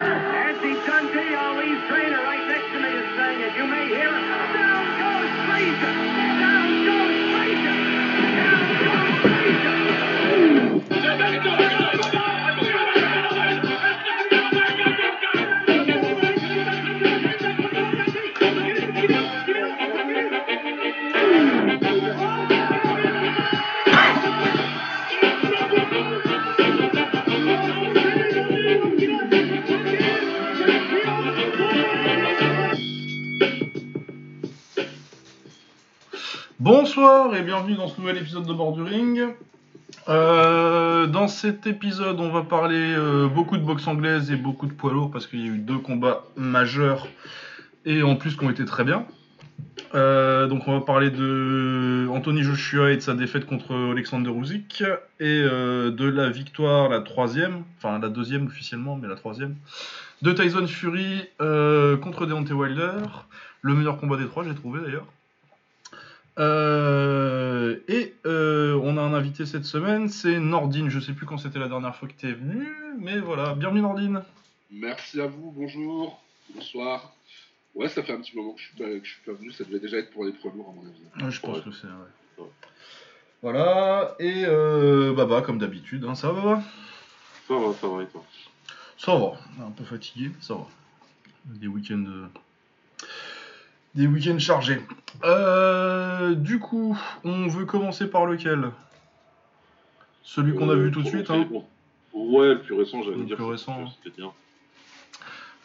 Thank you. Bonsoir et bienvenue dans ce nouvel épisode de Borduring. Euh, dans cet épisode, on va parler euh, beaucoup de boxe anglaise et beaucoup de poids lourds parce qu'il y a eu deux combats majeurs et en plus qui ont été très bien. Euh, donc on va parler de Anthony Joshua et de sa défaite contre Alexander Usyk et de la victoire, la troisième, enfin la deuxième officiellement, mais la troisième, de Tyson Fury contre Deontay Wilder. Le meilleur combat des trois, j'ai trouvé d'ailleurs. Euh, et euh, on a un invité cette semaine, c'est Nordine. Je sais plus quand c'était la dernière fois que tu es venu, mais voilà, bienvenue Nordine. Merci à vous, bonjour, bonsoir. Ouais, ça fait un petit moment que je suis pas, que je suis pas venu, ça devait déjà être pour les lourds à mon avis. Ouais, je pense Ouais. que c'est. ouais. Ouais. Voilà, et euh, Baba, comme d'habitude, hein, ça va? Baba Ça va, ça va et toi? Ça va, un peu fatigué, ça va. Des week-ends. Euh, Des week-ends chargés. Euh, du coup, on veut commencer par lequel? Celui qu'on a Euh, vu tout de suite. Hein. Ouais, le plus récent, j'allais Le dire. plus que récent. C'était bien.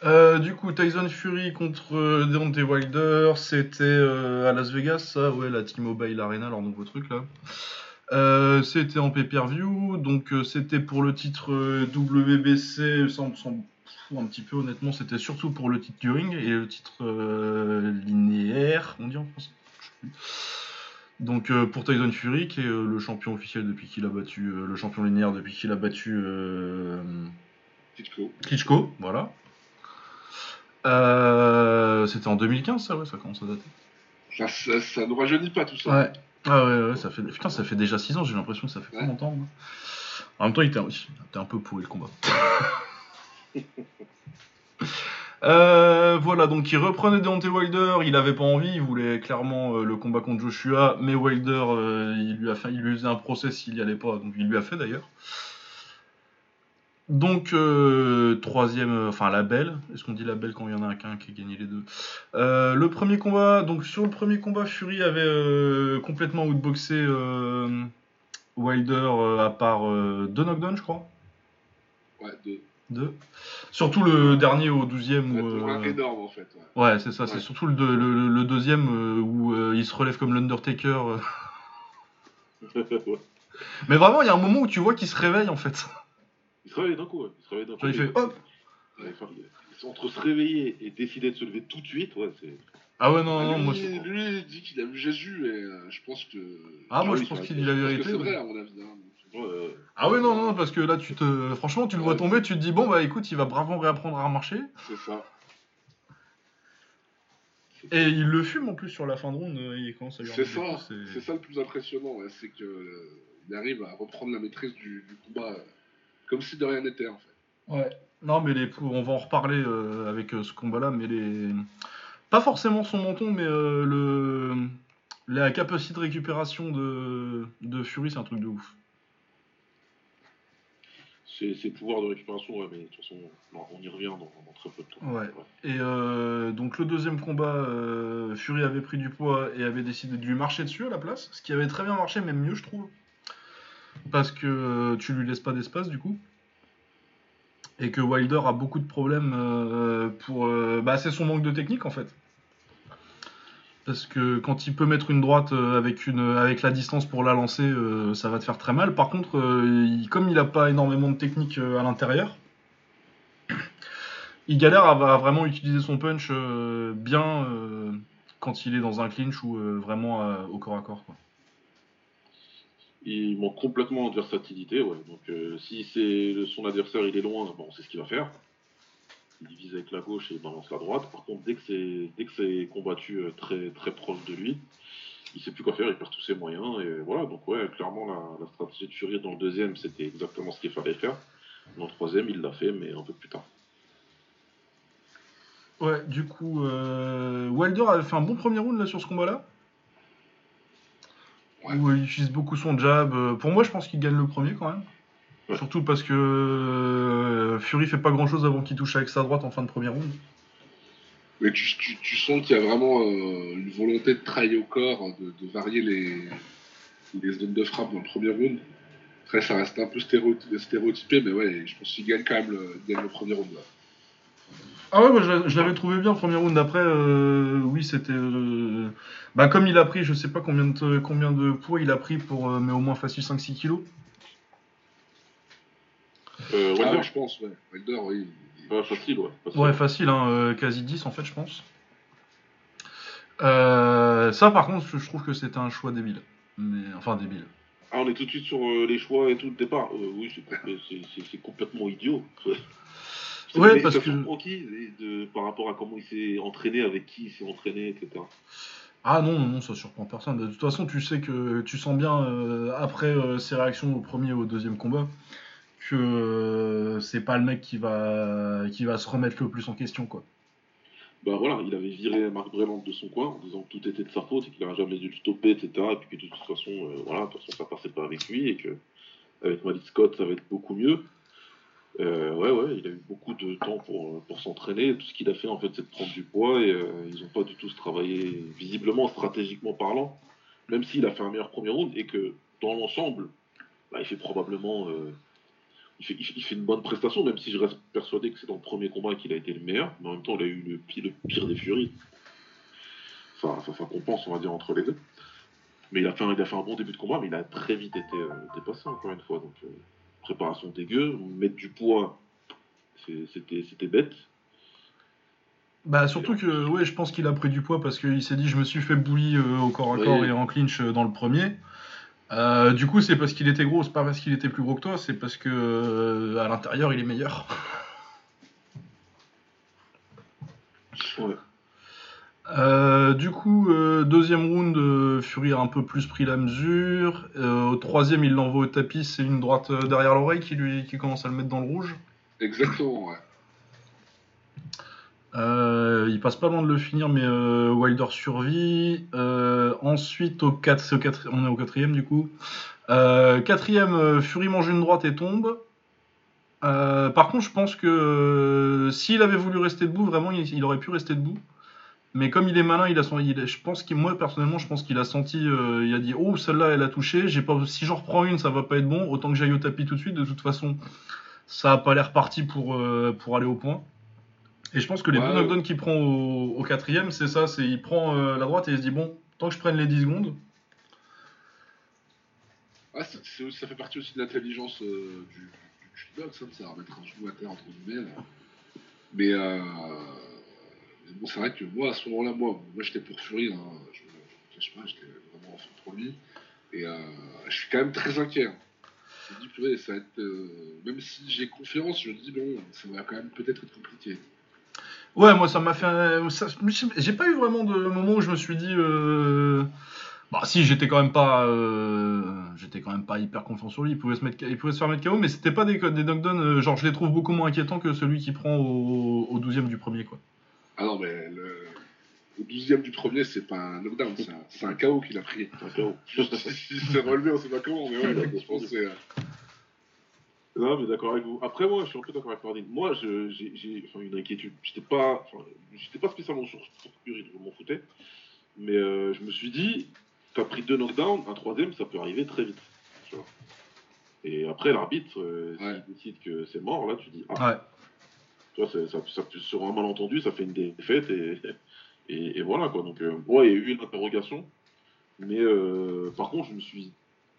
Euh, du coup, Tyson Fury contre euh, Deontay Wilder, c'était euh, à Las Vegas, ça, ouais, la T-Mobile Arena, leur nouveau truc là. Euh, c'était en pay-per-view, donc euh, c'était pour le titre euh, WBC, ça s'en fout un petit peu honnêtement, c'était surtout pour le titre du ring et le titre euh, linéaire, on dit en français. Donc euh, pour Tyson Fury, qui est euh, le champion officiel depuis qu'il a battu, le champion linéaire depuis qu'il a battu clos. Klitschko, voilà. C'était en 2015, ça, ouais, ça commence à dater. Ça, ça, ça ne rajeunit pas tout ça. Ouais. Ah ouais, ouais, ça fait, putain, ça fait déjà 6 ans, j'ai l'impression que ça fait pas Ouais. longtemps. moi. En même temps, il était, il était un peu pourri le combat. Euh, voilà, donc il reprenait Deontay Wilder, il avait pas envie, il voulait clairement euh, le combat contre Joshua, mais Wilder, euh, il, lui a fait, il lui faisait un procès s'il y allait pas, donc il lui a fait d'ailleurs. Donc, troisième, enfin la belle, est-ce qu'on dit la belle quand il y en a qu'un qui a gagné les deux? Le premier combat, donc sur le premier combat, Fury avait complètement outboxé Wilder à part deux knockdowns, je crois. Ouais, deux. Surtout le dernier au 12e. Où, euh... énorme, en fait. Ouais, c'est ça. C'est surtout le, deuxième euh, où euh, il se relève comme l'Undertaker. Euh. Mais vraiment, il y a un moment où tu vois qu'il se réveille en fait. Il se réveille d'un coup. Il se réveille d'un coup. Il fait hop Entre se réveiller et décider de se lever tout de suite, ouais, c'est. Ah ouais, non, non, moi. Lui, il dit qu'il a vu Jésus et je pense que. Ah, moi je pense qu'il dit la vérité. C'est vrai, à mon avis. Hein. Ah ouais, non, non, parce que là, tu te. Franchement, tu le vois tomber, tu te dis, bon, bah écoute, il va bravement réapprendre à marcher. C'est ça. Et il le fume en plus sur la fin de ronde, euh, il commence à lui C'est ça, c'est- ça le plus impressionnant, ouais, c'est que euh, il arrive à reprendre la maîtrise du, du combat euh, comme si de rien n'était en fait. Ouais. Non, mais les on va en reparler avec ce combat-là, mais les pas forcément son menton, mais le la capacité de récupération de de Fury, c'est un truc de ouf. C'est c'est le pouvoir de récupération, ouais, mais de toute façon, on y revient dans, dans très peu de temps. Ouais. Et euh, donc le deuxième combat, euh, Fury avait pris du poids et avait décidé de lui marcher dessus à la place, ce qui avait très bien marché, même mieux je trouve, parce que euh, tu lui laisses pas d'espace du coup. Et que Wilder a beaucoup de problèmes pour. bah, c'est son manque de technique en fait. Parce que quand il peut mettre une droite euh, avec, la distance pour la lancer, euh, ça va te faire très mal. Par contre, euh, comme il n'a pas énormément de technique à l'intérieur, il galère à, vraiment utiliser son punch bien quand il est dans un clinch ou vraiment au corps à corps. Il manque complètement de versatilité, ouais. Donc si son adversaire, il est loin, bon, c'est ce qu'il va faire. Il divise avec la gauche et il balance la droite. Par contre, dès que c'est dès que c'est combattu euh, très très proche de lui, il sait plus quoi faire, il perd tous ses moyens et voilà. Donc ouais, clairement la, la stratégie de Fury dans le deuxième, c'était exactement ce qu'il fallait faire. Dans le troisième, il l'a fait, mais un peu plus tard. Ouais, du coup, euh, Wilder avait fait un bon premier round là sur ce combat-là. Ouais. Où il utilise beaucoup son jab. Euh, Pour moi, je pense qu'il gagne le premier quand même. Ouais. Surtout parce que euh, Fury fait pas grand-chose avant qu'il touche avec sa droite en fin de premier round. Mais tu, tu, tu sens qu'il y a vraiment euh, une volonté de travailler au corps, de, de varier les, les zones de frappe dans le premier round. Après, ça reste un peu stéréoty- stéréotypé, mais ouais, je pense qu'il gagne quand même le, il gagne le premier round. Là. Ah ouais, moi, je, je l'avais trouvé bien le premier round. Après, euh, oui, c'était. euh, Bah, comme il a pris, je sais pas combien de, combien de poids il a pris pour. euh, mais au moins facile 5-6 kilos. Euh, Ah, Wilder, ouais, je pense, ouais. Wilder, oui. pas facile, ouais. facile. Ouais, facile, hein, euh, quasi 10 en fait, je pense. Euh, ça, par contre, je trouve que c'était un choix débile. Mais, enfin, débile. Ah, on est tout de suite sur euh, les choix et tout le départ. Euh, oui, c'est complè- c'est- c'est- c'est complètement idiot. Ouais, mais parce que- qui de, par rapport à comment il s'est entraîné, avec qui il s'est entraîné, etc. Ah non, non, non, ça surprend personne. De toute façon, tu sais que tu sens bien, euh, après euh, ses réactions au premier et au deuxième combat, que euh, c'est pas le mec qui va, qui va se remettre le plus en question, quoi. Bah voilà, il avait viré Marc Breland de son coin en disant que tout était de sa faute et qu'il n'aurait jamais dû le stopper, etc. Et puis que de toute façon, euh, voilà, de toute façon, ça passait pas avec lui et que avec Malik Scott, ça va être beaucoup mieux. Euh, ouais, ouais, il a eu beaucoup de temps pour, pour s'entraîner. Tout ce qu'il a fait, en fait, c'est de prendre du poids et euh, ils n'ont pas du tout se travailler visiblement, stratégiquement parlant, même s'il a fait un meilleur premier round et que dans l'ensemble, bah, il fait probablement. Il fait, il une bonne prestation, même si je reste persuadé que c'est dans le premier combat qu'il a été le meilleur, mais en même temps, il a eu le pire, le pire des furies. Ça, ça, ça compense, on va dire, entre les deux. Mais il a fait un, il a fait un bon début de combat, mais il a très vite été euh, dépassé, encore une fois. Donc, euh, préparation dégueu, mettre du poids, c'était bête. Bah, surtout que, ouais, je pense qu'il a pris du poids parce qu'il s'est dit, je me suis fait bully euh, au corps à Oui. corps et en clinch euh, dans le premier. Euh, du coup, c'est parce qu'il était gros, c'est pas parce qu'il était plus gros que toi, c'est parce que euh, à l'intérieur, il est meilleur. Ouais. Euh, du coup, deuxième round, Fury a un peu plus pris la mesure. Au troisième, il l'envoie au tapis, c'est une droite derrière l'oreille qui, lui, qui commence à le mettre dans le rouge. Exactement, ouais. Euh, il passe pas loin de le finir, mais euh, Wilder survit. Euh, ensuite, au 4, c'est au quatre- on est au quatrième du coup. Quatrième, Fury mange une droite et tombe. Par contre, je pense que s'il avait voulu rester debout, vraiment, il, aurait pu rester debout. Mais comme il est malin, il a je pense qu'il, moi personnellement, je pense qu'il a senti, il a dit, oh celle-là, elle a touché. Si j'en reprends une, ça va pas être bon. Autant que j'aille au tapis tout de suite. De toute façon, ça a pas l'air parti pour aller au point. Et je pense que les Ouais, deux ouais. knockdowns qu'il prend au, au quatrième, c'est ça, c'est il prend euh, la droite et il se dit bon, tant que je prenne les 10 secondes. Ah, c'est- ça fait partie aussi de l'intelligence euh, du, du kickbox, hein, de savoir mettre un genou à terre entre guillemets. là. Mais, euh, mais bon, c'est vrai que moi, à ce moment-là, moi, moi j'étais pour Fury, hein, je ne cache pas, j'étais vraiment en fond pour lui. Et euh, je suis quand même très inquiet. hein. Je me dis, purée, ça va être. euh, même si j'ai confiance, je me dis, bon, ça va quand même peut-être être compliqué. Ouais, moi ça m'a fait. un- ça- J'ai pas eu vraiment de moment où je me suis dit. Euh... Bah si, j'étais quand même pas. euh, J'étais quand même pas hyper confiant sur lui. Il pouvait se, mettre... il pouvait se faire mettre KO, mais c'était pas des, des knockdowns. euh, Genre, je les trouve beaucoup moins inquiétants que celui qui prend au, au 12 du premier, quoi. Ah non, mais le, le 12 du premier, c'est pas un knockdown, c'est un, c'est un KO qu'il a pris. C'est un chaos. Il s'est relevé, on sait pas comment, mais ouais, je pense que c'est. Non, mais d'accord avec vous. Après, moi, je suis un peu d'accord avec Martin. Moi, j'ai enfin, une inquiétude. J'étais pas, enfin, j'étais pas spécialement sur sur Fury, je m'en foutais. Mais euh, je me suis dit, t'as pris deux knockdowns, un troisième, ça peut arriver très vite. tu vois. Et après, l'arbitre, euh, Ouais. s'il décide que c'est mort, là, tu dis, ah, Ouais. tu vois, ça, ça, sur un malentendu, ça fait une défaite et, et, et voilà quoi. Donc, euh, ouais, il y a eu une interrogation, mais euh, par contre, je me suis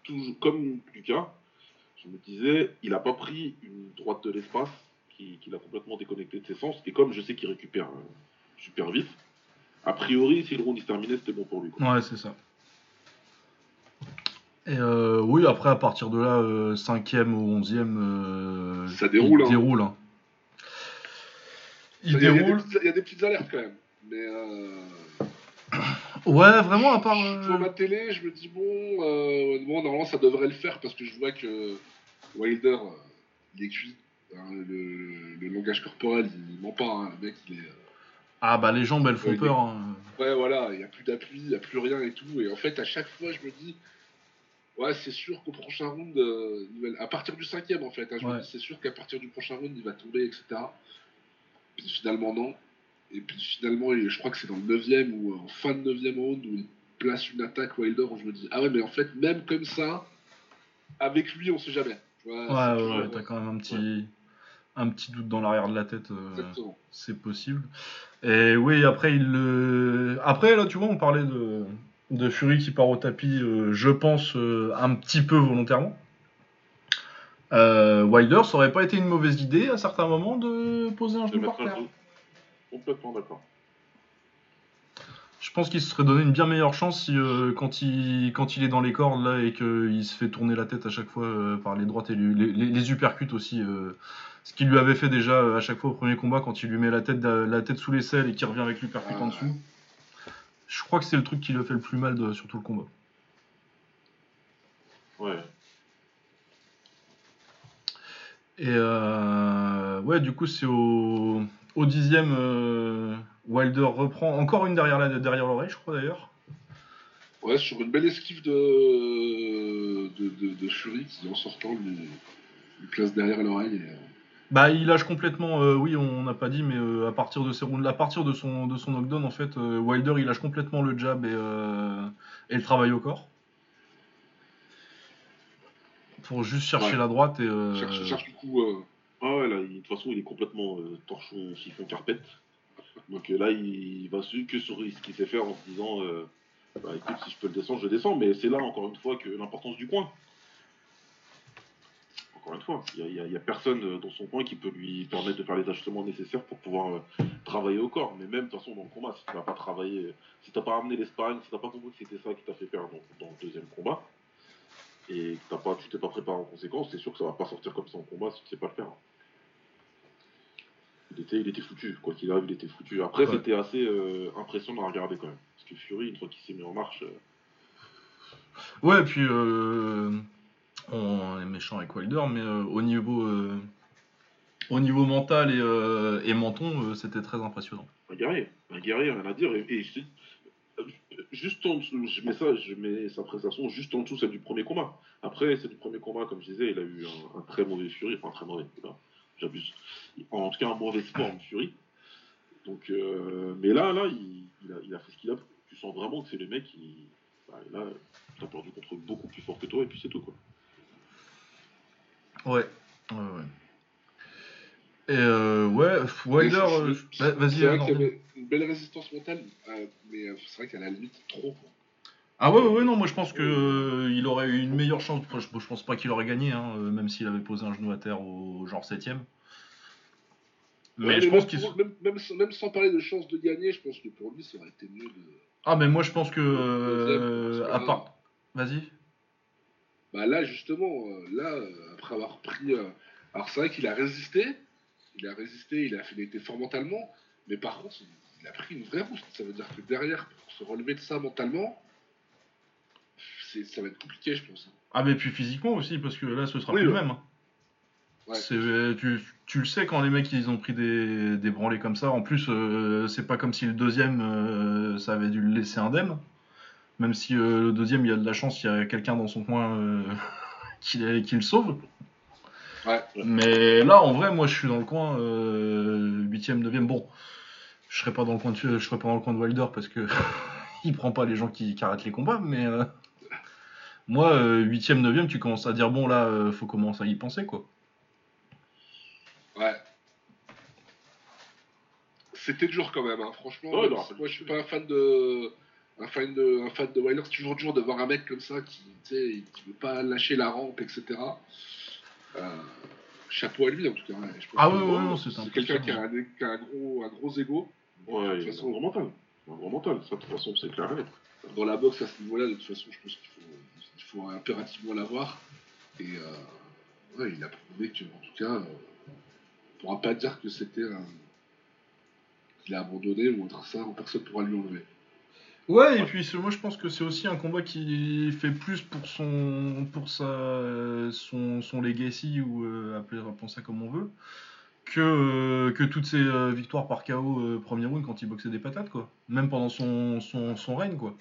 toujours, comme Lucas, je me disais, il a pas pris une droite de l'espace qui, qui l'a complètement déconnecté de ses sens, et comme je sais qu'il récupère euh, super vite, a priori, si le round il se terminait, c'était bon pour lui. Quoi. Ouais, c'est ça. Et euh, oui, après, à partir de là, euh, 5ème ou 11ème. euh, Ça déroule, Il hein. déroule. hein. Il y déroule. petites- il y a des petites alertes quand même. Mais euh, Ouais, vraiment, à part. je euh, ma télé, je me dis bon, euh, bon, normalement ça devrait le faire parce que je vois que Wilder, euh, il est cuit. hein, le, le langage corporel, il, ment pas. hein, le mec, il est, euh, Ah bah les jambes elles font Ouais, peur. hein. Ouais, voilà, il n'y a plus d'appui, il n'y a plus rien et tout. Et en fait, à chaque fois, je me dis, ouais, c'est sûr qu'au prochain round, euh, à partir du cinquième, en fait, hein, je Ouais. me dis, c'est sûr qu'à partir du prochain round, il va tomber, etc. Puis finalement, non. Et puis finalement, je crois que c'est dans le neuvième ou en fin de neuvième round où il place une attaque Wilder où je me dis, ah ouais, mais en fait, même comme ça, avec lui, on sait jamais. Ouais, ouais, t'as quand même un petit, un petit doute dans l'arrière de la tête. euh, c'est possible. Et oui, après, il le... Après, là, tu vois, on parlait de, de Fury qui part au tapis, euh, je pense, euh, un petit peu volontairement. Euh, Wilder, ça aurait pas été une mauvaise idée à certains moments de poser un genou par terre? jeu. Complètement d'accord. Je pense qu'il se serait donné une bien meilleure chance si, euh, quand, il, quand il est dans les cordes là et qu'il se fait tourner la tête à chaque fois euh, par les droites et les, les, les uppercuts aussi. euh, ce qu'il lui avait fait déjà à chaque fois au premier combat quand il lui met la tête, la tête sous les selles et qu'il revient avec l'uppercut en dessous. Je crois que c'est le truc qui lui a fait le plus mal de- sur tout le combat. Ouais. Et euh, ouais, du coup, c'est au, au dixième, euh, Wilder reprend encore une derrière l'oreille, je crois d'ailleurs. Ouais, sur une belle esquive de, de, de, de Fury qui, en sortant, lui, lui place derrière l'oreille. Et, euh, Bah, il lâche complètement, euh, oui, on n'a pas dit, mais euh, à partir de ces rounds, à partir de son, de son knockdown, en fait, euh, Wilder il lâche complètement le jab et, et le travail au corps. Pour juste chercher Ouais. la droite et. cherche, cherche du coup. Ah ouais, là, de toute façon, il est complètement euh, torchon, chiffon, carpette. Donc euh, là, il, va que sur ce qu'il sait faire en se disant euh, bah écoute, si je peux le descendre, je descends. Mais c'est là, encore une fois, que l'importance du coin. Encore une fois, il n'y a, a personne dans son coin qui peut lui permettre de faire les ajustements nécessaires pour pouvoir travailler au corps. Mais même, de toute façon, dans le combat, si tu n'as pas travaillé, si tu n'as pas ramené les sparring, si tu n'as pas compris que c'était ça qui t'a fait perdre dans, le deuxième combat, et que t'as pas, tu t'es pas préparé en conséquence, c'est sûr que ça va pas sortir comme ça en combat si tu sais pas le faire. Il était, il était foutu, quoi qu'il arrive, il était foutu. Après, Ouais. c'était assez euh, impressionnant à regarder quand même. Parce que Fury, une fois qu'il s'est mis en marche, euh, Ouais, et puis euh, on est méchant avec Wilder, mais au niveau au niveau mental et, et menton, c'était très impressionnant. un guerrier, un guerrier, rien à dire. Et, et je- juste en dessous, je mets ça, je mets sa prestation juste en dessous celle du premier combat. Après, c'est du premier combat, comme je disais, il a eu un, un très mauvais Fury, enfin très mauvais, là, j'abuse. En tout cas, un mauvais forme Fury. Donc, euh, mais là, là, il, il a, il a fait ce qu'il a. Tu sens vraiment que c'est le mec qui, bah, là, t'as perdu contre beaucoup plus fort que toi, et puis c'est tout quoi. Ouais, ouais, ouais. Et euh, ouais, Wilder, euh, bah, vas-y. C'est vrai qu'il y avait une belle résistance mentale, euh, mais euh, c'est vrai qu'à la limite, trop. quoi. Ah ouais, ouais, ouais, non, moi je pense que euh, il aurait eu une meilleure chance. Je, je pense pas qu'il aurait gagné, hein, euh, même s'il avait posé un genou à terre au genre septième. Mais Ouais, je même pense qu'il. même, même, sans, même sans parler de chance de gagner, je pense que pour lui, ça aurait été mieux de. Ah, mais moi je pense que euh, à part. Vas-y. Bah là, justement, là, après avoir pris. alors c'est vrai qu'il a résisté, il a résisté, il a fait, était fort mentalement, mais par contre, il, a pris une vraie rousse. Ça veut dire que derrière, pour se relever de ça mentalement, ça va être compliqué, je pense. Ah, mais puis physiquement aussi, parce que là ce sera Oui, plus le même. hein. Ouais. Tu, tu le sais quand les mecs ils ont pris des, des branlées comme ça. En plus, euh, c'est pas comme si le deuxième euh, ça avait dû le laisser indemne. Même si euh, le deuxième il y a de la chance, il y a quelqu'un dans son coin qui, le- qui le sauve. Ouais. Mais là en vrai, moi je suis dans le coin 8ème, 9ème. Bon, je serais pas dans le coin de, je serais pas dans le coin de Wilder parce que il prend pas les gens qui, qui arrêtent les combats. Mais euh, moi, 8ème, 9ème, tu commences à dire bon là, euh, faut commencer à y penser quoi. Ouais. C'était dur quand même, hein. franchement. Ouais, non, moi, je suis pas un fan de. Un fan de, un fan de Wilder, c'est toujours dur de voir un mec comme ça qui, tu sais, qui veut pas lâcher la rampe, etc. Euh, chapeau à lui en tout cas. ouais. Je pense Ah que ouais, ouais, c'est c'est un quelqu'un peu qui a, un, qui a un gros, un gros ego. Ouais, de toute a un façon, gros mental. Un gros mental, ça de toute façon, c'est clair. dans la boxe à ce niveau-là, de toute façon, je pense qu'il faut, il faut impérativement l'avoir. Et euh, ouais, il a prouvé que, en tout cas, euh, on pourra pas dire que c'était un. qu'il a abandonné ou autre ça, personne pourra lui enlever. Ouais, et puis moi je pense que c'est aussi un combat qui fait plus pour son pour sa son, son legacy ou euh, appelez- appelons ça comme on veut que que toutes ses euh, victoires par KO euh, premier round quand il boxait des patates, quoi. Même pendant son, son, son règne, quoi.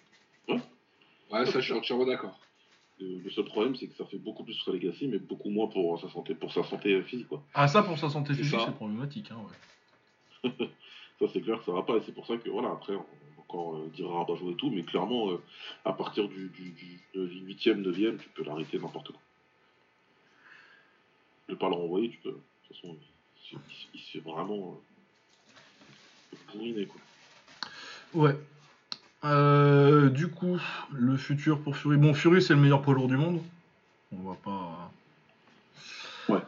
Ouais, ça, je suis entièrement d'accord. Le, seul problème, c'est que ça fait beaucoup plus sur sa legacy, mais beaucoup moins pour sa santé, pour sa santé physique, quoi. Ah, ça, pour sa santé physique, c'est problématique, hein, ouais. Ça, c'est clair que ça va pas, et c'est pour ça que, voilà, après, on va encore euh, dire rabat et tout, mais clairement, euh, à partir du, du, du, du 8ème, 9ème, tu peux l'arrêter n'importe quoi. Ne pas le renvoyer, tu peux. De toute façon, il, se- il se fait vraiment euh, quoi. Ouais. Euh, du coup, le futur pour Fury. Bon, Fury, c'est le meilleur poids lourd du monde. On va pas. Ouais.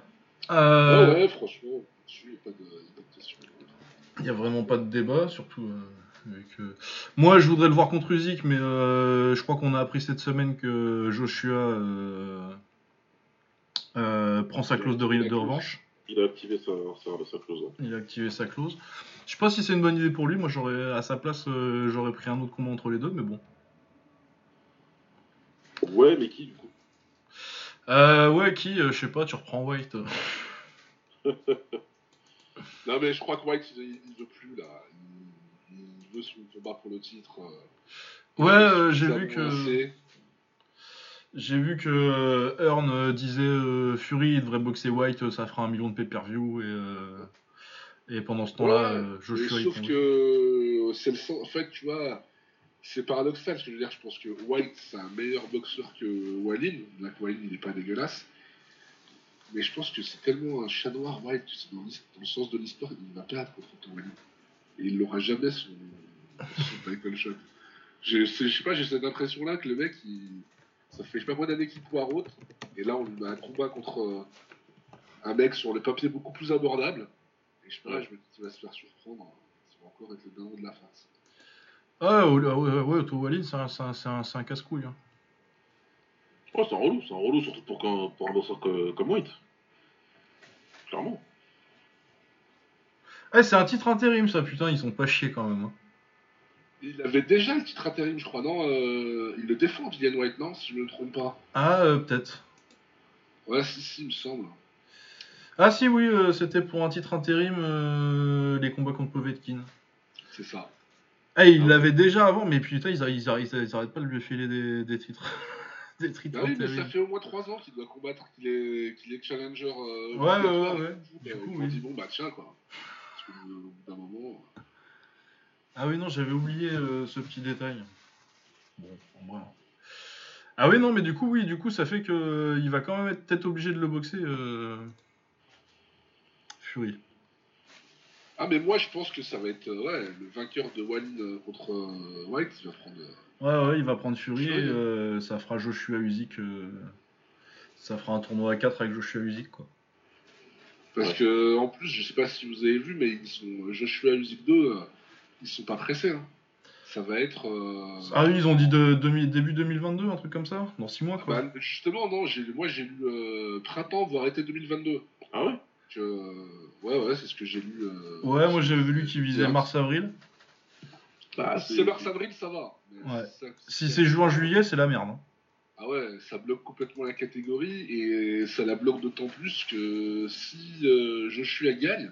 Euh, Ouais, ouais, franchement, il n'y a pas de, y a pas de question. Il n'y a vraiment pas de débat, surtout euh, avec. Moi, je voudrais le voir contre Usyk, mais je crois qu'on a appris cette semaine que Joshua euh, euh, prend sa clause de revanche. Il a activé sa, sa, sa clause. Il a activé sa clause. Je sais pas si c'est une bonne idée pour lui. Moi, j'aurais à sa place, euh, j'aurais pris un autre combat entre les deux, mais bon. Ouais, mais qui, du coup? Euh, ouais, qui euh, Je sais pas. Tu reprends White. Non, mais je crois que White, il, il veut plus, là. Il, il veut son combat pour le titre. euh, Ouais, j'ai vu que. J'ai vu que euh, Earn euh, disait euh, Fury il devrait boxer White, ça fera un million de pay-per-view et euh, et pendant ce temps-là, Ouais, Joshua sauf que c'est le sens. En fait, tu vois, c'est paradoxal. Je veux dire, je pense que White, c'est un meilleur boxeur que Wallin. Là, Wallin, il est pas dégueulasse. Mais je pense que c'est tellement un chat noir, White, que c'est dans, le sens de l'histoire, il va perdre contre Wallin. Et il n'aura jamais son, son title shot. Je, je sais pas, j'ai cette impression-là que le mec, il, ça fait je sais pas combien d'années qu'il poireaute. Et là, on lui met un combat contre euh, un mec sur le papier beaucoup plus abordable. Et je sais pas, Ouais. je me dis qu'il va se faire surprendre. Ça va encore être le dindon de la face. Ah ouais, ouais, ouais, ouais, Otto Wallin, c'est un, c'est un, c'est un, un casse-couille. hein. C'est un relou, c'est un relou, surtout pour, qu'un- pour un comme White. Clairement. Eh, c'est un titre intérim, ça, putain, ils sont pas chiés quand même. hein. Il avait déjà le titre intérim, je crois, non euh, Il le défend, Dillian White, non Si je me trompe pas. Ah, euh, peut-être. Ouais, si, si, il me semble. Ah si, oui, euh, c'était pour un titre intérim, euh, les combats contre Povetkin. C'est ça. Ah, il Ah. l'avait déjà avant, mais putain, ils, ils, ils, ils arrêtent pas de lui filer des, des titres. des titres Bah oui, mais ça fait au moins 3 ans qu'il doit combattre, qu'il est, qu'il est challenger. Ouais, ouais, ouais, ouais. Du coup, ils oui. dit, bon, bah tiens, quoi. Parce que au bout d'un moment. Ah oui, non, j'avais oublié euh, ce petit détail. Bon, en vrai. Ah oui, non, mais du coup, oui, du coup, ça fait que il va quand même être peut-être obligé de le boxer, euh... Fury. Ah, mais moi, je pense que ça va être euh, ouais, le vainqueur de euh, contre euh, White. Il va prendre. euh, Ouais, ouais, il va prendre Fury, Fury. et euh, ça fera Joshua Usyk. euh, Ça fera un tournoi à 4 avec Joshua Usyk, quoi. Parce Ouais. que, en plus, je sais pas si vous avez vu, mais ils sont, Joshua Usyk 2, euh, ils sont pas pressés. hein. Ça va être. euh, Ah oui, ils ont dit de, début 2022, un truc comme ça Dans 6 mois, quoi. bah, justement, non, j'ai, moi j'ai lu euh, printemps, voire été 2022. Ah ouais? Que, euh, ouais, ouais, c'est ce que j'ai lu. euh, Ouais, moi j'avais sur- vu qu'il visait mars-avril. Bah, C'est mars-avril, ça va. Mais Ouais. ça- Si c'est juin-juillet, c'est la merde. hein. Ah ouais, ça bloque complètement la catégorie et ça la bloque d'autant plus que si euh, Joshua gagne,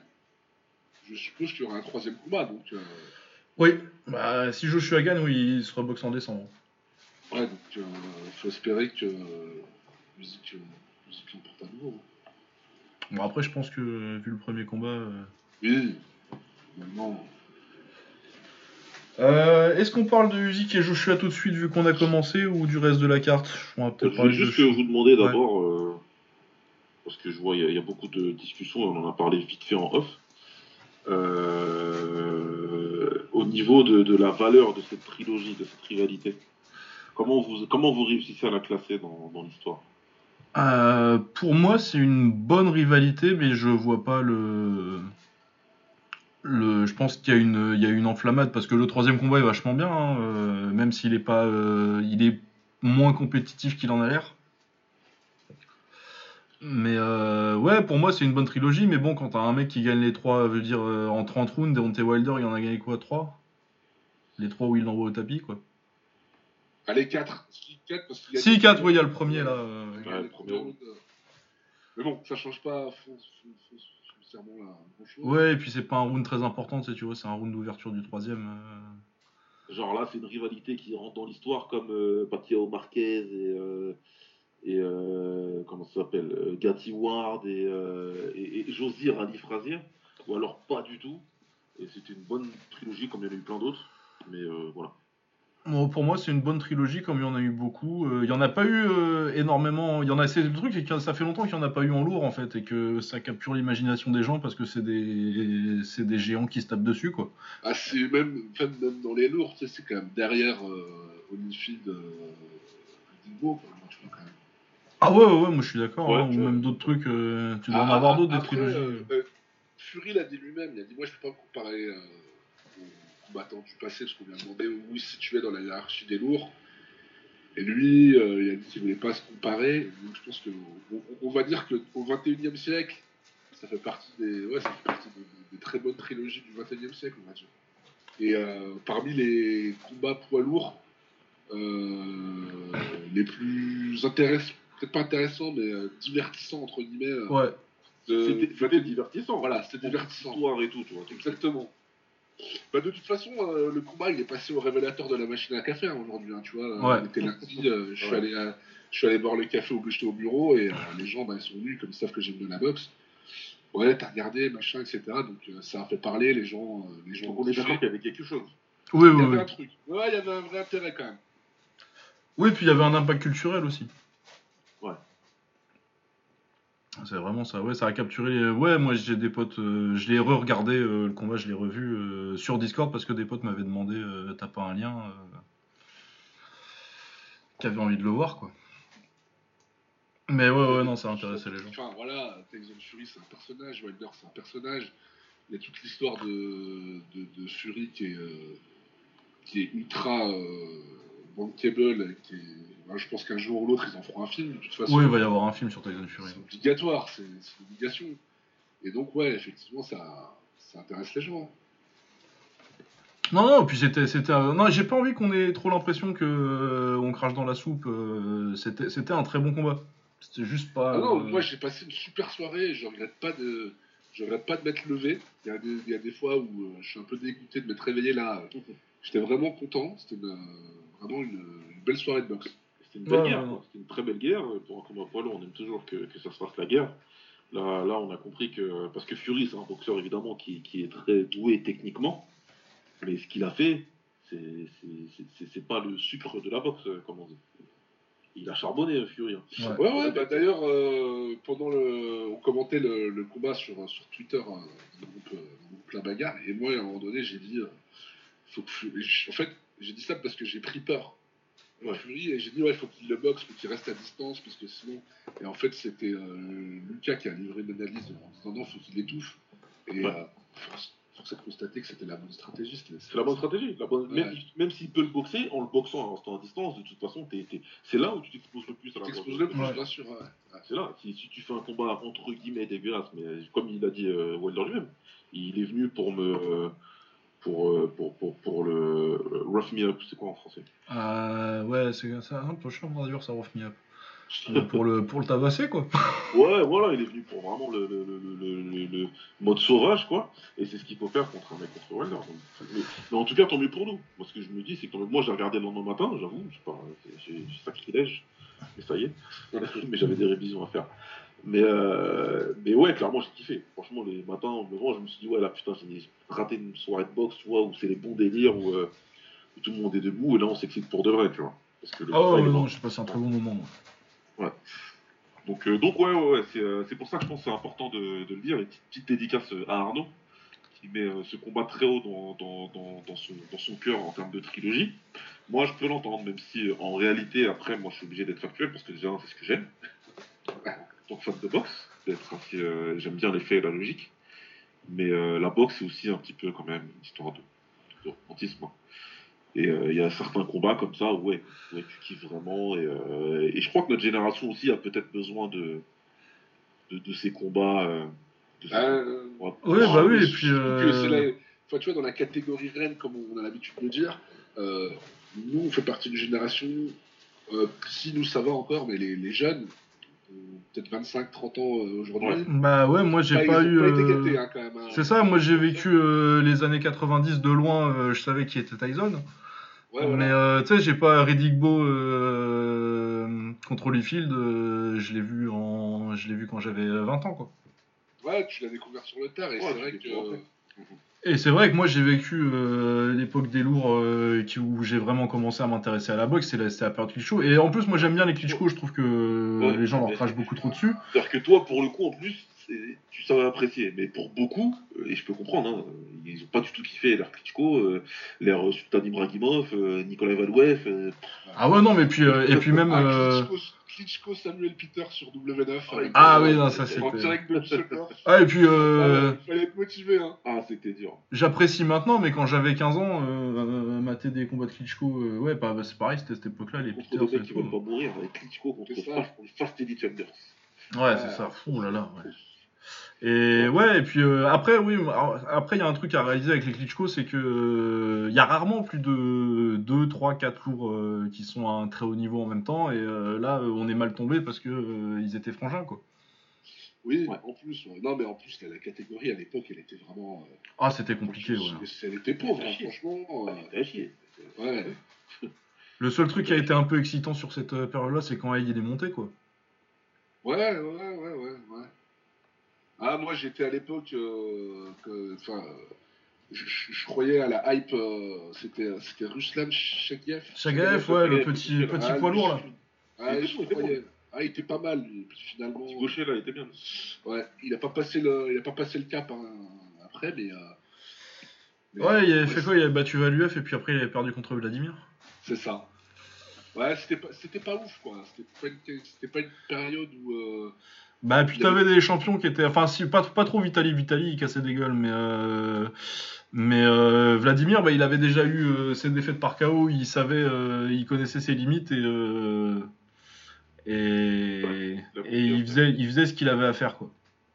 je suppose qu'il y aura un troisième combat. Donc, euh, Oui, bah si Joshua gagne, oui, il se reboxe en décembre. ouais, donc il faut espérer que euh, musique, euh, musique l'emporte à nouveau. Bon, après, je pense que vu le premier combat. euh, Oui, maintenant. Euh, Est-ce qu'on parle de Usyk et Joshua tout de suite vu qu'on a commencé ou du reste de la carte? On va peut-être de juste que vous demander d'abord, euh, parce que je vois il y, a- il y a beaucoup de discussions et on en a parlé vite fait en off, euh, niveau de, la valeur de cette trilogie, de cette rivalité. Comment vous, comment vous réussissez à la classer dans, dans l'histoire? Euh, pour moi, c'est une bonne rivalité, mais je vois pas le. le je pense qu'il y, a une- il y a une enflammade parce que le troisième combat est vachement bien, hein, euh, même s'il est pas, euh, il est moins compétitif qu'il en a l'air. Mais ouais, pour moi, c'est une bonne trilogie. Mais bon, quand t'as un mec qui gagne les trois, veut dire en 30 rounds, Deontay Wilder, il en a gagné quoi 3 Les trois où il l'envoie au tapis, quoi. Allez, 4. Si, 4 parce qu'il y a Si, 4, oui, il y a le premier là. euh, Ouais, les premiers rounds. Mais bon, ça change pas. Foncièrement la grand chose. Ouais, et puis c'est pas un round très important, tu vois, c'est un round d'ouverture du troisième. euh. Genre là, c'est une rivalité qui rentre dans l'histoire comme euh, Pacquiao Marquez et, euh, et euh, comment ça s'appelle euh, Gatti Ward et, euh, et, et Josir Ali Frazier, ou alors pas du tout. Et c'était une bonne trilogie comme il y en a eu plein d'autres. Mais euh, voilà. Bon, pour moi, c'est une bonne trilogie, comme il y en a eu beaucoup. Euh, Il y en a pas eu euh, énormément. Il y en a, c'est le truc, c'est que ça fait longtemps qu'il y en a pas eu en lourd, en fait, et que ça capture l'imagination des gens parce que c'est des, c'est des géants qui se tapent dessus, quoi. Ah, c'est même, enfin, même dans les lourds, tu sais, c'est quand même derrière euh, Holyfield, Dingo, quoi, tu vois, quand même. Ah ouais, ouais, ouais, moi je suis d'accord. Ouais, hein, ou même d'autres trucs. tu dois en Ah, avoir d'autres des trilogies. Fury l'a dit lui-même, il a dit Moi, je peux pas me comparer combattants du passé, parce qu'on lui a demandé où il se situait dans la hiérarchie des lourds. Et lui, euh, il a dit qu'il voulait pas se comparer. Donc, je pense que on, on va dire qu'au 21e siècle, ça fait partie des, ouais, ça fait partie des, des très bonnes trilogies du 21e siècle, on va dire. Et euh, parmi les combats poids lourds, euh, les plus intéressants, peut-être pas intéressants, mais euh, divertissants, entre guillemets, Ouais. C'était du c'était 21e divertissant. Voilà, c'était divertissant. Histoire et tout, tu vois. Exactement. Bah, de toute façon, euh, le combat, il est passé au révélateur de la machine à café hein, aujourd'hui. hein, tu vois, Ouais. on était lundi, euh, je, suis Ouais. allé, à- je suis allé boire le café au j'étais au bureau et euh, les gens, bah, ils sont venus, comme ils savent que j'aime de la boxe. Ouais, t'as regardé, machin, etc. Donc euh, ça a fait parler, les gens. euh, les gens on est d'accord qu'il y avait quelque chose. Oui, Il y oui, avait oui. un truc. Ouais, il y avait un vrai intérêt quand même. Oui, puis il y avait un impact culturel aussi. C'est vraiment ça. Ouais, ça a capturé. Ouais, moi j'ai des potes. euh, je l'ai re-regardé euh, le combat, je l'ai revu euh, sur Discord parce que des potes m'avaient demandé t'as pas un lien qui avait envie de le voir quoi. Mais ouais, ouais, non, ça a intéressé les gens. Enfin voilà, Tyson Fury c'est un personnage, Wilder c'est un personnage. Il y a toute l'histoire de, de, Fury qui est, ultra bankable. Qui est, je pense qu'un jour ou l'autre ils en feront un film de toute façon. Oui, il va y avoir un film sur Tyson Fury. C'est obligatoire, c'est une obligation. Et donc ouais, effectivement ça, ça intéresse les gens. Non, non, puis c'était, c'était, un- non, j'ai pas envie qu'on ait trop l'impression que euh, on crache dans la soupe. euh, c'était, c'était un très bon combat. C'était juste pas. Ah non, euh, moi j'ai passé une super soirée et je regrette pas de. Je regrette pas de m'être levé. Il y, a des, il y a des fois où euh, je suis un peu dégoûté de m'être réveillé là. J'étais vraiment content. C'était une, euh, vraiment une, une belle soirée de boxe. C'était une belle Ouais, guerre, ouais. C'était une très belle guerre. Pour un combat poids lourd, on aime toujours que, que ça se fasse la guerre. Là, là, on a compris que. Parce que Fury, c'est un boxeur évidemment qui, qui est très doué techniquement. Mais ce qu'il a fait, c'est pas le sucre de la boxe, euh, comme on dit. Il a charbonné, Fury. hein. Ouais. Ouais, ouais, bah d'ailleurs, euh, pendant le. On commentait le, le combat sur, sur Twitter, euh, dans le groupe, euh, dans le groupe La Bagarre, et moi à un moment donné j'ai dit. euh, faut que En fait, j'ai dit ça parce que j'ai pris peur. Ouais. Fury, et j'ai dit, ouais, faut qu'il le boxe, faut qu'il reste à distance, parce que sinon. Et en fait, c'était euh, Lucas qui a livré l'analyse en disant non, faut qu'il l'étouffe. Et Ouais. euh, force, force est de constater que c'était la bonne stratégie. c'était- C'est la bonne stratégie. La bonne... Ouais. Même, même s'il peut le boxer, en le boxant en restant à distance, de toute façon, t'es- t'es- c'est là où tu t'exposes le plus à Tu la t'exposes le plus, Ouais. bien sûr. C'est là. Si, si tu fais un combat entre guillemets dégueulasse, mais comme il a dit euh, Wilder lui-même, il est venu pour me. Pour, euh, pour, pour, pour le euh, rough me up, c'est quoi en français? Euh, ouais, c'est ça, un peu chiant de traduire ça, rough me up. Euh, pour, le, pour le tabasser, quoi. Ouais, voilà, il est venu pour vraiment le, le, le, le, le- le mode sauvage, quoi. Et c'est ce qu'il faut faire contre un mec contre Wilder. Donc, Mais, mais en tout cas, tant mieux pour nous. Moi, ce que je me dis, c'est que moi, j'ai regardé le lendemain matin, j'avoue, je sais pas, j'ai j'ai sacrilège, mais ça y est. mais j'avais des révisions à faire. Mais, euh, mais ouais, clairement, j'ai kiffé. Franchement, les matins, levant, je me suis dit, ouais, là, putain, j'ai raté une soirée de boxe, tu vois, où c'est les bons délires, où, euh, où tout le monde est debout, et là, on s'excite pour de vrai, tu vois. Parce que le combat, ouais, non, j'ai passé un très bon moment. moi. Donc, euh, donc ouais, ouais, ouais, c'est c'est pour ça que je pense que c'est important de, de le dire. Et petite, petite dédicace à Arnaud, qui met ce combat très haut dans, dans, dans, dans son, dans son cœur en termes de trilogie. Moi, je peux l'entendre, même si en réalité, après, moi, je suis obligé d'être factuel, parce que déjà, c'est ce que j'aime. Que fan de boxe, d'être assez, euh, j'aime bien les faits et la logique. Mais euh, la boxe, c'est aussi un petit peu quand même une histoire de, de romantisme. hein. Et euh, il y a certains combats comme ça où ouais, ouais, tu kiffes vraiment. Et, euh, et je crois que notre génération aussi a peut-être besoin de, de, de ces combats. euh, de ces Euh, combats. Ouais, bah oui, et puis. euh, la- enfin, tu vois, dans la catégorie reine, comme on a l'habitude de dire, euh, nous, on fait partie d'une génération, euh, si nous ça va encore, mais les, les jeunes, peut-être 25-30 ans euh, aujourd'hui. Ouais. Bah ouais, moi j'ai pas eu. euh, hein, hein. C'est ça, moi j'ai vécu euh, les années 90 de loin, euh, je savais qui était Tyson. Ouais, voilà. Mais euh, tu sais, j'ai pas Riddick Bowe euh, contre Holyfield, euh, je l'ai vu en je l'ai vu quand j'avais 20 ans quoi. Ouais, tu l'as découvert sur le tard, et Ouais, c'est vrai que. Et c'est vrai que moi j'ai vécu euh, l'époque des lourds euh, qui- où j'ai vraiment commencé à m'intéresser à la boxe, c'est la, c'est la période Klitschko. Et en plus moi j'aime bien les Klitschko, je trouve que Ouais, les gens leur crachent beaucoup trop dessus. C'est-à-dire que toi, pour le coup, en plus, tu savais apprécier. Mais pour beaucoup, euh, et je peux comprendre, hein, ils ont pas du tout kiffé l'air Klitschko, euh, l'air euh, Sultan Ibrahimov, euh, Nicolas Valouev. euh, Ah ouais non mais puis euh, et puis même euh, Klitschko, Samuel Peter sur W9. Ah, avec, Ah euh, oui, non, ça, En c'était- direct de ah et puis euh, Ah, il fallait être motivé, hein. Ah, c'était dur. j'apprécie maintenant mais quand j'avais 15 ans euh, mater des combats de Klitschko euh, ouais bah, bah, c'est pareil c'était cette époque-là les Contre Peters des mecs qui veulent pas mourir, avec Klitschko contre. Fast, Fast Eddie Chambers. Ouais, c'est ça. Ouh là là, ouais. Et ouais, et puis euh, après, oui, après, il y a un truc à réaliser avec les Klitschko, c'est que euh, il y a rarement plus de 2, 3, 4 lourds euh, qui sont à un très haut niveau en même temps. Et euh, là, euh, on est mal tombé parce que euh, ils étaient frangins, quoi. Oui, Ouais. en plus. ouais. Non, mais en plus, la, la catégorie à l'époque, elle était vraiment. euh, Ah, c'était compliqué, ouais. Elle était pauvre, hein, franchement. euh, C'était à chier. Ouais. Le seul truc qui a été un peu excitant sur cette période-là, c'est quand il est monté, quoi. Ouais, ouais, ouais, ouais, ouais. Ah, moi, j'étais à l'époque. euh, Enfin. euh, je, je- je croyais à la hype. euh, C'était c'était Ruslan Shakiev. Chagaev, ouais, le petit, petit, petit Ah, poids lourd, là. Ah, Il était je croyais. Ah, il était pas mal, finalement. Petit gaucher, là, il était bien. Ouais, il a pas passé le, il a pas passé le cap hein, après, mais. euh, mais- Ouais, il avait fait quoi Il avait battu Valuev et puis après, il avait perdu contre Vladimir. C'est ça. Ouais, c'était pas, c'était pas ouf, quoi. C'était pas une, c'était pas une période où. euh, Bah, puis t'avais des champions qui étaient. Enfin, si, pas, pas trop Vitali. Vitali, il cassait des gueules, mais. euh, Mais euh, Vladimir, bah, il avait déjà eu euh, ses défaites par KO, il savait, il connaissait ses limites et. Et, Ouais, et il, faisait, il faisait ce qu'il avait à faire, quoi.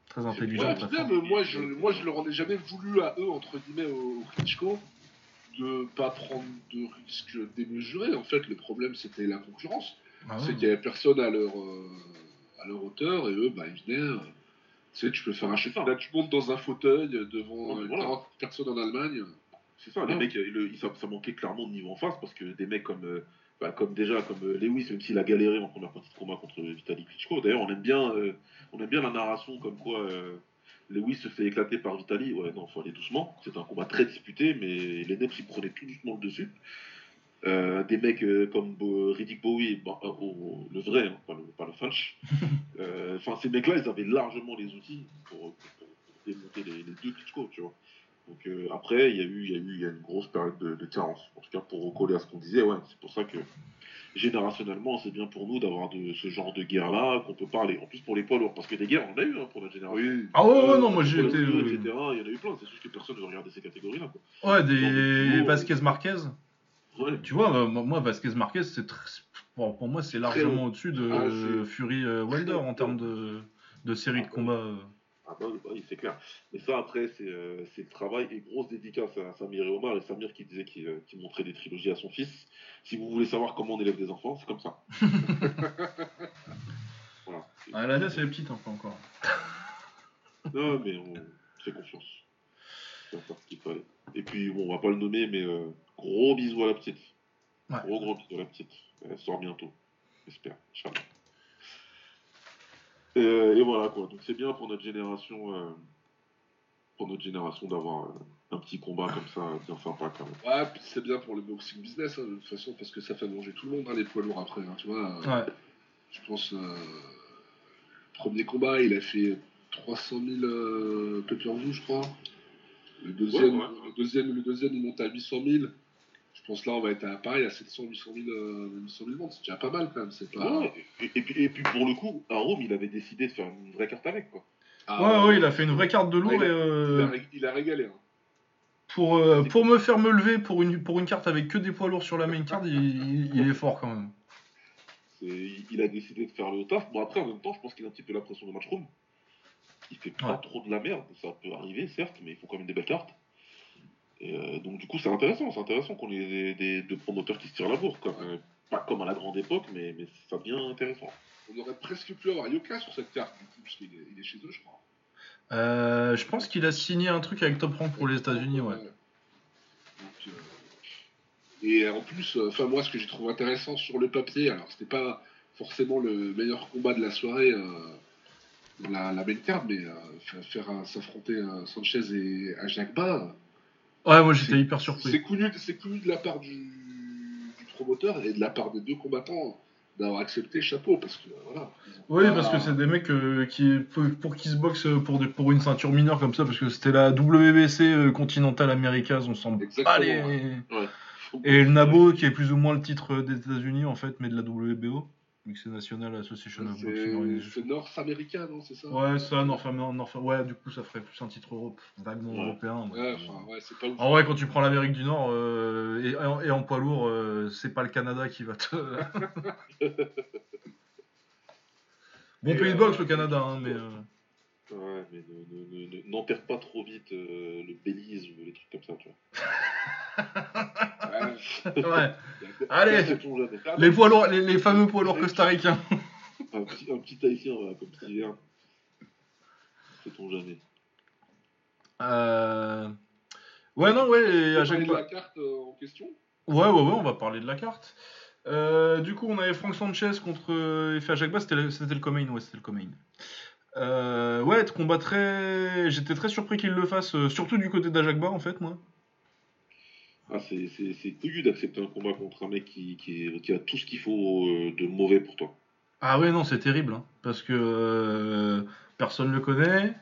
Très intelligent. Ouais, très moi, je, moi, je leur en ai jamais voulu à eux, entre guillemets, au Klitschko, de pas prendre de risques démesurés. En fait, le problème, c'était la concurrence. Ah C'est qu'il y avait personne à leur, à leur hauteur, et eux, bah, ils venaient. euh, tu sais, tu peux faire un C'est ça. Là, tu montes dans un fauteuil devant euh, voilà. 40 personnes en Allemagne. C'est ça, les mecs, le- ça, ça manquait clairement de niveau en face parce que des mecs comme, euh, bah, comme déjà comme Lewis, même s'il a galéré en première partie de combat contre Vitaly Klitschko. D'ailleurs, on aime bien, euh, on aime bien la narration comme quoi euh, Lewis se fait éclater par Vitaly. Ouais, non, faut aller doucement. C'était un combat très disputé, mais les Nets ils prenaient tout doucement le dessus. Euh, des mecs euh, comme Bo- Riddick Bowie, bah, euh, oh, le vrai, hein, pas, le, pas le falche. Enfin, ces mecs-là, ils avaient largement les outils pour, pour- pour démonter les, les deux Klitschko, tu vois. Donc après, il y a eu, il y a eu, il y a une grosse période de, de carence. En tout cas, pour recoller à ce qu'on disait, ouais, c'est pour ça que générationnellement, c'est bien pour nous d'avoir de ce genre de guerre-là qu'on peut parler. En plus pour les poids lourds, parce que des guerres, on en a eu hein, pour notre génération. Oui. Ah ouais, ouais, Euh, non, moi j'ai été. Il y en a eu plein. C'est juste que personne ne regarder ces catégories-là. quoi. Ouais, des Vasquez Marquez. Ouais. Tu vois, euh, moi, Vasquez Marquez, c'est tr- pour, pour moi, c'est largement au-dessus de Ah, Fury euh, Wilder en termes de, de série de Ah, combats. euh. Ah bah oui, c'est clair. Mais ça, après, c'est le travail et grosse dédicace à Samir et Omar. Et Samir qui disait qu'il montrait des trilogies à son fils. Si vous voulez savoir comment on élève des enfants, c'est comme ça. voilà. Ah, la c'est petite, hein, pas encore. Non, mais on fait confiance. C'est faire ce qu'il fallait. Et puis, bon, on va pas le nommer, mais gros bisous à la petite. Ouais. Gros, gros bisous à la petite. Elle sort bientôt. J'espère. Et, euh, et voilà, quoi. Donc, c'est bien pour notre génération, euh, pour notre génération d'avoir euh, un petit combat comme ça, bien sympa, quand même. Ouais, puis c'est bien pour le boxing business, hein, de toute façon, parce que ça fait manger tout le monde, hein, les poids lourds après. hein, tu vois, euh, Ouais. je pense, euh, le premier combat, il a fait 300 000 euh, pay-per-view, je crois. Le deuxième, Ouais, ouais. Le, deuxième, le deuxième, il monte à 800 000. Je pense là, on va être à pareil, à 700, 800 000, euh, 800 000 montes. C'est déjà pas mal quand même. C'est pas... Ouais, et, et puis, et puis, pour le coup, à Rome, il avait décidé de faire une vraie carte avec, quoi. Ah, Ouais, ouais, il a fait une vraie carte de lourd Ouais, il a- et Il euh, il a régalé. hein. pour, euh, pour me faire me lever pour une, pour une carte avec que des poids lourds sur la main card, il, il- il est fort quand même. Il a décidé de faire le taf. Bon, après, en même temps, je pense qu'il a un petit peu la pression de matchroom. Il fait pas Ouais. trop de la merde. Ça peut arriver, certes, mais il faut quand même des belles cartes. Et, euh, donc, du coup, c'est intéressant. C'est intéressant qu'on ait des, des- deux promoteurs qui se tirent la bourre. Comme, euh, pas comme à la grande époque, mais, mais ça devient intéressant. on aurait presque pu avoir Yoka sur cette carte, du coup, parce qu'il est, chez eux, je crois. Euh, je pense qu'il a signé un truc avec Top Rank pour les États-Unis, ouais. Donc, euh, et en plus, euh, enfin moi, ce que j'ai trouvé intéressant sur le papier, alors c'était pas forcément le meilleur combat de la soirée euh, la, la main card, mais euh, fa- faire s'affronter euh, Sanchez et Ajakba, Ouais, moi j'étais hyper surpris. connu, c'est connu de la part du, du promoteur et de la part des deux combattants d'avoir accepté chapeau, parce que voilà. Oui, pas- parce que c'est des mecs euh, qui, pour, pour qui se boxent pour, des- pour une ceinture mineure comme ça, parce que c'était la WBC euh, Continental Americas, on s'en ouais. Et le NABO, qui est plus ou moins le titre des États-Unis en fait, mais de la WBO, National Association of Boxing C'est nord-américain, non, c'est ça? Ouais, ça, North, Am- North- ouais, du coup, ça ferait plus un titre Europe, vaguement Ouais. européen. Ouais, enfin, ouais, c'est pas. En vrai, quand tu prends l'Amérique du Nord euh, et, et en- poids lourd, euh, c'est pas le Canada qui va te. bon Et, pays de euh, boxe, le Canada, hein, mais. Ouais, mais ne- ne- ne- ne- n'enterre pas trop vite euh, le Belize ou les trucs comme ça, tu vois. Ouais. Ouais. Allez. Les, poids lourds, les, les fameux poids lourds costaricains. Un petit, un petit haïtien, voilà, comme Steven. Sait-on jamais. Euh... Ouais, non, ouais, à Tu chaque parlais de la carte euh, en question? Ouais, ouais, ouais, on va parler de la carte. Euh, du coup, on avait Frank Sanchez contre euh, Efe Ajagba, c'était le, c'était le Comain, ouais, c'était le Comain. Euh, ouais, combat très... J'étais très surpris qu'il le fasse, euh, surtout du côté d'Ajagba, en fait, moi. Ah, c'est, c'est, c'est couillu d'accepter un combat contre un mec qui, qui, est- qui a tout ce qu'il faut euh, de mauvais pour toi. Ah ouais, non, c'est terrible, hein, parce que euh, personne le connaît.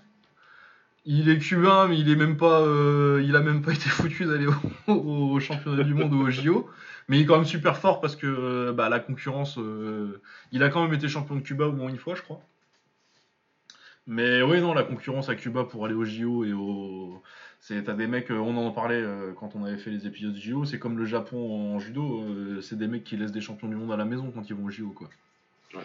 Il est cubain, mais il est même pas, euh, il a même pas été foutu d'aller au, au championnat du monde ou au JO. Mais il est quand même super fort parce que bah, la concurrence, il a quand même été champion de Cuba au moins une fois, je crois. Mais oui, non, la concurrence à Cuba pour aller au JO et au, c'est t'as des mecs, euh, on en parlait euh, quand on avait fait les épisodes JO, c'est comme le Japon en judo, euh, c'est des mecs qui laissent des champions du monde à la maison quand ils vont au JO, quoi. Ouais.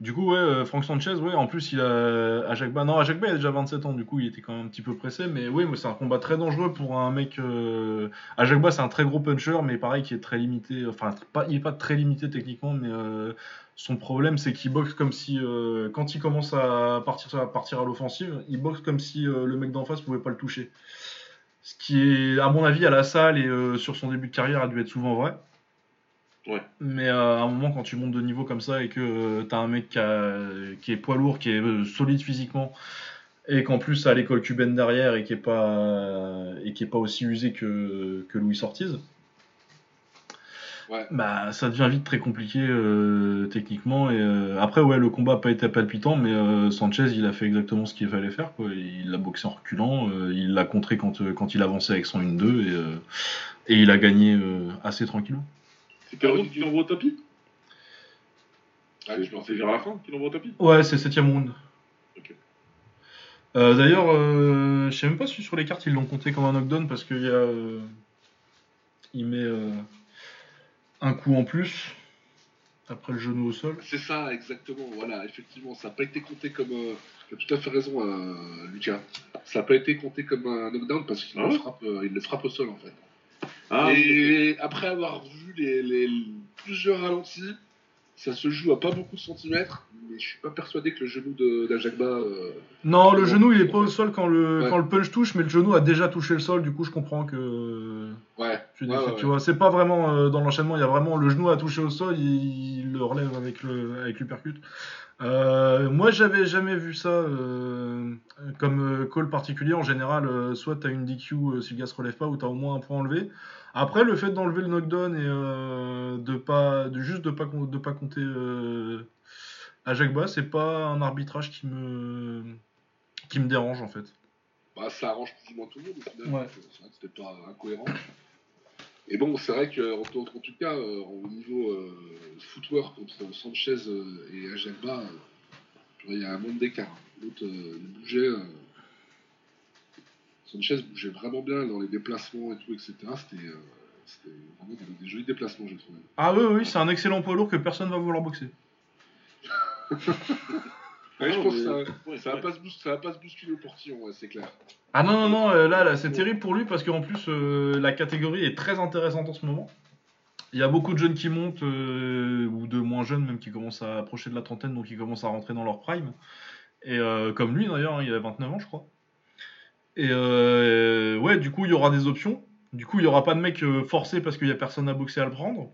Du coup, ouais, Frank Sanchez, ouais, en plus, il a. Ajakba, non, Ajakba, il a déjà 27 ans, du coup, il était quand même un petit peu pressé, mais oui, c'est un combat très dangereux pour un mec. Euh... Ajakba, c'est un très gros puncher, mais pareil, qui est très limité. Enfin, pas, il est pas très limité techniquement, mais euh, son problème, c'est qu'il boxe comme si. euh, quand il commence à partir, à partir à l'offensive, il boxe comme si euh, le mec d'en face pouvait pas le toucher. Ce qui est, à mon avis, à la salle et euh, sur son début de carrière, a dû être souvent vrai. Ouais. Mais à un moment, quand tu montes de niveau comme ça et que euh, t'as un mec qui, a- qui est poids lourd, qui est solide physiquement, et qu'en plus a l'école cubaine derrière et qui est pas et qui est pas aussi usé que, que Louis Ortiz, Ouais. bah ça devient vite très compliqué euh, techniquement. Et euh, après, ouais, le combat a pas été palpitant, mais euh, Sanchez, il a fait exactement ce qu'il fallait faire. Quoi. Il l'a boxé en reculant, euh, il l'a contré quand, euh, quand il avançait avec son 1-2 et, euh, et il a gagné euh, assez tranquillement. C'est quel round qu'il envoie au tapis? Ouais, C'est- je C'est vers la fin qu'il envoie au tapis? Ouais, c'est 7 round. Euh, D'ailleurs, euh, je sais même pas si sur les cartes ils l'ont compté comme un knockdown parce qu'il y a. euh, il met euh, un coup en plus après le genou au sol. C'est ça, exactement. Voilà, effectivement, ça n'a pas été compté comme. Euh, tu as tout à fait raison, euh, Lucas. Ça n'a pas été compté comme un knockdown parce qu'il Ah le, ouais frappe, euh, il le frappe au sol, en fait. Ah, oui, et après avoir vu les, les- plusieurs ralentis, ça se joue à pas beaucoup de centimètres, mais je suis pas persuadé que le genou de- d'Ajakba. euh, Non, le genou il est pas au sol quand le, Ouais. quand le punch touche, mais le genou a déjà touché le sol, du coup je comprends que. Ouais, Tu, ouais, ouais, tu ouais. vois, c'est pas vraiment euh, dans l'enchaînement, il y a vraiment le genou a touché au sol, il, il le relève avec le avec l'uppercut. Euh, moi j'avais jamais vu ça euh, comme euh, call particulier. En général, soit t'as une DQ si le gars se relève pas, ou t'as au moins un point enlevé. Après, le fait d'enlever le knockdown et de pas, de juste de pas de pas compter à Jacques Bas, c'est pas un arbitrage qui me qui me dérange en fait. Bah, ça arrange plus ou moins tout le monde au final. Ouais. donc, C'est vrai que c'était pas incohérent. Et bon, c'est vrai qu'en en, en tout cas, euh, au niveau euh, footwork entre Sanchez euh, et Ajelba, il y a un monde d'écart. L'autre il bougeait. Sanchez bougeait vraiment bien dans les déplacements et tout, etc. C'était c'était vraiment des, des jolis déplacements, j'ai trouvé. Ah oui, oui, c'est un excellent poids lourd que personne va vouloir boxer. Ouais, je non, pense mais- que ça, ouais, ça va pas se bousculer, ça va pas se bousculer au portillon, ouais, c'est clair. Ah non, non, non, euh, là, là c'est terrible pour lui parce qu'en plus, euh, la catégorie est très intéressante en ce moment. Il y a beaucoup de jeunes qui montent, euh, ou de moins jeunes même, qui commencent à approcher de la trentaine, donc qui commencent à rentrer dans leur prime. Et euh, comme lui d'ailleurs, hein, il a 29 ans je crois. Et euh, ouais, du coup il y aura des options. Du coup il y aura pas de mec forcé parce qu'il y a personne à boxer à le prendre.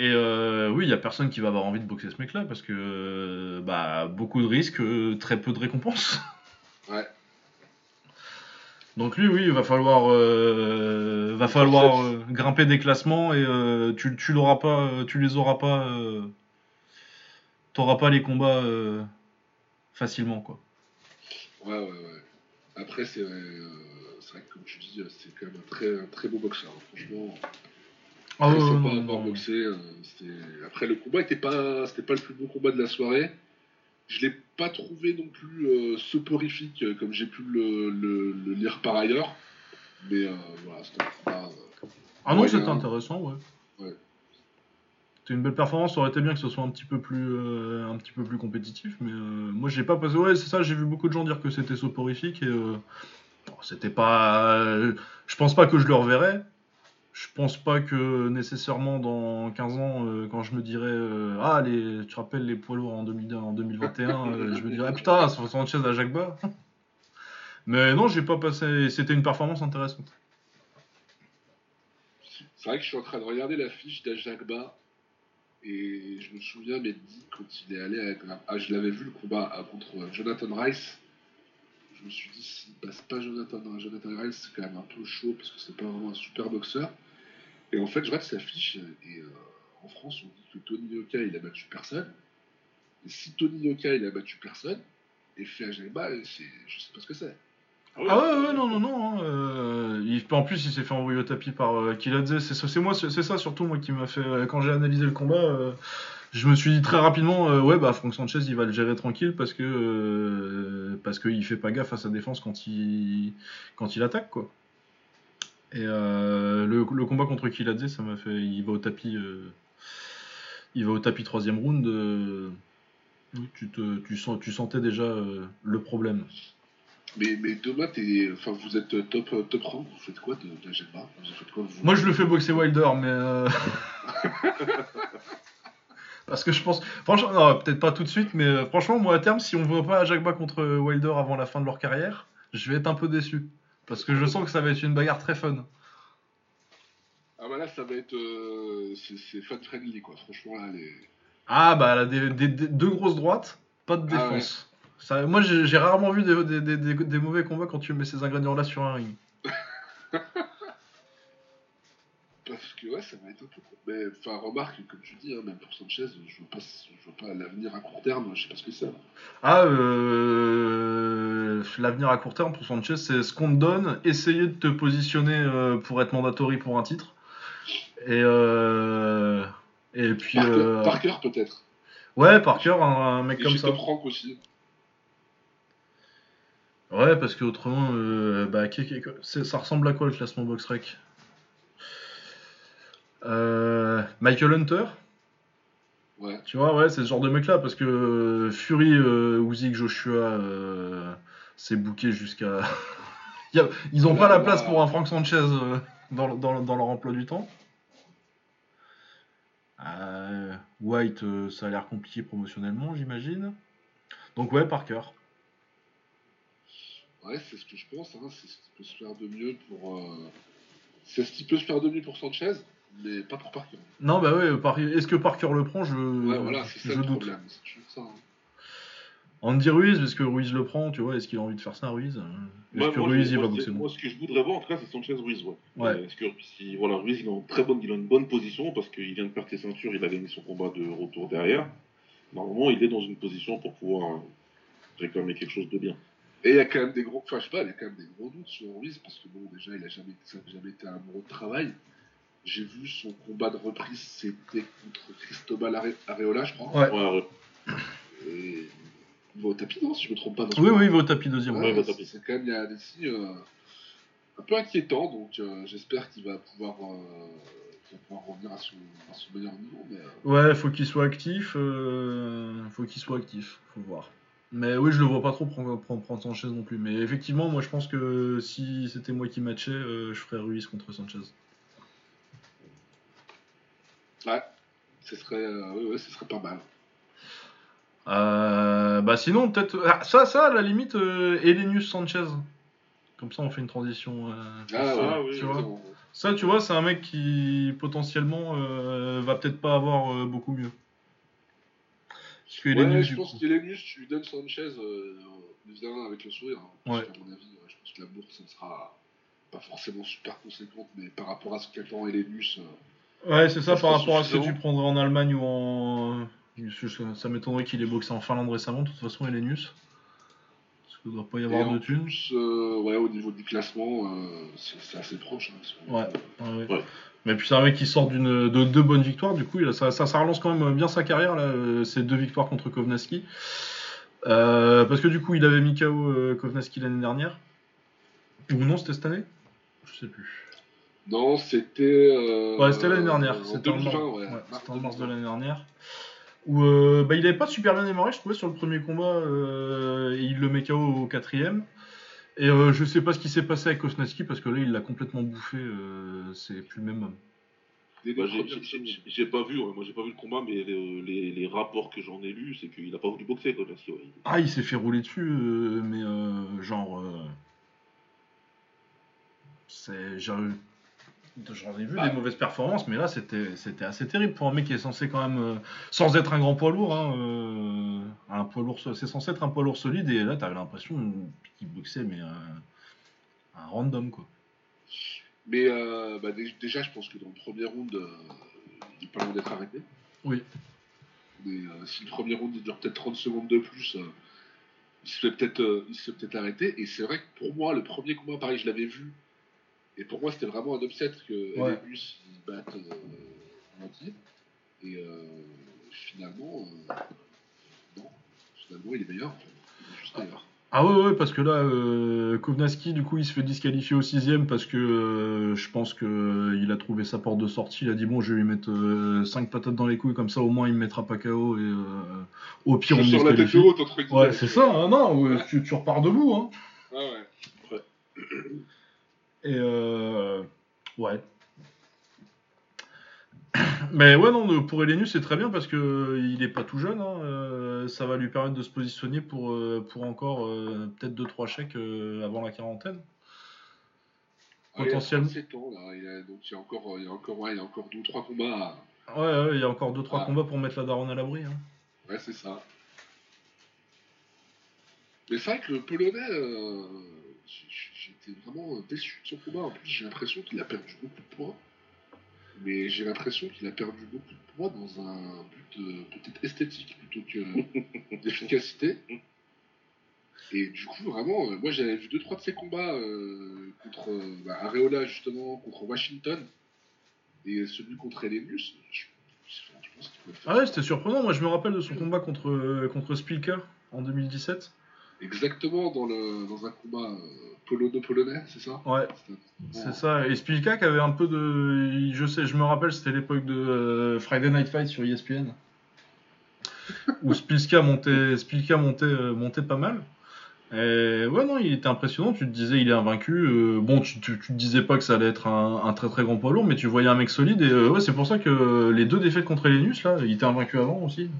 Et euh, oui, il y a personne qui va avoir envie de boxer ce mec-là parce que euh, bah beaucoup de risques, euh, très peu de récompenses. Ouais. Donc lui, oui, il va falloir, euh, va falloir euh, grimper des classements et euh, tu, tu l'auras pas, tu les auras pas, t'auras pas les combats facilement quoi. Ouais, ouais, ouais. Après, c'est c'est vrai que, comme tu dis, c'est quand même un très, un très beau boxeur. hein. Franchement, Ah pas avoir boxé. euh, Après, le combat était pas, c'était pas le plus beau combat de la soirée. Je l'ai pas trouvé non plus euh, soporifique euh, comme j'ai pu le, le- le lire par ailleurs. Mais euh, voilà, c'était un combat. Ah non, c'était intéressant, ouais. Ouais. C'était une belle performance, ça aurait été bien que ce soit un petit peu plus, euh, un petit peu plus compétitif, mais moi j'ai pas passé. Ouais, c'est ça, j'ai vu beaucoup de gens dire que c'était soporifique et c'était pas. je pense pas que je le reverrai. Je pense pas que nécessairement dans 15 ans, euh, quand je me dirais euh, Ah, les, tu rappelles les poids lourds en, 2000 en 2021, euh, je me dirais ah, Putain, Sanchez à Jacques Bas. Mais non, j'ai pas passé. C'était une performance intéressante. C'est vrai que je suis en train de regarder la fiche d'Ajagba et je me souviens, mais quand il est allé avec. Ah, je l'avais vu le combat contre Jonathan Rice. Je me suis dit, s'il passe pas Jonathan, Jonathan Rice, c'est quand même un peu chaud parce que c'est pas vraiment un super boxeur. Et en fait, je regarde sa fiche et euh, en France, on dit que Tony Yoka il a battu personne. Et si Tony Yoka il a battu personne et fait Ajagba, c'est- je sais pas ce que c'est. Ah ouais, non, non, non. hein, euh, en plus, il s'est fait envoyer au tapis par euh, Kiladze. C'est moi, c'est ça surtout moi qui m'a fait. euh, Quand j'ai analysé le combat, euh, je me suis dit très rapidement, ouais, bah Frank Sanchez, il va le gérer tranquille parce que parce fait pas gaffe à sa défense quand il quand il attaque, quoi. Et euh, le, le combat contre Kiladze, ça m'a fait. Il va au tapis. euh, il va au tapis troisième round. euh, tu, te, tu, sens, tu sentais déjà euh, le problème. Mais, mais enfin, vous êtes top, top rank, vous faites quoi de, d'Ajagba Vous faites quoi vous? Moi, je le fais boxer Wilder, mais. Parce que je pense. Franchement, non, peut-être pas tout de suite, mais franchement, moi, à terme, si on voit pas Jacques contre Wilder avant la fin de leur carrière, je vais être un peu déçu. Parce que je sens que ça va être une bagarre très fun. Ah bah là, ça va être. euh, c'est, fan friendly, quoi. Franchement, là, les... Ah, bah, là, des, des- des- deux grosses droites, pas de Ah défense. Ça, moi, j'ai rarement vu des, mauvais combats quand tu mets ces ingrédients-là sur un ring. Parce que, ouais, ça va être un peu. Mais, enfin, remarque, comme tu dis, hein, même pour Sanchez, je vois pas, je vois pas l'avenir à court terme, je sais pas ce que c'est. Ah, euh, l'avenir à court terme pour Sanchez, c'est ce qu'on te donne, essayer de te positionner euh, pour être mandatory pour un titre. Et, euh, et puis. Parker, euh, Parker, peut-être. ouais, Parker, un, un mec Et comme ça. rank aussi. Ouais, parce que autrement, euh, bah, ça ressemble à quoi le classement BoxRec euh, Michael Hunter? Ouais. Tu vois, ouais, c'est ce genre de mec-là, parce que Fury, euh, Joshua, c'est bouqué jusqu'à... Ils ont Là, pas la place pour un Frank Sanchez euh, dans, dans- dans leur emploi du temps. Euh, White, euh, ça a l'air compliqué promotionnellement, j'imagine. Donc ouais, Parker. Ouais, c'est ce que je pense. Hein. C'est ce qui peut se faire de mieux pour. euh, C'est ce qui peut se faire de mieux pour Sanchez, mais pas pour Parker. Non, bah ouais, Par- est-ce que Parker le prend? Je, Ouais, voilà, c'est ça je le doute. C'est toujours ça. hein. Andy Ruiz, est-ce que Ruiz le prend Tu vois, est-ce qu'il a envie de faire ça, Ruiz? Est-ce Moi, que moi, Ruiz, je- il va boxer Moi, ce que je voudrais voir, en tout cas, c'est Sanchez Ruiz. Ouais. Ouais. Euh, Est-ce que si, voilà, Ruiz, il est en très bonne, il a une bonne position parce qu'il vient de perdre ses ceintures, il a gagné son combat de retour derrière. Normalement, il est dans une position pour pouvoir euh, réclamer quelque chose de bien. Et il y a quand même des gros. Enfin, je sais pas, il y a quand même des gros doutes sur Ruiz, parce que bon, déjà, il a jamais, ça jamais été un gros travail. J'ai vu son combat de reprise, c'était contre Cristobal Are- Areola, je crois. Ouais. Ouais, ouais. Et il va au tapis, non, si je me trompe pas. Dans Oui, oui, il va au tapis deuxième. Ouais, c'est- quand même, il y a des signes euh, un peu inquiétants, donc euh, j'espère qu'il va pouvoir, euh, qu'il va pouvoir revenir à son, à son meilleur niveau. Mais, euh, Ouais, faut qu'il soit actif. euh, Faut qu'il soit actif. Faut voir. Mais oui, je le vois pas trop prendre, prendre, prendre Sanchez non plus. Mais effectivement, moi, je pense que si c'était moi qui matchais, euh, je ferais Ruiz contre Sanchez. Ouais, ce serait, euh, ouais, ouais, ce serait pas mal. Euh, bah sinon, peut-être. ah, ça, ça, à la limite, euh, Elenius Sanchez. Comme ça, on fait une transition. euh, Ah, ouais, Ah, oui, tu vois. Ça, tu vois, c'est un mec qui potentiellement euh, va peut-être pas avoir beaucoup mieux. Parce que Ouais, Elenius, je pense qu'Elenius, tu lui donnes Sanchez, vient avec le sourire. hein. Ouais. qu'à mon avis, je pense que la bourse, ne sera pas forcément super conséquente, mais par rapport à ce qu'attend Elenius, Ouais, c'est ça, par rapport à ce que tu prendrais en Allemagne ou en. Ça m'étonnerait qu'il ait boxé en Finlande récemment, de toute façon, Elenius. Parce qu'il doit pas y avoir de thunes. plus, euh, ouais, au niveau du classement, euh, c'est assez proche. hein, Ouais. Ouais, ouais. Ouais. Mais puis c'est un mec qui sort d'une de deux bonnes victoires, du coup ça, ça, ça relance quand même bien sa carrière là, euh, ces deux victoires contre Kovnaski. Euh, parce que du coup il avait mis KO Kovnaski l'année dernière. Ou non c'était cette année? Je sais plus. Non, c'était. euh, Ouais c'était l'année dernière, c'était en 2020, mars, ouais. en mars de 2020. l'année dernière. Où euh, bah, il avait pas super bien démarré je trouvais sur le premier combat, euh, et il le met KO au quatrième. Et euh, je sais pas ce qui s'est passé avec Kovnaski parce que là il l'a complètement bouffé, euh, c'est plus le même homme. Bah, j'ai- pas vu, ouais, moi j'ai pas vu le combat, mais les, les- les rapports que j'en ai lus, c'est qu'il a pas voulu boxer quoi. Parce que, ouais, il- Ah, il s'est fait rouler dessus, euh, mais euh, genre. euh, c'est. J'en ai vu Bah. des mauvaises performances, mais là c'était c'était assez terrible pour un mec qui est censé quand même. euh, sans être un grand poids lourd, hein, euh, un poids lourd c'est censé être un poids lourd solide, et là t'avais l'impression qu'il boxait, mais un, un random quoi. Mais euh, bah, dé- déjà, je pense que dans le premier round, euh, il est pas loin d'être arrêté. Oui. Mais euh, si le premier round il dure peut-être 30 secondes de plus, euh, il se fait peut-être euh, il se fait peut-être arrêter. Et c'est vrai que pour moi, le premier combat, pareil, je l'avais vu. Et pour moi, c'était vraiment un upset que Ouais. Elenius il batte euh, en entier. Et euh, finalement, euh, non. Finalement, il est meilleur. En fait. Il est juste meilleur. Ah ouais, ouais, parce que là, euh, Kovnaski, du coup, il se fait disqualifier au sixième parce que euh, je pense que euh, il a trouvé sa porte de sortie. Il a dit bon, je vais lui mettre 5 patates dans les couilles, comme ça au moins il me mettra pas KO et euh, au pire on me sors la tête disqualifie. haute. Ouais, c'est ça, hein, non, ouais, tu, tu repars debout. Hein. Ah ouais. Et euh, ouais. Mais ouais, non, pour Elenius, c'est très bien parce que euh, il est pas tout jeune. hein, euh, ça va lui permettre de se positionner pour, euh, pour encore peut-être 2-3 chèques avant la quarantaine. Ah, il a Potentiellement. 37 ans, là. Il a, donc il y a encore, il y a encore, ouais, il y a encore deux trois combats. à- Ouais, ouais, il y a encore 2-3 Ah. combats pour mettre la daronne à l'abri. hein. Ouais, c'est ça. Mais c'est vrai que le Polonais, j'étais vraiment déçu de son combat. En plus, j'ai l'impression qu'il a perdu beaucoup de points. Mais j'ai l'impression qu'il a perdu beaucoup de points dans un but euh, peut-être esthétique plutôt que d'efficacité. Et du coup, vraiment, euh, moi j'avais vu deux trois de ses combats euh, contre euh, bah, Areola justement, contre Washington, et celui contre Elenius. Je, je pense qu'il peut le faire. Ah ouais, c'était surprenant. Moi, je me rappelle de son combat contre, euh, contre en 2017. Exactement dans, le, dans un combat euh, polono-polonais, c'est ça? Ouais, c'est ça. Et Spilka qui avait un peu de. Je sais, je me rappelle, c'était l'époque de euh, Friday Night Fight sur ESPN. où Spilka montait, Spilka montait, euh, montait pas mal. Et ouais, non, il était impressionnant. Tu te disais, il est invaincu. euh, bon, tu, tu, tu te disais pas que ça allait être un, un très très grand poids lourd, mais tu voyais un mec solide. Et euh, ouais, c'est pour ça que les deux défaites contre Elenius, là, il était invaincu avant aussi.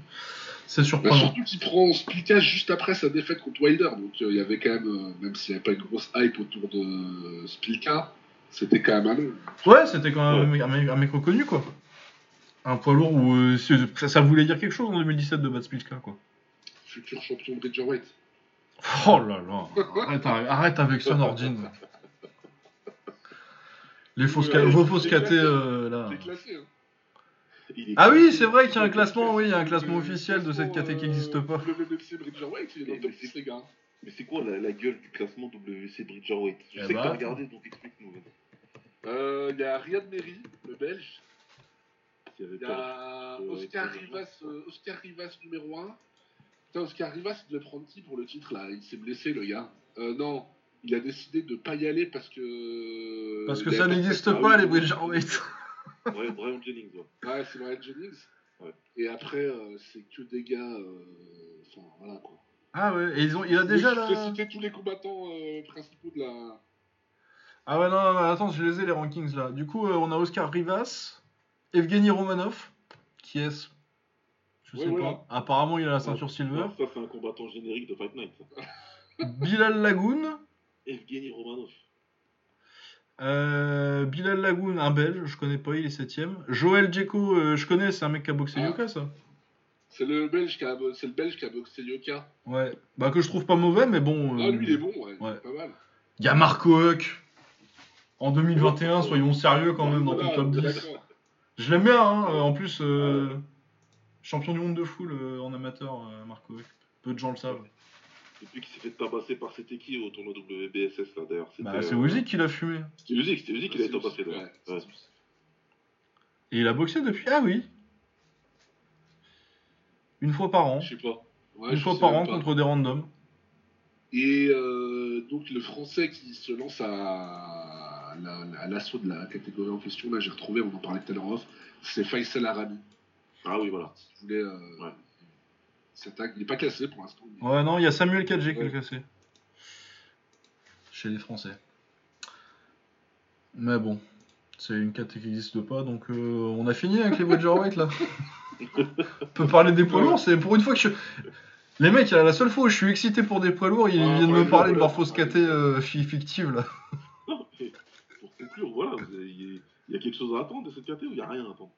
C'est Bah, surprenant. surtout qu'il prend Spilka juste après sa défaite contre Wilder, donc euh, il y avait quand même, euh, même s'il n'y avait pas une grosse hype autour de Spilka, c'était quand même un nom. Ouais, c'était quand même un mec- un, mec, un mec reconnu, quoi. Un poids lourd où euh, ça, ça voulait dire quelque chose en 2017 de battre Spilka, quoi. Futur champion de Bridgerweight. Oh là là, arrête, arrête, arrête avec ça, Nordine. Les fausses, Ouais, ca- vos c'est fausses classé. catés, euh, là. Classé, hein. Il est- Ah oui, c'est vrai qu'il y a un classement, oui, il y a un classement officiel de cette caté qui n'existe pas. WBC Bridgerweight, il est dans le top 10, les gars. Mais c'est quoi la, la gueule du classement WC Bridgerweight Je Eh sais bah. que t'as regardé, donc explique-nous. Euh, Il y a Riyad Meri, le belge. Il y pas- a Oscar Rivas, euh, Oscar Rivas numéro 1. Putain, Oscar Rivas, il devait prendre qui pour le titre là Il s'est blessé, le gars. Euh, non, il a décidé de pas y aller parce que. Parce que ça n'existe pas, oui, les Bridgerweight. Ouais, Brian Jennings, ouais. Ouais, c'est Brian Jennings. Ouais. Et après, euh, c'est que des gars. euh, Enfin, voilà quoi. Ah ouais, et ils ont, il a déjà Je vais là. citer tous les combattants euh, principaux de la. Ah ouais, non, non, non, attends, je les ai les rankings là. Du coup, euh, on a Oscar Rivas, Evgeny Romanov. Qui est-ce? Je Ouais, sais voilà. pas. Apparemment, il a la ceinture Ouais. silver. Ça, c'est un combattant générique de Fight Night. ça. Bilal Lagoun. Evgeny Romanov. Euh, Bilal Lagoun, un belge, je connais pas, il est septième. Joël Djeko, euh, je connais, c'est un mec qui a boxé Ah. Yoka, ça. C'est le Belge qui a, c'est le Belge qui a boxé Yoka. Ouais. Bah que je trouve pas mauvais, mais bon. Ah, euh, lui, il est bon, ouais. il est ouais. Pas mal. Il y a Marco Huck. En 2021, soyons sérieux quand même dans ton top 10. d'accord. Je l'aime bien, hein. euh, en plus, euh, champion du monde de foule euh, en amateur, euh, Marco Huck. Peu de gens le savent. Depuis qu'il s'est fait tabasser par c'était qui au tournoi WBSS là d'ailleurs Bah, c'est euh, Usyk qui l'a fumé. C'était Usyk, c'était Usyk qui l'a C'est- tabassé d'ailleurs. c'est- Ouais. Et il a boxé depuis. Ah oui Une fois par an. Je sais pas. Ouais, Une je fois par an pas. contre des randoms. Et euh, donc le français qui se lance à, la- à l'assaut de la catégorie en question, là j'ai retrouvé, on en parlait tout à l'heure off, c'est Faisal Arami. Ah oui voilà. qui voulait euh, Ouais. Il n'est pas classé pour l'instant. mais- Ouais, non, il y a Samuel Kadje qui Ouais. l'a cassé. Chez les Français. Mais bon, c'est une catégorie qui n'existe pas, donc euh, on a fini avec les welterweight là. on peut parler des poids lourds, c'est pour une fois que je... Les mecs, la seule fois où je suis excité pour des poids lourds, ils Ah, viennent me parler de leur fausse caté euh, fi- fictive là. Non, mais pour conclure, voilà, il y, a- il y a quelque chose à attendre de cette caté ou il n'y a rien à attendre?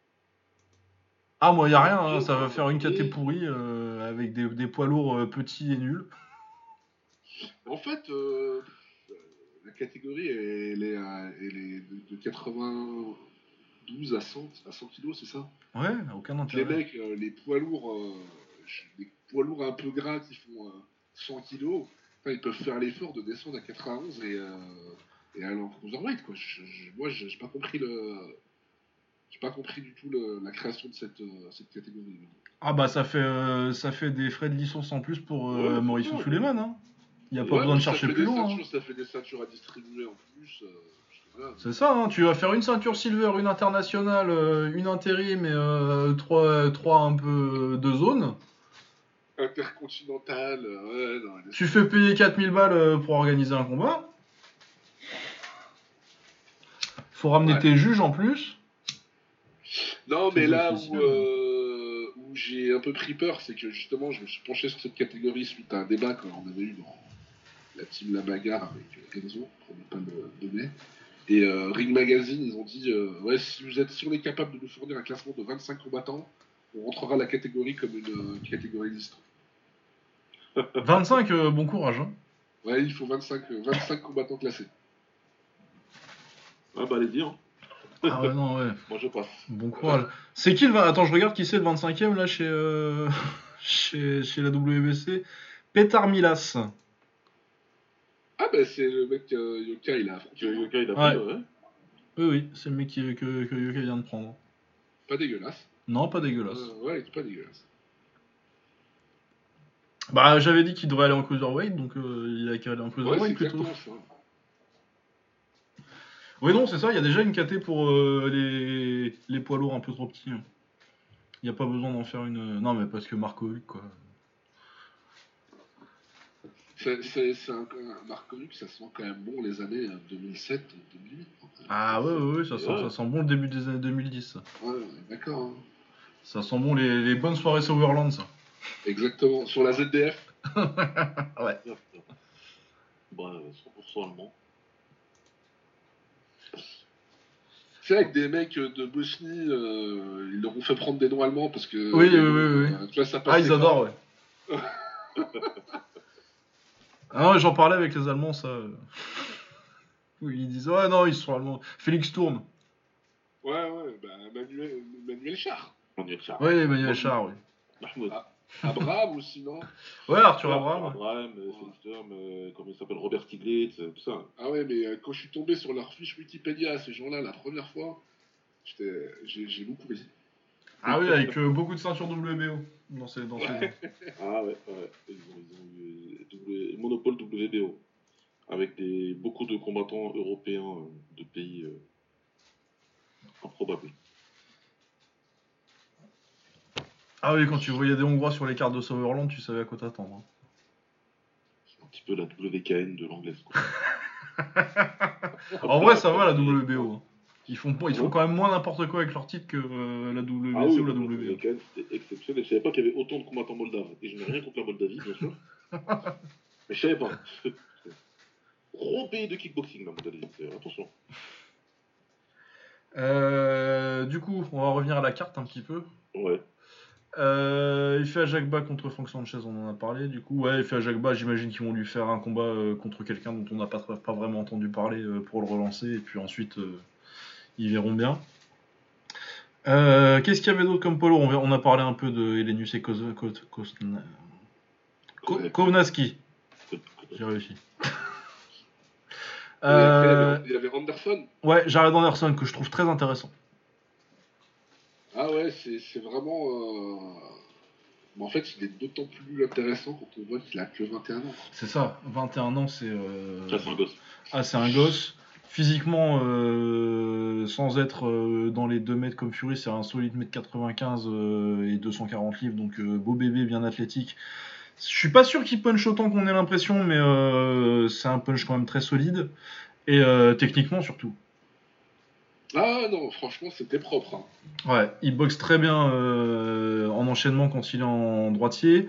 Ah, moi, y a rien, hein, ça va faire une caté pourrie euh, avec des, des poids lourds euh, petits et nuls. En fait, euh, la catégorie, elle est, à- elle est de, de 92 à 100, à 100 kilos, c'est ça? Ouais, aucun Les intérêt. mecs, euh, les poids lourds, euh, les poids lourds un peu gras qui font euh, 100 kilos, enfin, ils peuvent faire l'effort de descendre à 91 et, euh, et aller en cruiserweight, quoi. Je- je- moi, j'ai j'ai pas compris le... J'ai pas compris du tout le- la création de cette, euh, cette catégorie. Ah bah ça fait, euh, ça fait des frais de licence en plus pour euh, Ouais, Maurice. Hein. Il n'y a pas Ouais, besoin de chercher plus loin. hein. Ça fait des ceintures à distribuer en plus. euh. C'est ça, hein, tu vas faire une ceinture silver, une internationale, euh, une intérim et euh, trois, trois un peu de zone. Intercontinental, euh, ouais, non, elle est- Tu fais payer 4000 balles pour organiser un combat. Faut ramener Ouais. tes juges en plus. Non, mais là où, euh, où j'ai un peu pris peur, c'est que justement, je me suis penché sur cette catégorie suite à un débat qu'on avait eu dans la team La Bagarre avec Enzo, pour ne pas le donner. Et euh, Ring Magazine, ils ont dit euh, ouais, si, vous êtes, si on est capable de nous fournir un classement de 25 combattants, on rentrera la catégorie comme une euh, catégorie existante. 25, euh, bon courage. Hein. Ouais, il faut 25, euh, 25 combattants classés. Ah bah allez-y, hein. Ah ouais, non, ouais. moi je passe. Bon courage. C'est qui le. vingt- Attends, je regarde qui c'est le 25ème là chez, euh, chez, chez la WBC. Petar Milas. Ah, bah c'est le mec euh, Yoka, il a affronté. Que Yoka il a Ouais. pris, ouais. Oui, oui, c'est le mec qui- que, que Yoka vient de prendre. Pas dégueulasse. Non, pas dégueulasse. Euh, ouais, pas dégueulasse. Bah, j'avais dit qu'il devrait aller en cruiserweight, donc euh, il a qu'à aller en Ouais, cruiserweight plutôt. exactement ça. Oui, non, c'est ça, il y a déjà une KT pour euh, les, les poids lourds un peu trop petits. Il n'y a pas besoin d'en faire une. Non, mais parce que Marco quoi. C'est c'est- c'est un, un Marc Luc, ça sent quand même bon les années euh, 2007, 2008. Ah, ouais, ouais, ouais, ça, sent, Ouais. ça sent bon le début des années 2010. Ça, Ouais, ouais, d'accord. hein. Ça sent bon les, les bonnes soirées Sauverland, ça. Exactement. Sur la ZDF, Bah, 100% allemand. C'est avec des mecs euh, de Bosnie, euh, ils leur ont fait prendre des noms allemands parce que. Oui, oui, euh, oui, oui. tu vois, ça Ah, ils adorent, ouais. ah, ouais, j'en parlais avec les Allemands, ça. euh. Oui, ils disent, ouais, non, ils sont allemands. Félix Tourne. Ouais, ouais, bah, Manuel, Manuel Char. Manuel Char. Oui, Emmanuel Char, oui. Mahmoud. Abraham aussi, non Ouais, Arthur Abraham. Abraham, euh, comment il s'appelle Robert Stiglitz, euh, tout ça. Ah ouais, mais euh, quand je suis tombé sur leur fiche Wikipédia, ces gens-là, la première fois, j'étais- j'ai j'ai beaucoup aimé. Ah oui, avec euh, beaucoup de ceintures WBO dans ces, dans ces... Ah ouais, ouais. Ils ont, ils ont eu euh, monopole WBO. Avec des, beaucoup de combattants européens de pays euh, improbables. Ah oui, quand tu voyais des Hongrois sur les cartes de Sauverland, tu savais à quoi t'attendre. hein. C'est un petit peu la WKN de l'anglaise. En vrai, ça va la WBO. hein. Ils font, ils font quand même moins n'importe quoi avec leur titre que euh, la WBC Ah oui, ou la même, c'était exceptionnel. Je savais pas qu'il y avait autant de combattants moldaves. Et je n'ai rien contre la Moldavie, bien sûr. mais je savais pas. Gros pays de kickboxing, la Moldavie. Attention. Euh, du coup, on va revenir à la carte un petit peu. Ouais. Euh, il fait Ajakba contre Frank Sanchez, on en a parlé. Du coup, ouais, il fait Ajakba. J'imagine qu'ils vont lui faire un combat euh, contre quelqu'un dont on n'a pas, pas vraiment entendu parler euh, pour le relancer. Et puis ensuite, ils verront bien. Qu'est-ce qu'il y avait d'autre comme polo? On, on a parlé un peu de Elenius et Koz- Koz- Koz- Ko- Ouais. Kovnaski. J'ai réussi. Il y avait Anderson. ouais, Jared Anderson que je trouve très intéressant. Ah ouais, c'est c'est vraiment. euh, Mais en fait, il est d'autant plus intéressant quand on voit qu'il a que 21 ans. C'est ça, 21 ans, c'est. euh, Ça, c'est un gosse. Ah, c'est un gosse. Physiquement, euh, sans être euh, dans les 2 mètres comme Fury, c'est un solide mètre 95 euh, et 240 livres, donc euh, beau bébé, bien athlétique. Je suis pas sûr qu'il punch autant qu'on ait l'impression, mais euh, c'est un punch quand même très solide. Et euh, techniquement surtout. Ah non, franchement, c'était propre. hein. Ouais, il boxe très bien euh, en enchaînement quand il est en droitier.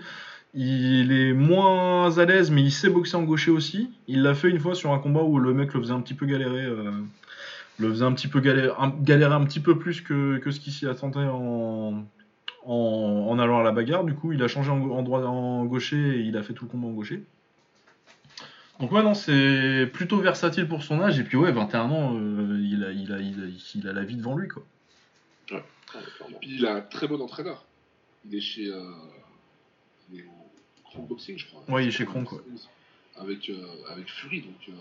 Il est moins à l'aise, mais il sait boxer en gaucher aussi. Il l'a fait une fois sur un combat où le mec le faisait un petit peu galérer, euh, le faisait un petit peu galérer, un, petit peu plus que, ce qu'il s'y attendait en, allant à la bagarre. Du coup, il a changé en, en gaucher et il a fait tout le combat en gaucher. Donc ouais, non, c'est plutôt versatile pour son âge. Et puis ouais, 21 ans, euh, il, a, il, a, il, a, il a la vie devant lui, quoi. Ouais, clairement. Puis il a un très bon entraîneur. Il est chez. euh, Il est au Kronk Boxing, je crois. Ouais, il est chez Kronk, ouais. Avec, euh, avec Fury, donc. euh,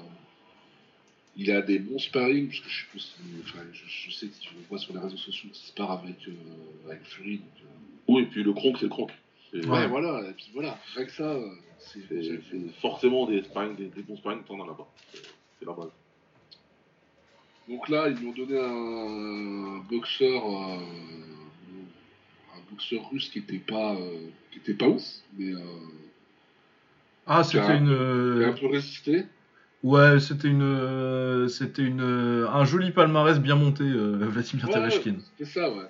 Il a des bons sparring, parce que je, sais pas si- enfin, je, je sais que tu le vois sur les réseaux sociaux qu'il se part avec, euh, avec Fury. Donc, euh, Oui, et puis le cronk, c'est le. C'est ouais, voilà, et puis voilà, rien que ça, euh, c'est. forcément des, sparring, des, des bons sparring, t'en as là-bas. C'est- la base. Donc là, ils lui ont donné un boxeur, euh, un boxeur russe qui était pas, euh, qui était pas ouf, mais euh, Ah, c'était une. qui a un peu résisté. Ouais, c'était une. C'était une. Un joli palmarès bien monté, euh, Vladimir Ouais, Tereshkin. C'est ça, ouais.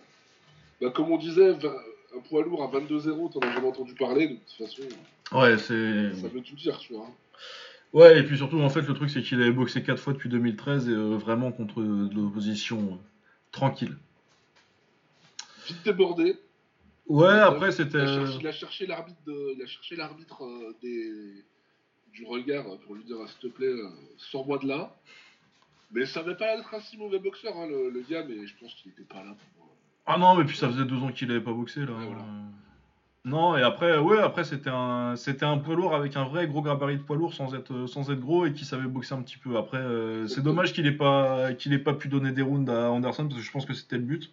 Bah, comme on disait, un poids lourd à 22-0, t'en as jamais entendu parler, donc de toute façon, Ouais, c'est. ça veut tout dire, tu vois. Ouais, et puis surtout, en fait, le truc, c'est qu'il avait boxé 4 fois depuis 2013 et euh, vraiment contre de l'opposition euh, tranquille. Vite débordé. Ouais, après, c'était. il a cherché l'arbitre, de- il a cherché l'arbitre euh, des du regard euh, pour lui dire s'il te plaît, euh, sors-moi de là. Mais ça avait pas être un si mauvais boxeur, hein, le, le gars, mais je pense qu'il était pas là euh, Ah non, mais puis ça faisait deux ans qu'il avait pas boxé là. Ouais, voilà. Non, et après, ouais, après c'était un, c'était un poids lourd avec un vrai gros gabarit de poids lourd sans être, sans être gros et qui savait boxer un petit peu. Après, euh, c'est dommage qu'il ait pas, qu'il ait pas pu donner des rounds à Anderson parce que je pense que c'était le but.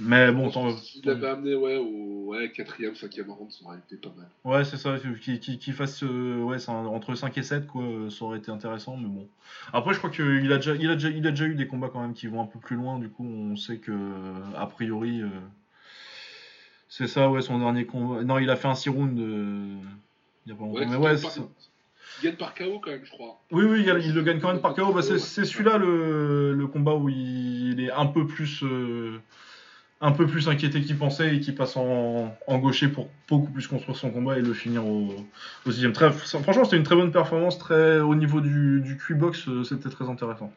Mais bon, que S'il l'avait amené ouais, au ouais, quatrième, cinquième round, ça aurait été pas mal. ouais, c'est ça, qu'il fasse, euh, ouais, un- entre 5 et 7 quoi, euh, ça aurait été intéressant, mais bon. Après, je crois qu'il a déjà, il a déjà, il a déjà eu des combats quand même qui vont un peu plus loin. Du coup, on sait que a priori. euh, C'est ça, ouais, son dernier combat. Non, il a fait un 6 rounds euh, il y a pas longtemps. Ouais, mais qui ouais, c'est ça. Il gagne par KO quand même, je crois. Oui, oui, il, il le gagne quand même par KO. Bah, c'est celui-là le, le combat où il, est un peu plus. Un peu plus inquiété qu'il pensait et qui passe en, gaucher pour beaucoup plus construire son combat et le finir au, sixième. Très, franchement, c'était une très bonne performance. Au niveau du, du Q-box, euh, c'était très intéressant.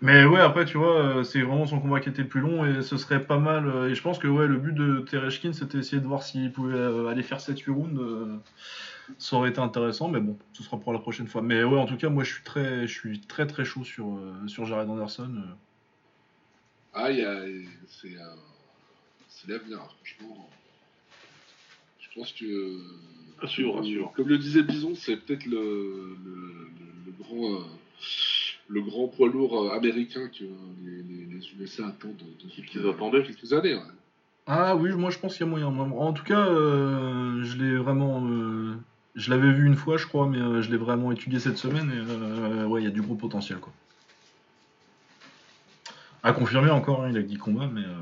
Mais ouais, après, tu vois, euh, c'est vraiment son combat qui était plus long et ce serait pas mal. euh, Et je pense que le but de Tereshkin, c'était essayer de voir s'il pouvait aller faire 7-8 rounds. ça aurait été intéressant, mais bon, ce sera pour la prochaine fois. Mais ouais, en tout cas, moi, je suis très, très chaud sur Jared Anderson. Euh. Ah, il y a. C'est euh, c'est l'avenir, franchement. Je pense que. Comme, rassure. Comme le disait Bison, c'est peut-être le, le, le- le grand. euh, le grand poids lourd euh, américain que les, les, les USA attendent depuis Qu'ils attendaient. quelques années. ouais. Ah oui, moi, je pense qu'il y a moyen. En tout cas, euh, je l'ai vraiment. euh, je l'avais vu une fois, je crois, mais euh, je l'ai vraiment étudié cette semaine et euh, ouais, il y a du gros potentiel, quoi. À confirmer encore, hein, il a que 10 combats, mais euh,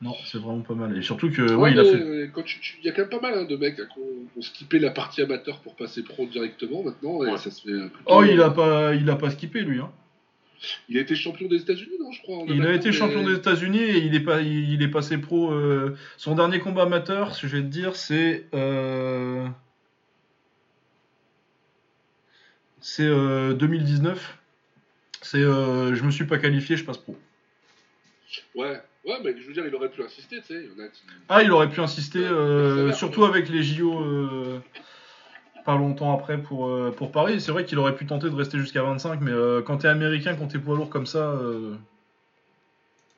non, c'est vraiment pas mal. Et surtout que, ouais, Ouais, il a fait. euh, quand tu- tu- Il y a quand même pas mal hein, de mecs hein, qui ont, skippé la partie amateur pour passer pro directement maintenant, et Ouais. ça se fait euh, plutôt. Oh, il a pas, il a pas skippé lui. Hein. Il a été champion des États-Unis, non, je crois. Il a été champion des États-Unis et il est, pas, il, il est passé pro. euh, son dernier combat amateur, que je vais te dire, c'est. euh, c'est euh, 2019. C'est euh, je me suis pas qualifié, je passe pro. Ouais, ouais, mais je veux dire, il aurait pu insister, tu sais. Il y en a qui. Ah, il aurait pu insister, euh, surtout avec les JO euh, pas longtemps après pour, euh, pour Paris. C'est vrai qu'il aurait pu tenter de rester jusqu'à 25, mais quand t'es américain, quand t'es poids lourd comme ça,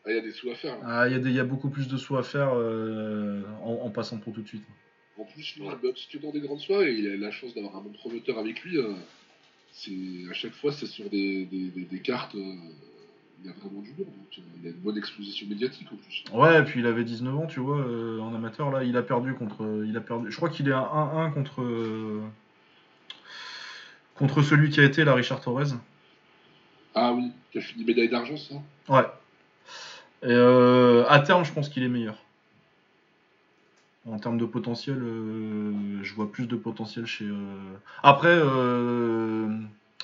Ah, il y a des sous à faire. ah, il y, il y a beaucoup plus de sous à faire en, en passant pro tout de suite. En plus, lui, parce que dans des grandes soirées, il a la chance d'avoir un bon promoteur avec lui. c'est à chaque fois, c'est sur des, des, des- des cartes. Euh, il a vraiment du. Donc, euh, il a une bonne exposition médiatique en plus. Ouais, et puis il avait 19 ans, tu vois, euh, en amateur, là, il a perdu contre. Il a perdu. Je crois qu'il est à 1-1 contre. euh, contre celui qui a été, là, Richard Torres. Ah oui, qui a fini médaille d'argent, ça Ouais. Et euh, à terme, je pense qu'il est meilleur. En termes de potentiel, euh, je vois plus de potentiel chez. euh, Après, euh,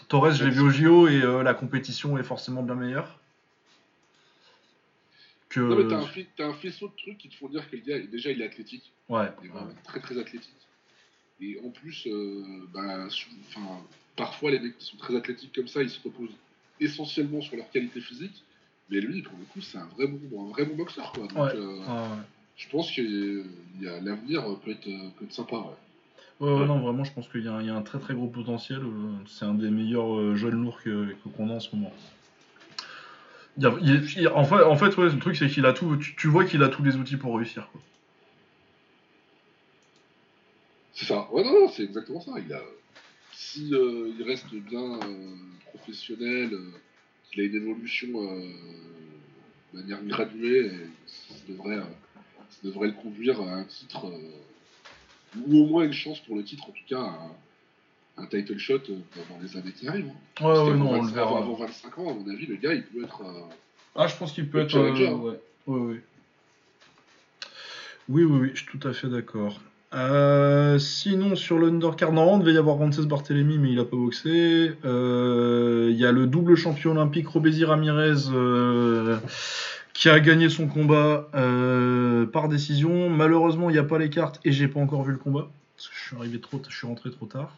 Torres, je l'ai vu au JO et euh, la compétition est forcément bien meilleure. Que... Non, mais t'as un, fi- t'as un faisceau de trucs qui te font dire que le gars, déjà, il est athlétique. Ouais. Il est vraiment très très athlétique. Et en plus, euh, bah, enfin, parfois les mecs qui sont très athlétiques comme ça, ils se reposent essentiellement sur leur qualité physique. Mais lui, pour le coup, c'est un vrai bon, un vrai bon boxeur. Quoi. Donc, Ouais. euh, Ah, je pense que l'avenir peut être, euh, peut être sympa. Ouais. Ouais, ouais, Ouais. non, vraiment, je pense qu'il y, a un- il y a un très très gros potentiel. C'est un des meilleurs jeunes lourds que- qu'on a en ce moment. En fait, en fait le truc, c'est qu'il a tout. Tu, vois qu'il a tous les outils pour réussir. Quoi. C'est ça. Ouais, non, non, c'est exactement ça. Il a, si euh, il reste bien euh, professionnel, euh, qu'il a une évolution euh, de manière graduée, ça devrait, ça devrait le conduire à un titre, ou au moins une chance pour le titre, en tout cas, un, un title shot euh, dans les années qui arrivent. hein. Ouais, ouais, non, on le 25 verra. Avant 25 ans, à mon avis, le gars, il peut être. euh, Ah, je pense qu'il peut être. challenger, euh, hein. ouais. Ouais, ouais. Oui, oui, oui, je suis tout à fait d'accord. Euh, sinon, sur l'undercard, normalement, il devait y avoir Rances Barthélemy, mais il a pas boxé. Euh, Il y a le double champion olympique Robézy Ramirez euh, qui a gagné son combat par décision. Malheureusement, il n'y a pas les cartes et j'ai pas encore vu le combat parce que je suis arrivé trop, je suis rentré trop tard.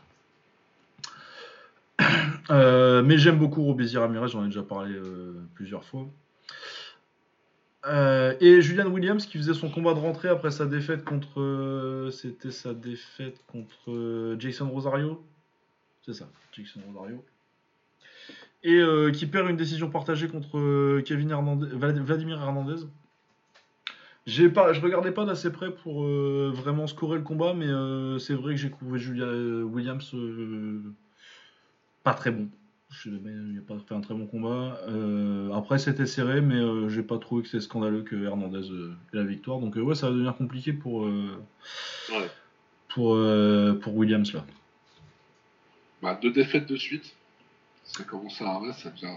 Euh, mais j'aime beaucoup Robézy Ramirez, j'en ai déjà parlé euh, plusieurs fois. Euh, et Julian Williams qui faisait son combat de rentrée après sa défaite contre. C'était sa défaite contre Jason Rosario. C'est ça, Jason Rosario. Et qui perd une décision partagée contre Kevin Vladimir Hernandez. Pas, je regardais pas d'assez près pour vraiment scorer le combat, mais c'est vrai que j'ai trouvé Julia euh, Williams pas très bon. Je- il n'a pas fait un très bon combat. Euh, après, c'était serré, mais euh, j'ai pas trouvé que c'était scandaleux que Hernandez euh, ait la victoire. Donc, ouais, ça va devenir compliqué pour, Ouais. pour, pour Williams là. bah, deux défaites de suite. Ça commence à arrêter, ça devient.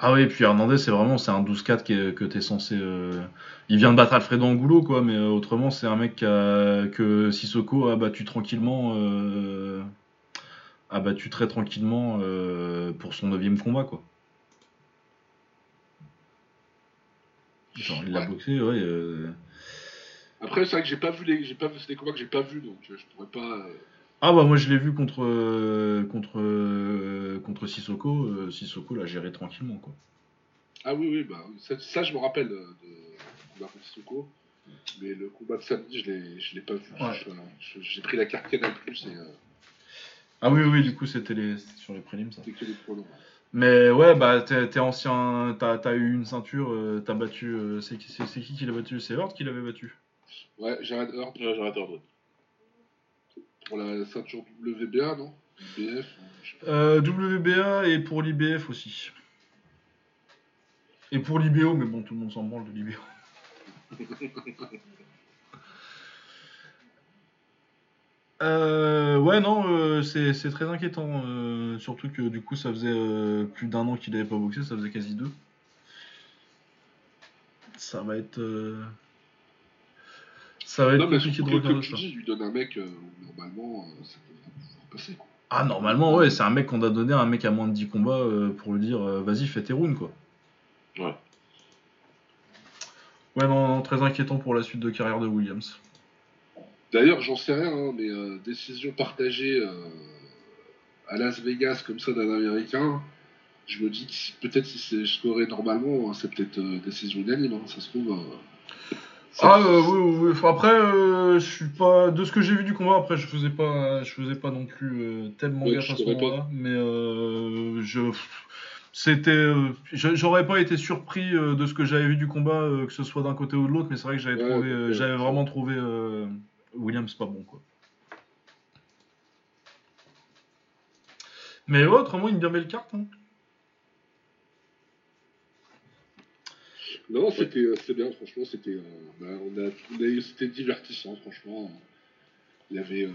Ah oui, et puis Hernandez, c'est vraiment c'est un 12-4 qui est- que t'es censé. euh, Il vient de battre Alfredo Angulo, quoi, mais euh, autrement, c'est un mec qui a- que Sissoko a battu tranquillement. euh, a battu très tranquillement euh, pour son 9 combat, quoi. Genre, il l'a Ouais. boxé, ouais. euh, Après, c'est vrai que j'ai pas vu les, j'ai pas vu, c'est des combats que j'ai pas vu, donc euh, je pourrais pas. Ah bah moi je l'ai vu contre contre contre Sissoko. Sissoko l'a géré tranquillement, quoi. Ah oui, oui, bah, ça, ça, je me rappelle de, combat contre Sissoko. Mais le combat de samedi, je l'ai, je l'ai pas vu. Ouais. J'ai pris la carte Canal Plus et euh, Ah oui, oui, du coup c'était les sur les prélims ça. que. Mais ouais, bah t'es t'es ancien, t'as as eu une ceinture, euh, t'as battu. euh, c'est qui, c'est c'est qui qui l'a battu? C'est Hurt qui l'avait battu? Ouais, Jared Hurt Ouais, j'arrête Hurd. pour la ceinture WBA, non? BF je sais pas. Euh, WBA et pour l'IBF aussi. Et pour l'IBO, mais bon, tout le monde s'en branle de l'IBO. Euh, ouais, non, euh, c'est c'est très inquiétant. euh, surtout que du coup, ça faisait euh, plus d'un an qu'il n'avait pas boxé, ça faisait quasi deux. Ça va être. euh, Ça va être Non, mais compliqué de surtout que, comme regarder tu ça. dis, il lui donne un mec, euh, normalement, euh, ça devrait pouvoir passer. Quoi. Ah, normalement, ouais, c'est un mec qu'on a donné à un mec à moins de 10 combats euh, pour lui dire euh, vas-y, fais tes runes, quoi. Ouais. Ouais, non, non, très inquiétant pour la suite de carrière de Williams. D'ailleurs, j'en sais rien, hein, mais euh, décision partagée euh, à Las Vegas comme ça d'un Américain, je me dis que si- peut-être si c'est scoré normalement, hein, c'est peut-être euh, décision unanime, hein, ça se trouve. Ah, oui, après, je suis pas. De ce que j'ai vu du combat, après, je faisais pas, je faisais pas non plus tellement Ouais, gaffe à ce moment-là. Mais euh, je. C'était. euh, J'aurais pas été surpris euh, de ce que j'avais vu du combat, euh, que ce soit d'un côté ou de l'autre, mais c'est vrai que j'avais Ouais, trouvé, ouais. j'avais vraiment trouvé Williams pas bon, quoi. Mais ouais, autrement, une bien belle carte. Hein. Non, c'était euh, c'était bien, franchement, c'était euh, bah, on a, c'était divertissant, franchement. Il y avait, euh,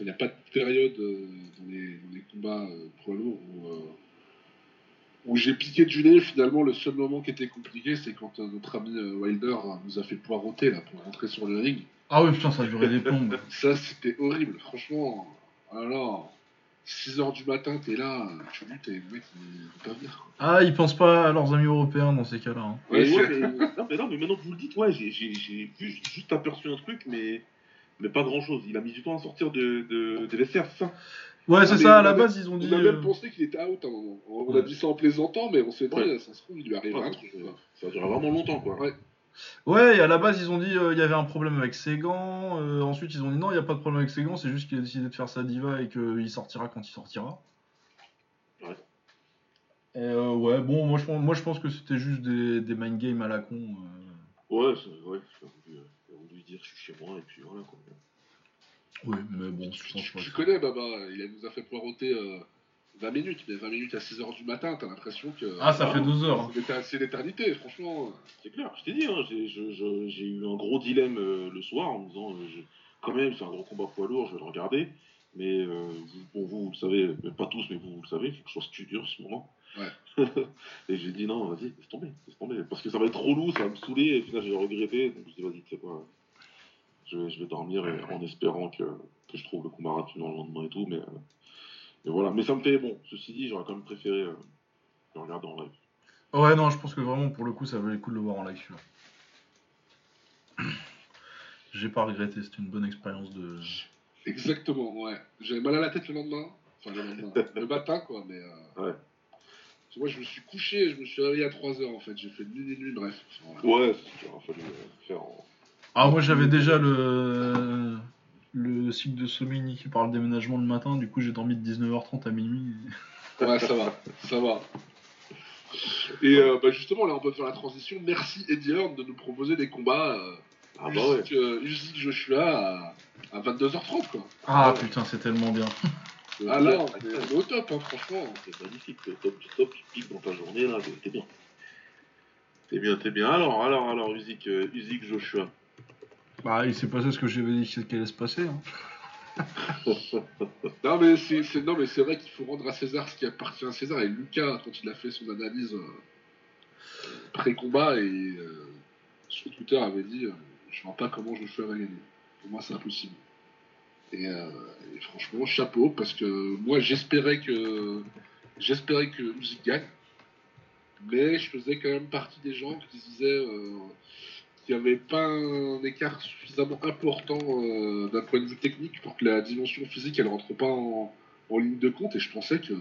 il n'y a pas de période euh, dans, les, combats euh, poids lourds où, euh, j'ai piqué du nez. Finalement, le seul moment qui était compliqué, c'est quand euh, notre ami euh, Wilder euh, nous a fait poireauter là pour rentrer sur le ring. Ah oui, putain, ça durait des plombes. Ça, c'était horrible, franchement. Alors, 6 heures du matin, t'es là, tu et le mec, il veut pas venir. quoi. Ah, ils pensent pas à leurs amis européens dans ces cas-là. hein. Ouais, Mais ouais, c'est- mais, non, mais non, mais maintenant que vous le dites, ouais, j'ai j'ai- j'ai vu j'ai juste aperçu un truc, mais, mais pas grand chose. Il a mis du temps à sortir de, de, des vestiaires, c'est ça? Ouais, c'est mais ça, à on la a- base, ils ont On dit. a même euh, pensé qu'il était out à un moment. On Ouais. a dit ça en plaisantant, mais on s'est dit, Ouais. ça se trouve, il lui arrive Ouais, un truc. ça, a duré vraiment longtemps, quoi. Ouais. Ouais, et à la base, ils ont dit euh, il y avait un problème avec ses gants. euh, ensuite, ils ont dit non, il n'y a pas de problème avec ses gants, c'est juste qu'il a décidé de faire sa diva et qu'il sortira quand il sortira. Ouais. Et euh, ouais, bon, moi je, pense- moi je pense que c'était juste des, des mind games à la con. euh. Ouais, c'est- ouais, voulu, euh, voulu lui dire je suis chez moi, et puis voilà, quoi. Oui, mais bon, Tu, je pense tu- pas. tu que- connais, Baba, il nous a fait poireauter euh, 20 minutes, mais 20 minutes à 6h du matin, t'as l'impression que. Ah, ça fait deux heures. C'est l'éter- C'est l'éternité, franchement. C'est clair, je t'ai dit, hein, j'ai je- je- j'ai eu un gros dilemme euh, le soir en me disant, euh, je- quand même, c'est un gros combat poids lourd, je vais le regarder. Mais euh, vous- bon, vous, vous le savez, mais pas tous, mais vous, vous le savez, il faut que je sois studieux en ce moment. Ouais. et j'ai dit non, vas-y, laisse tomber, laisse tomber. Parce que ça va être trop lourd, ça va me saouler, et au final j'ai regretté. Donc je dis, vas-y, tu sais quoi, je vais, je vais dormir et- en espérant que, que je trouve le combat rapide dans le lendemain et tout. Mais, mais voilà, mais ça me fait bon. Ceci dit, j'aurais quand même préféré euh, le regarder en live. Ouais, non, je pense que vraiment pour le coup, ça valait le coup de le voir en live celui-là. J'ai pas regretté, c'était une bonne expérience de. Exactement, ouais. J'avais mal à la tête le lendemain. Enfin, le lendemain. le matin, quoi, mais. euh, Ouais. Moi, je me suis couché, je me suis réveillé à 3h en fait. J'ai fait nuit et nuit, bref. Voilà. Ouais, c'est ce qu'il aurait fallu euh, faire en. Ah, moi j'avais déjà le. Le cycle de Somini qui parle déménagement le matin, du coup j'ai dormi de 19h30 à minuit. Ouais, ça va, ça va. Et euh, bah justement, là, on peut faire la transition. Merci Eddie Hearn de nous proposer des combats euh, Ah bah ouais. Usyk, euh, Joshua à, à 22h30, quoi. Ah Ouais. putain, c'est tellement bien. Ah là, on est, au top, hein, franchement. C'est magnifique, le top du top, tu piques dans ta journée là, t'es bien. T'es bien, t'es bien. Alors, alors, alors, Usyk, euh, Usyk Joshua. Bah, il s'est passé ce que j'avais dit qu'il allait se passer. hein. Non, mais c'est vrai qu'il faut rendre à César ce qui appartient à César. Et Lucas, quand il a fait son analyse euh, pré-combat, et euh, sur Twitter, avait dit euh, Je vois pas comment Joshua va gagner. Pour moi, c'est impossible. Et, euh, et franchement, chapeau, parce que moi, j'espérais que j'espérais que Usyk gagne. Mais je faisais quand même partie des gens qui disaient euh, qu'il n'y avait pas un écart suffisamment important euh, d'un point de vue technique pour que la dimension physique elle rentre pas en, ligne de compte. Et je pensais que,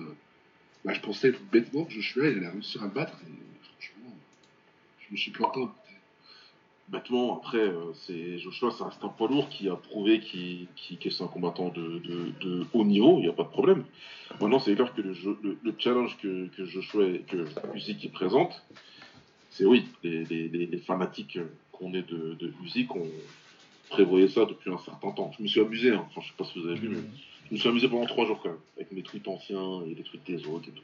bah, je pensais bêtement que Joshua il allait réussir à le battre. Et franchement, je me suis planté. Bêtement, après, euh, c'est Joshua, ça reste un poids lourd qui a prouvé qu'il que c'est un combattant de, de- haut niveau, il n'y a pas de problème. Maintenant, c'est clair que le, le, le challenge que, que Joshua que Usyk présente, c'est oui, les, les- les- les fanatiques qu'on est de, de Usyk, on prévoyait ça depuis un certain temps. Je me suis amusé, hein. enfin, je sais pas si vous avez vu, mais je me suis amusé pendant trois jours quand même, avec mes tweets anciens et les tweets des autres et tout.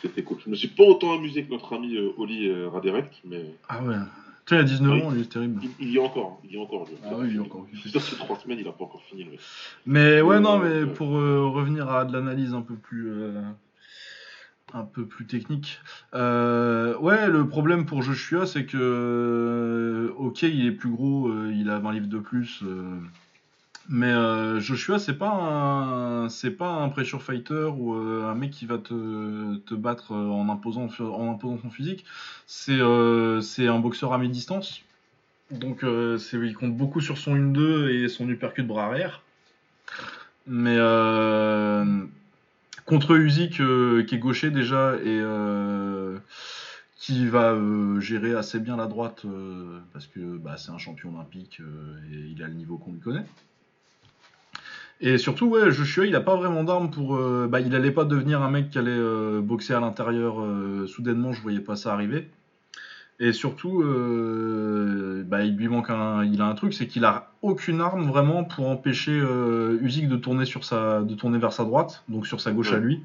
C'était cool. Je me suis pas autant amusé que notre ami euh, Oli euh, mais Ah ouais. Tu sais, a 19 Oui. ans, il est terrible. il, il y est encore, il y est encore. lui. Ah oui, il y a encore. Je suis sûr que ces trois semaines, il a pas encore fini. Mais ouais, non, mais Euh, pour euh, revenir à de l'analyse un peu plus. Un peu plus technique. Euh, ouais, le problème pour Joshua, c'est que. euh, ok, il est plus gros, euh, il a 20 livres de plus. Mais Joshua, c'est pas un, c'est pas un pressure fighter ou un mec qui va te, te battre en imposant, en imposant son physique. C'est, c'est un boxeur à mi-distance. Donc c'est, il compte beaucoup sur son 1-2 et son uppercut bras arrière. Mais euh, contre Usyk, euh, qui est gaucher déjà et euh, qui va euh, gérer assez bien la droite parce que bah, c'est un champion olympique et il a le niveau qu'on lui connaît. Et surtout, ouais, Joshua, il a pas vraiment d'armes pour. bah, il allait pas devenir un mec qui allait boxer à l'intérieur soudainement, je voyais pas ça arriver. Et surtout, euh, bah, il lui manque un. Il a un truc, c'est qu'il a aucune arme vraiment pour empêcher euh, Usyk de tourner sur sa, de tourner vers sa droite, donc sur sa gauche à lui.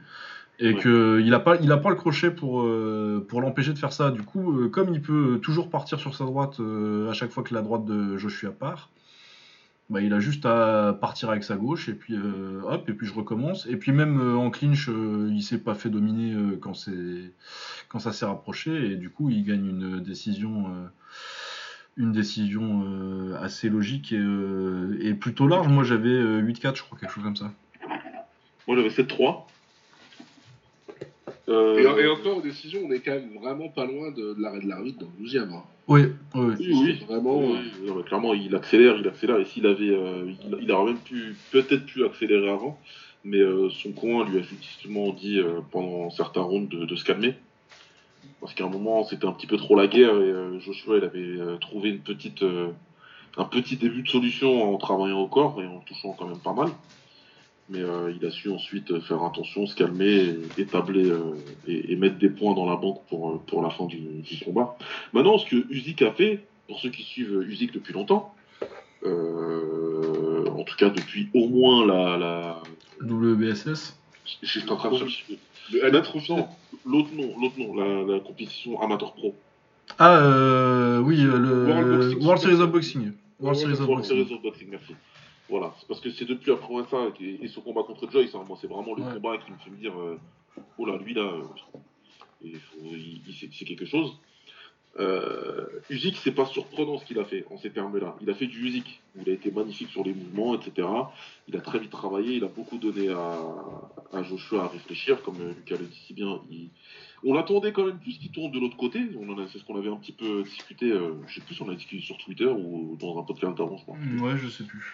Et Ouais. que il a pas, il a pas le crochet pour euh, pour l'empêcher de faire ça. Du coup, euh, comme il peut toujours partir sur sa droite à chaque fois que la droite de Joshua part, bah, il a juste à partir avec sa gauche et puis euh, hop et puis je recommence. Et puis même euh, en clinch, euh, il s'est pas fait dominer euh, quand c'est quand ça s'est rapproché et du coup il gagne une décision une décision assez logique et, plutôt large. Moi j'avais euh, 8-4 je crois quelque chose comme ça. Moi, j'avais 7-3. Euh, Et, et encore, aux décisions, on est quand même vraiment pas loin de, de l'arrêt de l'arbitre dans le 12 e Oui, oui. Oui, oui. Vraiment. Oui, non, clairement, il accélère, il accélère. Et s'il avait, euh, il, il aurait même pu, peut-être pu accélérer avant, mais euh, son coin lui a justement dit euh, pendant certains rounds de, de se calmer. Parce qu'à un moment, c'était un petit peu trop la guerre et euh, Joshua, il avait trouvé une petite, euh, un petit début de solution en travaillant au corps et en touchant quand même pas mal. Mais euh, il a su ensuite euh, faire attention, se calmer, et, établir euh, et, et mettre des points dans la banque pour, pour la fin du, du combat. Maintenant, ce que Usyk a fait, pour ceux qui suivent Usyk depuis longtemps, euh, en tout cas depuis au moins la. la... WBSS. J'étais en train de chercher. L'autre nom, l'autre nom, la, la compétition amateur pro. Ah euh, oui, le World Boxing World Series of Boxing. World. Series of Boxing, merci. Voilà, c'est parce que c'est depuis après ça et, et ce combat contre Joyce, hein, moi c'est vraiment le Ouais. combat qui me fait me dire, euh, oh là, lui là, euh, il, il- il- c'est quelque chose. Euh, Usyk, c'est pas surprenant ce qu'il a fait en ces termes-là. Il a fait du Usyk, où il a été magnifique sur les mouvements, etc. Il a très vite travaillé, il a beaucoup donné à, à Joshua à réfléchir, comme euh, Lucas le dit si bien. il- On l'attendait quand même plus qu'il tourne de l'autre côté. On en a- C'est ce qu'on avait un petit peu discuté, euh, je sais plus si on a discuté sur Twitter ou dans un podcast d'avant, je crois. Ouais, je sais plus.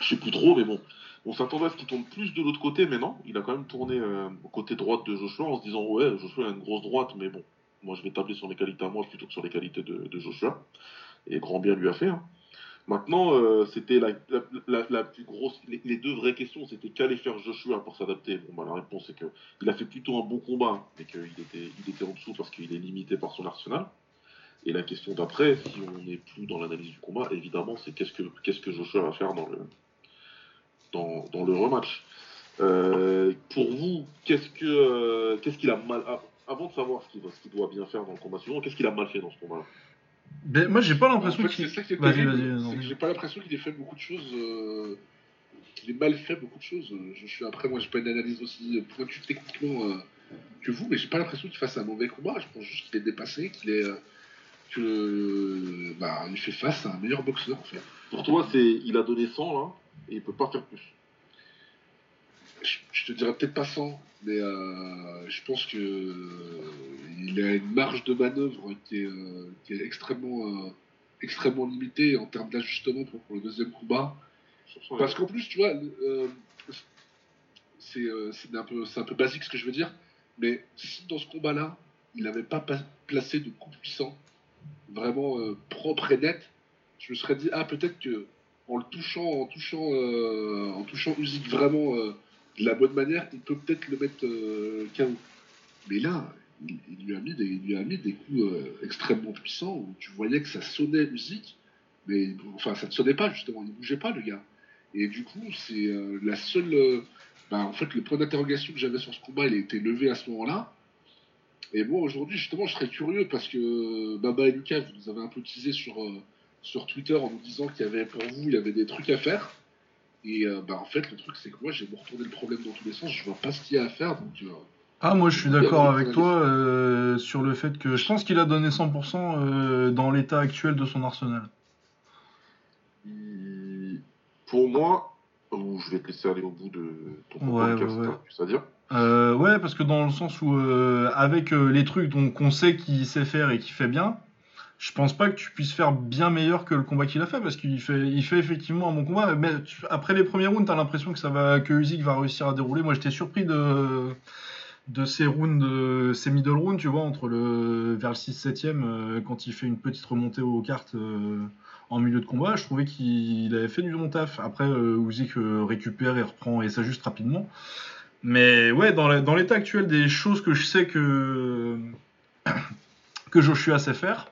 Je sais plus trop, mais bon. On s'attendait à ce qu'il tourne plus de l'autre côté, mais non. Il a quand même tourné euh, au côté droite de Joshua en se disant Ouais, Joshua a une grosse droite, mais bon, moi je vais tabler sur mes qualités à moi plutôt que sur les qualités de, Joshua. Et grand bien lui a fait. hein. Maintenant, euh, c'était la, plus grosse. Les, les deux vraies questions, c'était qu'allait faire Joshua pour s'adapter. Bon, bah, la réponse c'est que il a fait plutôt un bon combat, mais qu'il était, en dessous parce qu'il est limité par son arsenal. Et la question d'après, si on n'est plus dans l'analyse du combat, évidemment, c'est qu'est-ce que, qu'est-ce que Joshua va faire dans le, dans, dans le rematch. Euh, pour vous, qu'est-ce que euh, qu'est-ce qu'il a mal ah, avant de savoir ce qu'il doit, bien faire dans le combat suivant, qu'est-ce qu'il a mal fait dans ce combat Ben, moi, j'ai pas En l'impression fait, qu'il. j'ai pas l'impression qu'il ait fait beaucoup de choses, euh, qu'il ait mal fait beaucoup de choses. Je suis après, moi, j'ai pas une analyse aussi pointue techniquement euh, que vous, mais j'ai pas l'impression qu'il fasse un mauvais combat. Je pense juste qu'il est dépassé, qu'il est, que, bah, il fait face à un meilleur boxeur en fait. Pour toi, c'est il a donné 100 là? Et il peut pas faire plus. Je, je te dirais peut-être pas 100, mais euh, je pense que euh, il a une marge de manœuvre qui est, euh, qui est extrêmement, extrêmement limitée en termes d'ajustement pour, pour le deuxième combat. Sur 100, Parce qu'en plus, tu vois, c'est un, peu- un peu basique ce que je veux dire, mais si dans ce combat-là, il n'avait pas pa- placé de coup puissant, vraiment propre et net, je me serais dit, ah, peut-être que en le touchant, en touchant, euh, en touchant vraiment euh, de la bonne manière, il peut peut-être le mettre euh, KO. Mais là, il, lui a mis des, il lui a mis des coups euh, extrêmement puissants où tu voyais que ça sonnait Usyk, mais enfin, ça ne sonnait pas justement, il bougeait pas le gars. Et du coup, c'est la seule. bah, en fait, le point d'interrogation que j'avais sur ce combat, il a été levé à ce moment-là. Et moi, aujourd'hui, justement, je serais curieux parce que Baba et Lucas, vous nous avez un peu teasé sur, sur Twitter en nous disant qu'il y avait pour vous, il y avait des trucs à faire. Et euh, bah, en fait, le truc, c'est que moi, j'ai beau retourner le problème dans tous les sens, je vois pas ce qu'il y a à faire. Donc, euh, Ah, moi je suis d'accord avec toi euh, sur le fait que je pense qu'il a donné 100% euh, dans l'état actuel de son arsenal. pour moi, Ou je vais te laisser aller au bout de ton Ouais, podcast, ouais, ouais. t'as plus à dire. Euh, ouais, parce que dans le sens où, euh, avec euh, les trucs qu'on sait qu'il sait faire et qu'il fait bien, je pense pas que tu puisses faire bien meilleur que le combat qu'il a fait, parce qu'il fait, effectivement un bon combat. Mais après les premiers rounds, t'as l'impression que ça va, que Usyk va réussir à dérouler. Moi, j'étais surpris de, ces rounds, ces middle rounds, tu vois, entre le vers le 6-7ème, euh, quand il fait une petite remontée aux cartes. euh, en milieu de combat, je trouvais qu'il avait fait du bon taf. Après, euh, Usyk euh, récupère et reprend et s'ajuste rapidement. Mais ouais, dans dans l'état actuel des choses que je sais que, que Joshua sait faire,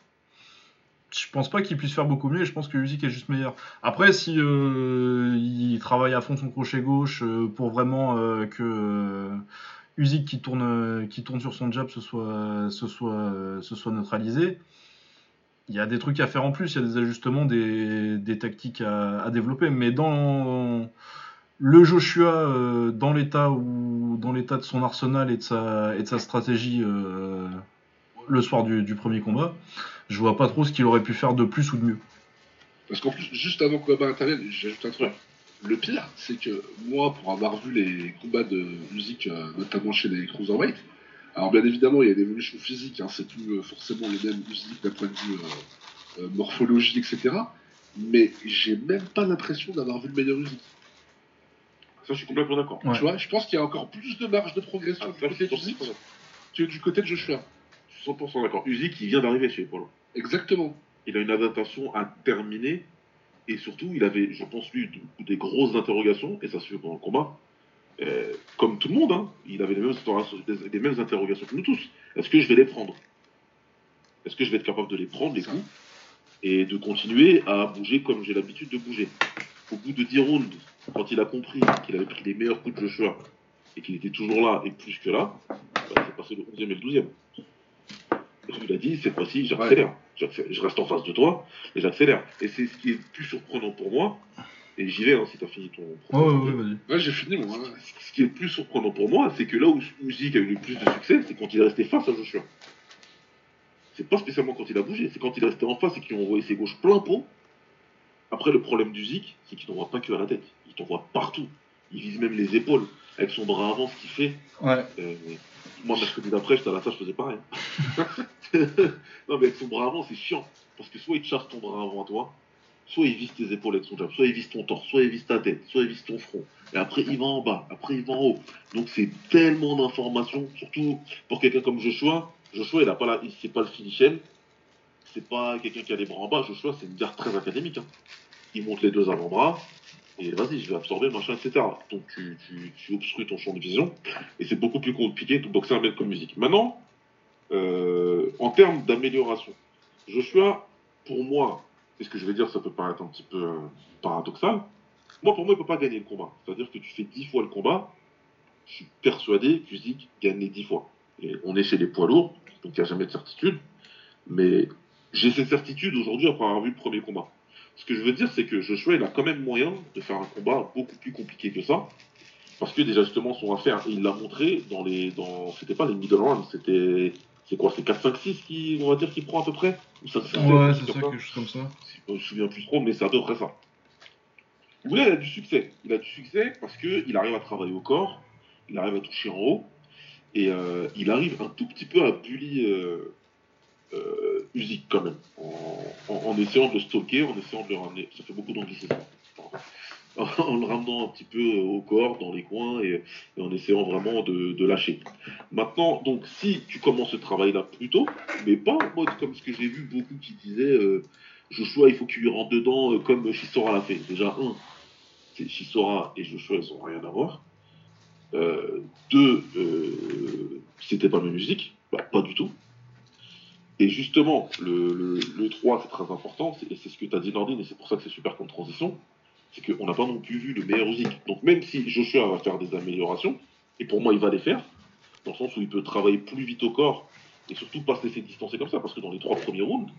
je pense pas qu'il puisse faire beaucoup mieux je pense que Usyk est juste meilleur. Après, si euh, il travaille à fond son crochet gauche euh, pour vraiment euh, que Usyk qui tourne, sur son jab se soit, neutralisé, il y a des trucs à faire en plus, il y a des ajustements, des, tactiques à, développer. Mais dans le Joshua, dans l'état ou dans l'état de son arsenal et de sa, stratégie le soir du premier combat, je vois pas trop ce qu'il aurait pu faire de plus ou de mieux. Parce qu'en plus, juste avant que Baba intervienne, j'ajoute un truc. Le pire, c'est que moi, pour avoir vu les combats de musique, euh, notamment chez les Cruiserweight, alors bien évidemment, il y a une évolution physique, hein, c'est plus forcément le même musique d'un point de vue euh, euh, morphologique, etc. Mais j'ai même pas l'impression d'avoir vu le meilleur musique. Ça, je suis complètement d'accord. Ouais. Tu vois, je pense qu'il y a encore plus de marge de progression Ah, du côté je de suis Usyk 100% que du côté de Joshua. Je suis 100% d'accord. Usyk, il vient d'arriver chez Polo. Exactement. Il a une adaptation à terminer. Et surtout, il avait, je pense, lui, de- des grosses interrogations, et ça se fait pendant le combat. Euh, comme tout le monde, hein, il avait les mêmes, interrogations- des- les mêmes interrogations que nous tous. Est-ce que je vais les prendre? Est-ce que je vais être capable de les prendre, les coups, et de continuer à bouger comme j'ai l'habitude de bouger? Au bout de 10 rounds, quand il a compris qu'il avait pris les meilleurs coups de Joshua, et qu'il était toujours là, et plus que là, bah, c'est passé le 11e et le 12e. Et il a dit, cette fois-ci, j'accélère. J'accélère. Je reste en face de toi, et j'accélère. Et c'est ce qui est le plus surprenant pour moi, et j'y vais hein, si t'as fini ton... Ouais, ouais, ouais, vas-y. Ouais, j'ai fini, moi. Ce qui est le plus surprenant pour moi, c'est que là où Usyk a eu le plus de succès, c'est quand il est resté face à Joshua. C'est pas spécialement quand il a bougé, c'est quand il est resté en face et qu'il a envoyé ses gauches plein pot. Après, le problème d'Usyk, c'est qu'il t'envoie pas que à la tête, il t'envoie partout. Il vise même les épaules, avec son bras avant, ce qu'il fait. Ouais. Euh, moi, mercredi d'après, j'étais à la salle, je faisais pareil. non, mais avec son bras avant, c'est chiant. Parce que soit il te chasse ton bras avant à toi, soit il vise tes épaules avec son jab, soit il vise ton torse, soit il vise ta tête, soit il vise ton front. Et après, il va en bas, après, il va en haut. Donc, c'est tellement d'informations, surtout pour quelqu'un comme Joshua. Joshua, il a pas la, il c'est pas le finishen. C'est pas quelqu'un qui a les bras en bas. Joshua, c'est une garde très académique. hein. Il monte les deux avant-bras. Et vas-y, je vais absorber, machin, etc. Donc tu, tu, obstrues ton champ de vision. Et c'est beaucoup plus compliqué de boxer un mec comme musique. Maintenant, euh, en termes d'amélioration, Joshua, pour moi, et ce que je vais dire, ça peut paraître un petit peu euh, paradoxal. Moi, pour moi, il peut pas gagner le combat. C'est-à-dire que tu fais 10 fois le combat, je suis persuadé qu'Usyk gagne les 10 fois. On est chez les poids lourds, donc il n'y a jamais de certitude. Mais j'ai cette certitude aujourd'hui après avoir vu le premier combat. Ce que je veux dire, c'est que Joshua, il a quand même moyen de faire un combat beaucoup plus compliqué que ça. Parce que déjà, justement, son affaire, et il l'a montré dans les. Dans, c'était pas les middle rounds, c'était. C'est quoi C'est 4, 5, 6 qui, on va dire, qu'il prend à peu près? Ou ça, c'est Ouais, c'est ça, quelque chose comme ça. je me souviens plus trop, mais c'est à peu près ça. Là, il a du succès. Il a du succès parce qu'il arrive à travailler au corps, il arrive à toucher en haut, et euh, il arrive un tout petit peu à bully euh, euh, Usyk quand même, en, essayant de le stalker, en essayant de le ramener. Ça fait beaucoup d'anglicisme. En le ramenant un petit peu au corps, dans les coins, et, en essayant vraiment de, lâcher. Maintenant, donc, si tu commences ce travail-là plus tôt, mais pas en mode comme ce que j'ai vu beaucoup qui disaient euh, Joshua, il faut qu'il lui rentre dedans euh, comme Chisora l'a fait. Déjà, un, c'est Chisora et Joshua, ils ont rien à voir. Euh, deux, euh, c'était pas ma musique, bah, pas du tout. Et justement, le, le, le 3, c'est très important, et c'est ce que tu as dit, Nordine, et c'est pour ça que c'est super comme transition, c'est qu'on n'a pas non plus vu le meilleur Usyk. Donc même si Joshua va faire des améliorations, et pour moi il va les faire, dans le sens où il peut travailler plus vite au corps, et surtout pas se laisser distancer comme ça, parce que dans les trois premiers rounds,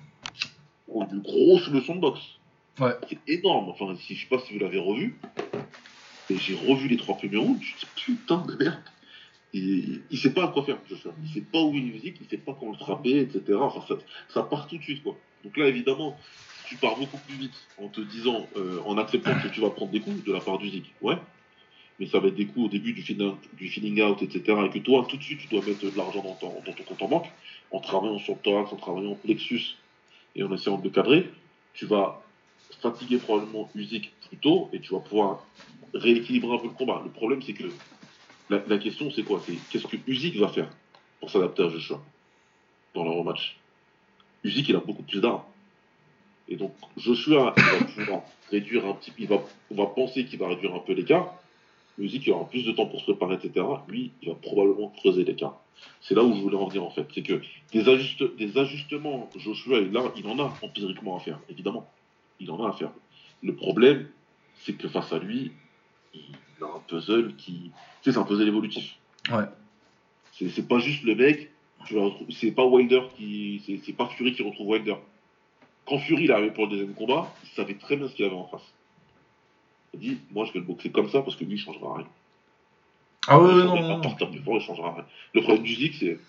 on a une grosse leçon de boxe. Ouais. C'est énorme, enfin, si, je sais pas si vous l'avez revu, et j'ai revu les trois premiers rounds, je me dis putain de merde. Il sait pas à quoi faire. Il sait pas où est musique, il sait pas comment le frapper, etc. Enfin, ça, part tout de suite, quoi. Donc là, évidemment, tu pars beaucoup plus vite en te disant, euh, en acceptant que tu vas prendre des coups de la part du Zik. Ouais. Mais ça va être des coups au début du feeling, out, etc. Et que toi, tout de suite, tu dois mettre de l'argent dans ton, compte en banque, en travaillant sur le thorax, en travaillant en plexus et en essayant de le cadrer. Tu vas fatiguer probablement Usyk plus tôt et tu vas pouvoir rééquilibrer un peu le combat. Le problème, c'est que la, question, c'est quoi? Qu'est-ce que Usyk va faire pour s'adapter à Joshua dans le rematch? Usyk, il a beaucoup plus d'armes. Et donc, Joshua, il va pouvoir réduire un petit il va, on va penser qu'il va réduire un peu l'écart. Usyk, il aura plus de temps pour se préparer, etc. Lui, il va probablement creuser l'écart. C'est là où je voulais en venir, en fait. C'est que des, ajuste, des ajustements, Joshua, il en a empiriquement à faire, évidemment. Il en a à faire. Le problème, c'est que face à lui, un puzzle qui. Tu sais, c'est un puzzle évolutif. Ouais. C'est pas juste le mec, c'est pas Wilder qui. C'est pas Fury qui retrouve Wilder. Quand Fury il arrivé pour le deuxième combat, il savait très bien ce qu'il avait en face. Il a dit, moi je vais le boxer comme ça parce que lui il changera rien. Ah ouais, Il non, pas il changera rien. Le problème du Zik, c'est.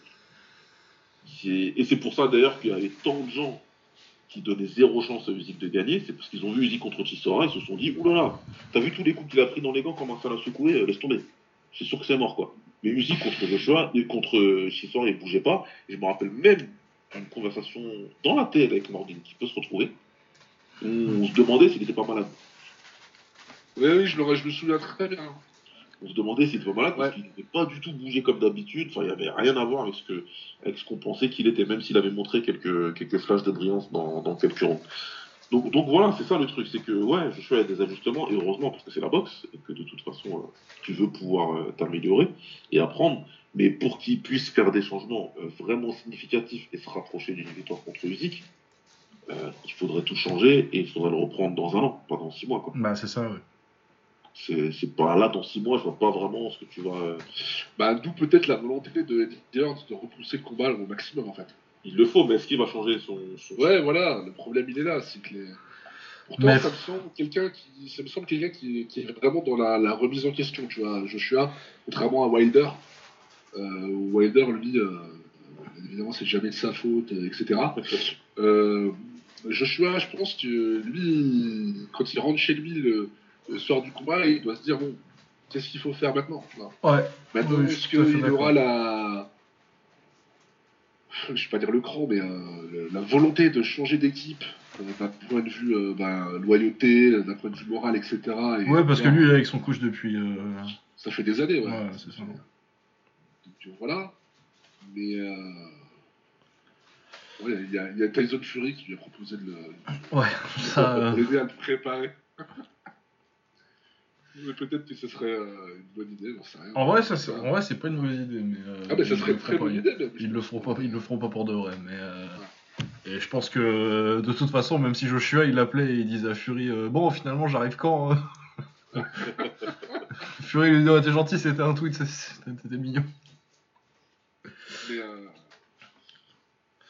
c'est- Et c'est pour ça d'ailleurs qu'il y avait tant de gens qui donnaient zéro chance à Usyk de gagner, c'est parce qu'ils ont vu Usyk contre Chisora, ils se sont dit, oulala, t'as vu tous les coups qu'il a pris dans les gants, comment ça l'a secoué, euh, laisse tomber. C'est sûr que c'est mort, quoi. Mais Usyk contre Joshua, et contre Chisora, il bougeait pas. Et je me rappelle même d'une conversation dans la tête avec Mordin qui peut se retrouver. On se demandait s'il était pas malade. Oui, oui, je, je me souviens très bien. On se demandait s'il était pas malade parce Ouais. qu'il n'était pas du tout bougé comme d'habitude. Enfin, il n'y avait rien à voir avec ce que, avec ce qu'on pensait qu'il était, même s'il avait montré quelques, quelques flashs de brillance dans, dans quelques ronds. Donc, donc voilà, c'est ça le truc, c'est que ouais, Joshua a des ajustements, et heureusement parce que c'est la boxe, et que de toute façon, euh, tu veux pouvoir euh, t'améliorer et apprendre, mais pour qu'il puisse faire des changements euh, vraiment significatifs et se rapprocher d'une victoire contre Usyk, euh, il faudrait tout changer et il faudrait le reprendre dans un an, pas dans six mois. Quoi. Bah, c'est ça, ouais. C'est, pas là dans six mois, je vois pas vraiment ce que tu vas. euh, Bah, d'où peut-être la volonté de Eddie de repousser le combat au maximum, en fait. Il le faut, mais est-ce qu'il va changer son. son- Ouais, voilà, le problème il est là, c'est que les... Pourtant, Mais- ça me semble quelqu'un qui, ça me semble quelqu'un qui, qui est vraiment dans la, la remise en question, tu vois, Joshua, contrairement à Wilder. Euh, où Wilder, lui, euh, évidemment, c'est jamais de sa faute, etc. Euh, Joshua, je pense que lui, quand il rentre chez lui le, le soir du combat, il doit se dire bon, qu'est-ce qu'il faut faire maintenant Ouais. Maintenant, Oui, est-ce qu'il aura la. Je vais pas dire le cran, mais euh, la volonté de changer d'équipe euh, d'un point de vue euh, ben, loyauté, d'un point de vue moral, etc. Et, Ouais, parce que lui, il est avec son couche depuis. euh, Ça fait des années, ouais. Ouais, c'est ça. Donc euh, voilà. Mais. Euh... ouais, Il y, a- il y a Tyson Fury qui lui a proposé de le. Ouais, ça. euh, pour l'aider à le préparer. Mais peut-être que ce serait euh, une bonne idée, j'en sais rien. En vrai, ça, c'est- en vrai, c'est pas une mauvaise idée, mais. euh, Ah, mais ça serait une très bonne idée, même. Ils le feront pas, ils le feront pas pour de vrai, mais. euh, Et je pense que de toute façon, même si Joshua il l'appelait et il disait à Fury, bon finalement j'arrive quand euh Fury lui dit, ouais, t'es gentil, c'était un tweet, c'était mignon. Mais,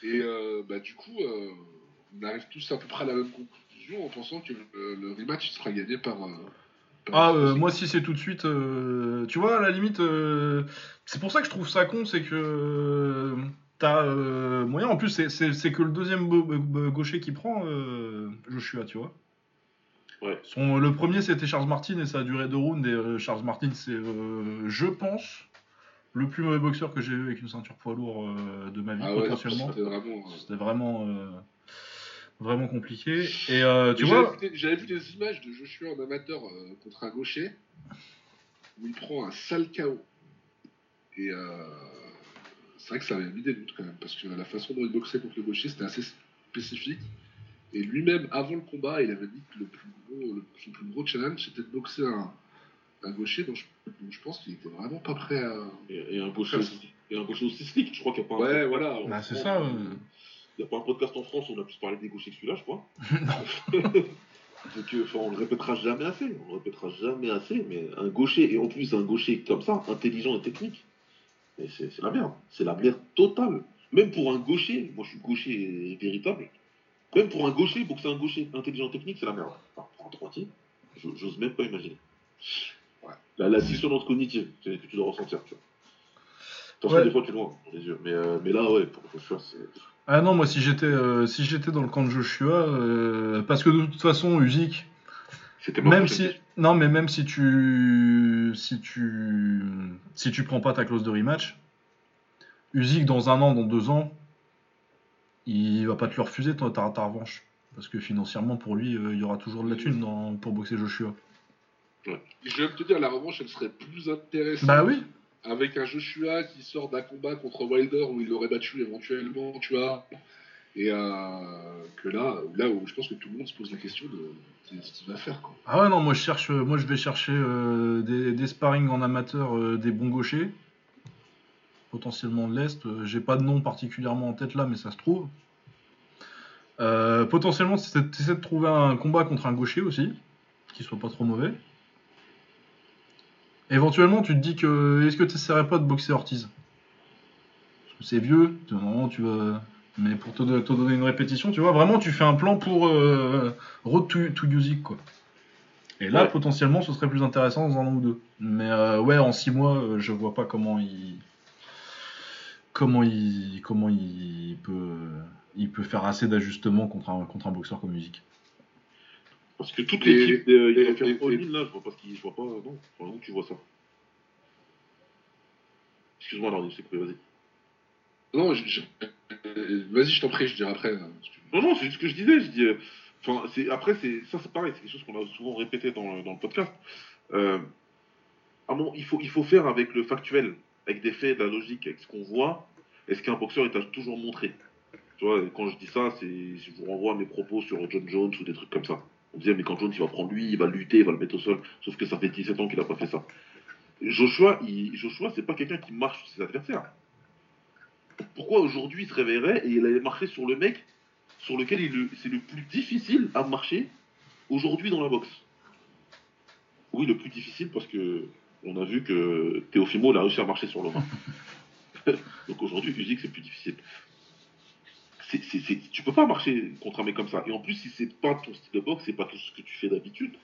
Et bah, du coup, on arrive tous à peu près à la même conclusion en pensant que le, le rematch sera gagné par. Ah, euh, moi si c'est tout de suite, euh, tu vois, à la limite, euh, c'est pour ça que je trouve ça con, c'est que t'as moyen, en plus c'est- que le deuxième gaucher qui prend Joshua, tu vois. Ouais. Son, le premier c'était Charles Martin et ça a duré deux rounds et Charles Martin c'est, je pense, le plus mauvais boxeur que j'ai vu avec une ceinture poids lourd de ma vie Ah ouais, potentiellement. c'était vraiment. C'était vraiment, vraiment compliqué. Et euh, tu j'avais vois, vu des- J'avais vu des images de Joshua en amateur euh, contre un gaucher où il prend un sale KO. Et euh, c'est vrai que ça avait mis des doutes quand même parce que la façon dont il boxait contre le gaucher c'était assez spécifique. Et lui-même, avant le combat, il avait dit que le plus gros, le- son plus gros challenge c'était de boxer un, un gaucher dont je, dont je pense qu'il était vraiment pas prêt à. Et, et un gaucher aussi, et un gaucher aussi slick, je crois qu'il n'y a pas un Ouais, voilà. Bah, c'est ça, euh. Il n'y a pas un podcast en France où on a plus parlé des gauchers que celui-là, je crois. Donc, euh, enfin, on le répétera jamais assez. On le répétera jamais assez. Mais un gaucher, et en plus un gaucher comme ça, intelligent et technique, c'est la merde. C'est la merde totale. Même pour un gaucher, moi je suis gaucher véritable. Même pour un gaucher, pour que c'est un gaucher intelligent et technique, c'est la merde. Enfin, pour un droitier, j'ose même pas imaginer. Ouais. La, la dissonance cognitive que, que tu dois ressentir. Tu vois. Attention, Ouais. des fois tu le vois dans les yeux. Mais, euh, mais là, ouais, pour Joshua, c'est. Ah non, moi si j'étais euh, si j'étais dans le camp de Joshua, euh, parce que de toute façon, Usyk, même si non mais même si tu si tu si tu prends pas ta clause de rematch, Usyk dans un an, dans deux ans, il va pas te le refuser ta, ta, ta revanche, parce que financièrement pour lui, euh, il y aura toujours de la thune dans- pour boxer Joshua. Je vais te dire, la revanche, elle serait plus intéressante Bah oui. Avec un Joshua qui sort d'un combat contre Wilder où il l'aurait battu éventuellement, tu vois. Et euh, que là, là où je pense que tout le monde se pose la question de ce qu'il va faire. Quoi. Ah ouais non, moi je cherche, moi je vais chercher euh, des, des sparring en amateur, euh, des bons gauchers, potentiellement de l'est. J'ai pas de nom particulièrement en tête là, mais ça se trouve. Potentiellement, c'est de trouver un combat contre un gaucher aussi, qui soit pas trop mauvais. Éventuellement, tu te dis que est-ce que tu essaierais pas de boxer Ortiz? Parce que c'est vieux, tu- normalement tu vas. Mais pour te, te donner une répétition, tu vois, vraiment tu fais un plan pour euh, Road to, to Usyk, quoi. Et là, Ouais. potentiellement, ce serait plus intéressant dans un an ou deux. Mais euh, ouais, en six mois, euh, je vois pas comment il. Comment il. Comment il peut. Il peut faire assez d'ajustements contre un, contre un boxeur comme Usyk. Parce que toute l'équipe, de- et- il va faire et- all-in là, je vois pas ce qu'il. Je vois pas. Non, enfin, où tu vois ça Excuse-moi, alors, c'est coupé, vas-y. Non, je- je- euh, vas-y, je t'en prie, je dirai après. hein, si tu veux. Non, non, c'est juste ce que je disais. Je dis, euh, enfin, c'est après, c'est ça, c'est pareil. C'est quelque chose qu'on a souvent répété dans, le- dans le podcast. Euh, à un moment, il faut, il faut faire avec le factuel, avec des faits, de la logique, avec ce qu'on voit, et ce qu'un boxeur il t'a toujours montré. Tu vois, et quand je dis ça, c'est, je vous renvoie à mes propos sur John Jones ou des trucs comme ça. On disait, mais quand Jones il va prendre lui, il va lutter, il va le mettre au sol. Sauf que ça fait 17 ans qu'il a pas fait ça. Joshua, il, Joshua, c'est pas quelqu'un qui marche sur ses adversaires. Pourquoi aujourd'hui il se réveillerait et il allait marcher sur le mec sur lequel c'est le plus difficile à marcher aujourd'hui dans la boxe? Oui, le plus difficile parce que on a vu que Teofimo il a réussi à marcher sur l'homme. Donc aujourd'hui, Usyk c'est plus difficile. C'est, c'est, tu peux pas marcher contre un mec comme ça. Et en plus, si c'est pas ton style de boxe, c'est pas tout ce que tu fais d'habitude,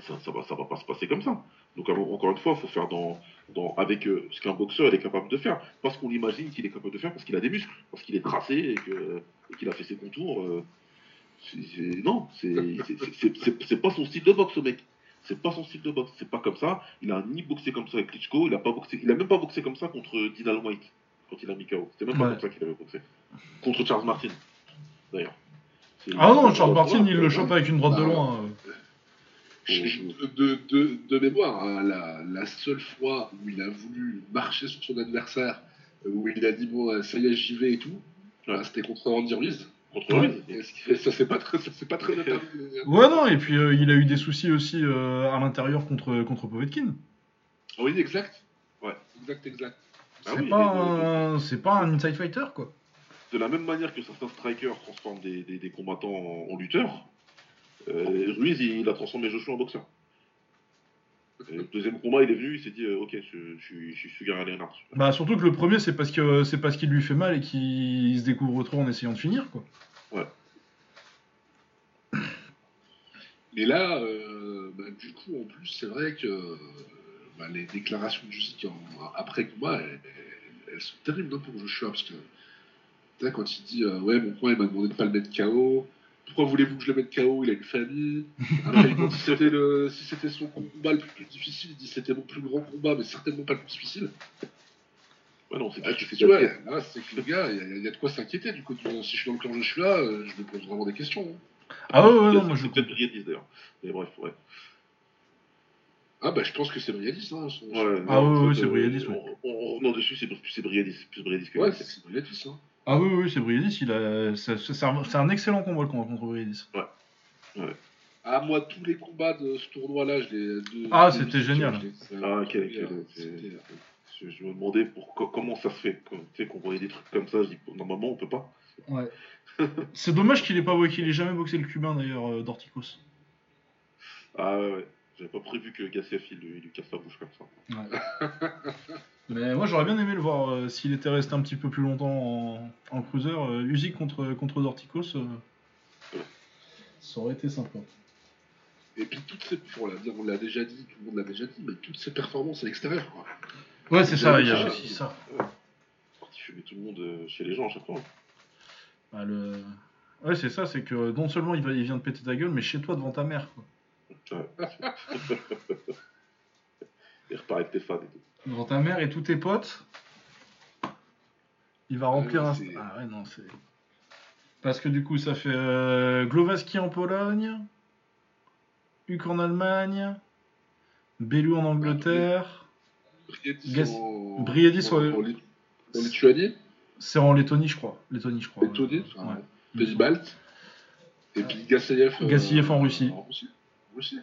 ça, ça va, pas se passer comme ça. Donc encore une fois, il faut faire dans, avec euh, ce qu'un boxeur est capable de faire. Parce qu'on imagine qu'il est capable de faire, parce qu'il a des muscles, parce qu'il est tracé et qu'il a fait ses contours. euh, non, c'est pas son style de boxe, ce mec. C'est pas son style de boxe. C'est pas comme ça. Il a ni boxé comme ça avec Klitschko. Il a pas boxé. Il a même pas boxé comme ça contre Dylan White quand il a mis KO. C'était même pas Ouais. comme ça qu'il avait boxé. Contre Charles Martin, d'ailleurs. C'est- Ah non, c'est- Charles Martin, il le ouais. chope avec une droite de Ah, loin. euh. De, de, de mémoire, hein, la, la seule fois où il a voulu marcher sur son adversaire, euh, où il a dit bon, euh, ça y est, j'y vais et tout, Ouais. bah, c'était contre Andy Ruiz. Contre Ouais. Ruiz. Et ça s'est pas très, ça s'est pas très bien terminé. Ouais, non, et puis euh, il a eu des soucis aussi euh, à l'intérieur contre, contre Povetkin. Oui, exact. Ouais, exact, exact. Ah C'est oui, pas, un... pas un inside fighter, quoi. De la même manière que certains strikers transforment des, des- des combattants en, en lutteurs, euh, Ruiz, il, a transformé Joshua en boxeur. Et le deuxième combat, il est venu, il s'est dit euh, Ok, je, je, suis- je suis Gary Leonard. Bah surtout que le premier c'est parce que c'est parce qu'il lui fait mal et qu'il se découvre trop en essayant de finir quoi. Mais là, euh, bah, du coup, en plus, c'est vrai que bah, les déclarations de Jusic en- après combat, elles, elles- elles sont terribles hein, pour Joshua, parce que tu sais, quand il dit euh, Ouais, mon point, il m'a demandé de pas le mettre KO. Pourquoi voulez-vous que je le mette KO Il a une famille. Après, il dit, si c'était le- si c'était son combat le plus difficile, il dit c'était mon plus grand combat, mais certainement pas le plus difficile. Ouais, non, c'est Ah, tu tu fais là, c'est que le gars, il y, a- il y a de quoi s'inquiéter. Du coup, si je suis dans le clan Joshua, euh, je me pose vraiment des questions. hein. Ah ouais, ouais non moi je peut-être d'ailleurs. Mais bref, ouais. Ah, bah, je pense que c'est Briadis. Hein, son- Ouais, Ah ouais, ouais, fait, c'est euh, Briadis, ouais. En, en revenant dessus, c'est c'est Briadis, plus Briadis que Ouais, Briadis. c'est Briadis. Hein. Ah oui oui c'est Briadis, il a c'est c'est un, excellent combat le combat contre Briadis. Ah, moi, tous les combats de ce tournoi-là, je les. de- Ah, c'était génial. Ah, quel- quel- Je, me demandais pour, co- comment ça se fait. Tu sais, qu'on voyait des trucs comme ça, je dis normalement on peut pas. Ouais. c'est dommage qu'il ait pas qu'il ait jamais boxé le cubain d'ailleurs euh, Dorticos. Ah ouais, ouais. J'avais pas prévu que Gassiev il, lui- il lui casse la bouche comme ça. Mais moi j'aurais bien aimé le voir euh, s'il était resté un petit peu plus longtemps en, en cruiser. Euh, contre contre Dorticos, euh, ça aurait été sympa. Et puis, toutes ces. On l'a on l'a déjà dit, tout le monde l'a déjà dit, mais toutes ces performances à l'extérieur, quoi. Ouais c'est ça, il y a aussi ça. Quand il fumait tout le monde euh, chez les gens à chaque fois. Bah, le... Ouais, c'est ça, c'est que non seulement il, va, il vient de péter ta gueule, mais chez toi devant ta mère. Quoi. Et repart avec tes fans et tout. Devant ta mère et tous tes potes. Il va remplir ouais, un. Ah ouais, non, c'est. Parce que du coup, ça fait euh, Glowaski en Pologne, Huck en Allemagne, Bellu en Angleterre, Briedis en... Briedis, en, ouais. en, Lit- en Lituanie, c'est en Lettonie, je crois. Lettonie, je crois. Lettonie, Ouais. enfin, Ouais. pays baltes. Et puis Gassayev. euh, Gassiev en Russie. En Russie. En Russie.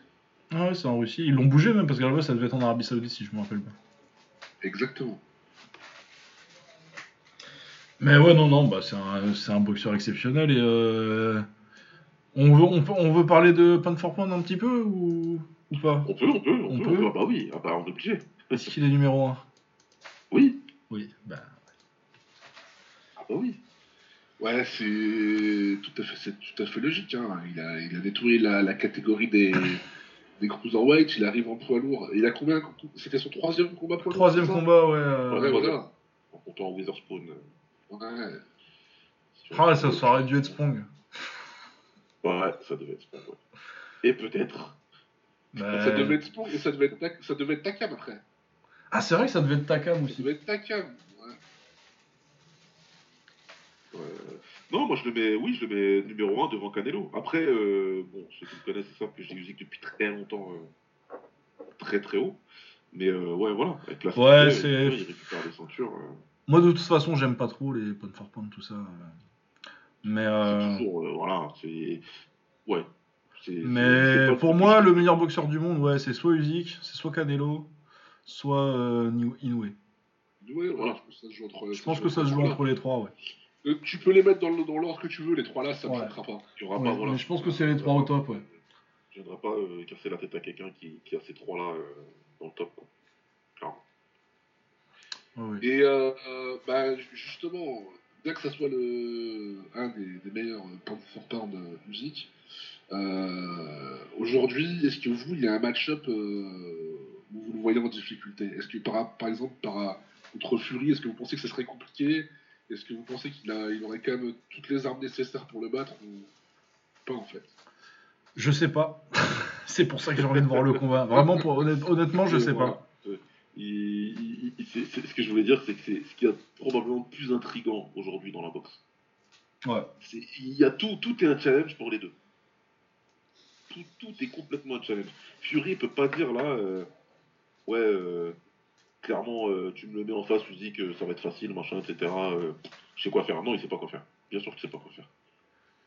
Ah ouais, c'est en Russie. Ils l'ont bougé même parce qu'à la base, ça devait être en Arabie Saoudite, si je me rappelle bien. Exactement. Mais ouais, non, non, bah, c'est un, un boxeur exceptionnel et euh, on, veut, on, peut- on veut parler de Pound for Pound un petit peu ou, ou pas? On peut, on peut, on, On peut. peut? Ah bah oui, ah bah on est obligé. Est-ce qu'il est numéro 1 Oui, Oui, bah. ah bah oui. Ouais, c'est tout à fait, c'est tout à fait logique. Hein. Il, a, il a détruit la, la catégorie des, des cruiserweight. Il arrive en poids lourd. Il a combien C'était son troisième combat poids lourd Troisième ça? combat, ouais. euh, Ouais, voilà. En comptant Witherspoon. Ouais. Ah, ça, ça aurait dû être Sprong. Ouais, ça devait être ça, ouais. Et peut-être. Bah, Ça devait être Spong et ça devait être, ça devait être Takam après. Ah, c'est vrai que ça devait être Takam Ça aussi. devait être Takam. Euh, Non, moi je le mets, oui, je le mets numéro 1 devant Canelo. Après, euh, bon, ceux qui me connaissent savent que j'ai Usyk depuis très longtemps, euh, très très haut. Mais euh, ouais, voilà, avec la Ouais, c'est- il récupère les ceintures. Moi, de toute façon, j'aime pas trop les Pound for Pound, tout ça. Mais, c'est toujours, voilà, c'est. Ouais. c'est- c'est- c'est mais pour moi, le meilleur boxeur du monde, ouais, c'est soit Usyk, c'est soit Canelo, soit Inoue. Voilà, Voilà. je pense que ça se joue entre, Je pense que ça se joue entre les trois, ouais. Euh, Tu peux les mettre dans l'ordre que tu veux, les trois là, ça ne Ouais. pas. Il y aura Ouais, pas, voilà. mais je pense que c'est les trois au top, ouais. Je viendrai pas euh, casser la tête à quelqu'un qui, qui a ces trois-là euh, dans le top. Quoi. Clairement. Et euh, bah, ju- justement, bien que ça soit le, un des, des meilleurs pound for pound euh, musique, aujourd'hui, est-ce que vous, il y a un match-up où vous le voyez en difficulté? Est-ce que par, par exemple, par, contre Fury, est-ce que vous pensez que ce serait compliqué? Est-ce que vous pensez qu'il a, il aurait quand même toutes les armes nécessaires pour le battre ou pas en fait? Je sais pas. c'est pour ça que j'ai envie de voir le combat. Vraiment, pour, honnête- honnêtement, je sais voilà. pas. Euh, il- il- il- c'est- c'est- ce que je voulais dire, c'est que c'est ce qui est probablement le plus intrigant aujourd'hui dans la boxe. Ouais. C'est- Il y a tout, tout est un challenge pour les deux. Tout, tout est complètement un challenge. Fury peut pas dire là, euh, ouais, euh, clairement, euh, tu me le mets en face, tu dis que ça va être facile, machin, etc. euh, je sais quoi faire. Non, il sait pas quoi faire. Bien sûr qu'il sait pas quoi faire.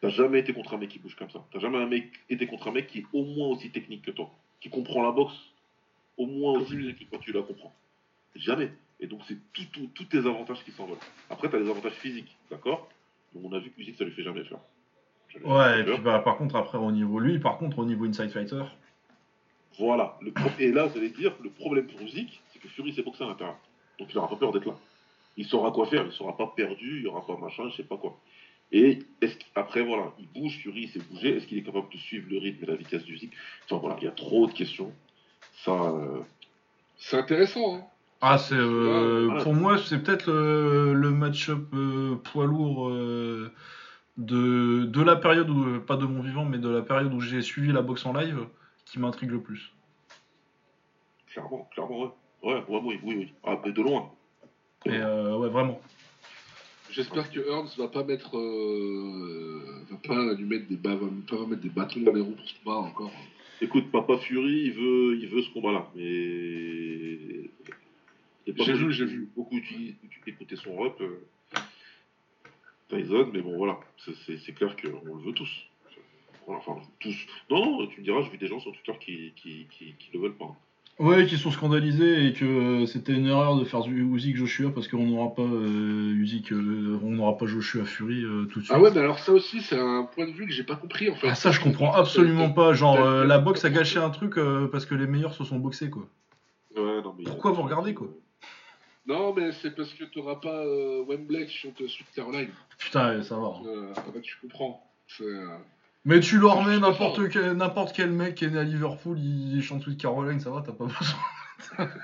T'as jamais été contre un mec qui bouge comme ça. T'as jamais un mec été contre un mec qui est au moins aussi technique que toi, qui comprend la boxe au moins aussi bien que toi tu la comprends. Jamais. Et donc c'est tout, tout- tous tes avantages qui s'envolent. Après, t'as des avantages physiques, d'accord? Donc on a vu que Usyk, ça lui fait jamais peur. Jamais Ouais, et peur. puis bah, par contre, après, au niveau lui, par contre, au niveau Inside Fighter, Voilà. Le pro- Et là, j'allais dire, le problème pour Usyk, que Fury s'est boxé à l'intérieur. Donc il aura pas peur d'être là. Il saura quoi faire, il sera pas perdu, il y aura pas machin, je sais pas quoi. Et est-ce après voilà, il bouge, Fury il s'est bougé, est-ce qu'il est capable de suivre le rythme et la vitesse du Usyk Enfin voilà, il y a trop de questions. Ça, euh, C'est intéressant, hein Ah, c'est euh, pour moi, c'est peut-être le, le match-up euh, poids lourd euh, de, de la période où, pas de mon vivant, mais de la période où j'ai suivi la boxe en live qui m'intrigue le plus. clairement, clairement, ouais. Ouais, ouais, oui, oui, oui. Ah, mais de loin. Et euh, ouais, vraiment. J'espère que Ernst va pas mettre, euh, va pas lui mettre des, ba- va pas mettre des bâtons dans les roues pour ce combat encore. Écoute, Papa Fury, il veut, il veut ce combat-là, mais. J'ai beaucoup- vu, j'ai vu. Beaucoup utilisé- écouté son rep, euh, Tyson, mais bon, voilà, c'est- clair qu'on le veut tous. Voilà, enfin, tous. Non, non, tu me diras, j'ai vu des gens sur Twitter qui, qui, qui, qui le veulent pas. Ouais, qui sont scandalisés et que euh, c'était une erreur de faire Usyk Joshua parce qu'on n'aura pas euh, euh, on n'aura pas Joshua Fury euh, tout de suite. Ah ouais, mais alors ça aussi, c'est un point de vue que j'ai pas compris en fait. Ah, ça, je comprends absolument pas. Genre, euh, la boxe a gâché un truc parce que les meilleurs se sont boxés, quoi. Ouais, non, mais Pourquoi vous regardez, quoi? Non, mais c'est parce que t'auras pas Wembley qui chante Sweet Caroline. Putain, ça va. hein. Ah bah, tu comprends. C'est, Mais tu leur mets n'importe quel, n'importe quel mec qui est né à Liverpool, il chante Sweet Caroline, ça va, t'as pas besoin.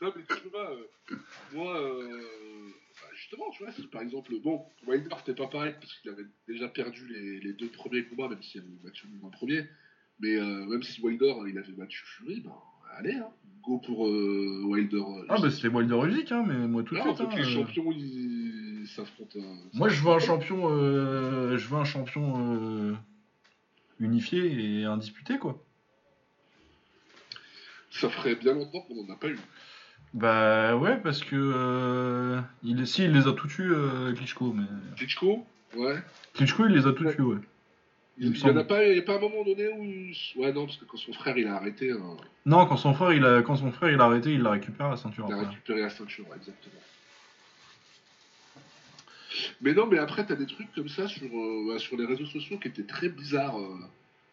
Non, mais tu vois, euh, moi, euh, bah, justement, tu vois, si par exemple, bon, Wilder, c'était pas pareil parce qu'il avait déjà perdu les, les deux premiers combats, même s'il avait battu le premier. Mais euh, même si Wilder, il avait battu Fury, ben, allez, hein, go pour Wilder. Ah bah c'était Wilder Usyk, hein, mais moi tout de Ah, suite. que hein, les champions ils s'affrontent. euh, Moi je veux un champion, euh, je veux un champion euh, unifié et indisputé quoi. Ça ferait bien longtemps qu'on n'en a pas eu. Bah ouais parce que euh, il, si il les a tous tués euh, Klitschko, mais Klitschko? Ouais. Klitschko il les a tous Ouais. tués ouais. Il n'y en a pas, y a pas un moment donné où. Ouais, non, parce que quand son frère il a arrêté, hein, Non quand son frère il a quand son frère il a arrêté il l'a récupéré la ceinture il a récupéré la ceinture, ouais, exactement. Mais non, mais après, t'as des trucs comme ça sur, euh, bah, sur les réseaux sociaux qui étaient très bizarres euh,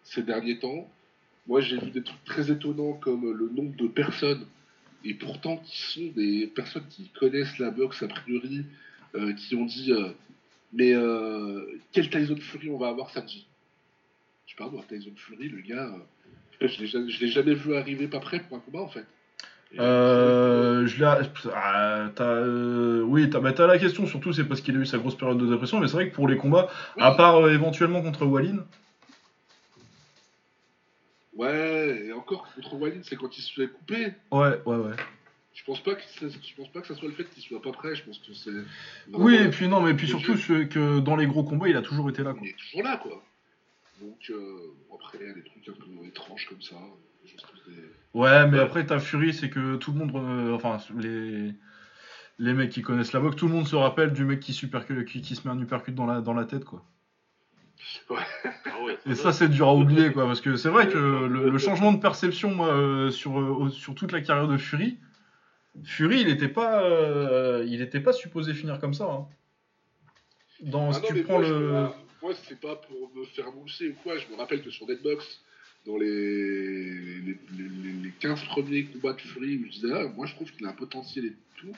ces derniers temps. Moi, j'ai vu des trucs très étonnants comme le nombre de personnes, et pourtant qui sont des personnes qui connaissent la boxe a priori, euh, qui ont dit Mais quel Tyson Fury on va avoir samedi? Je pas, moi, Tyson Fury, le gars, je l'ai jamais vu arriver pas prêt pour un combat en fait. Euh, je l'ai. ah, t'as, euh, oui, t'as, bah, t'as la question surtout, c'est parce qu'il a eu sa grosse période de dépression, mais c'est vrai que pour les combats, oui. à part euh, éventuellement contre Wallin, Ouais, et encore contre Walid, c'est quand il se fait couper. ouais, ouais, ouais. Je pense pas que ça, je pense pas que ça soit le fait qu'il soit pas prêt. Je pense que c'est. Oui, la- et puis non, mais puis surtout jeu. que dans les gros combats, il a toujours été là. Quoi. Il est toujours là, quoi. Donc euh, bon, après, il y a des trucs un peu étranges comme ça. Ouais, mais Ouais. après, ta Fury, c'est que tout le monde, euh, enfin, les, les mecs qui connaissent la boxe, tout le monde se rappelle du mec qui, super, qui, qui se met un uppercut dans la, dans la tête, quoi. Ah ouais, Et c'est ça, c'est dur à oublier, quoi, parce que c'est vrai que le, le changement de perception, moi, euh, sur, euh, sur toute la carrière de Fury, Fury, il était pas, euh, il était pas supposé finir comme ça. hein. Dans, Ah si non, tu mais prends moi, je- le. moi, c'est pas pour me faire mousser ou quoi. Je me rappelle que sur Deadbox, dans les, les, les, les- les 15 premiers combats de Fury, où je disais, ah, moi je trouve qu'il a un potentiel et tout,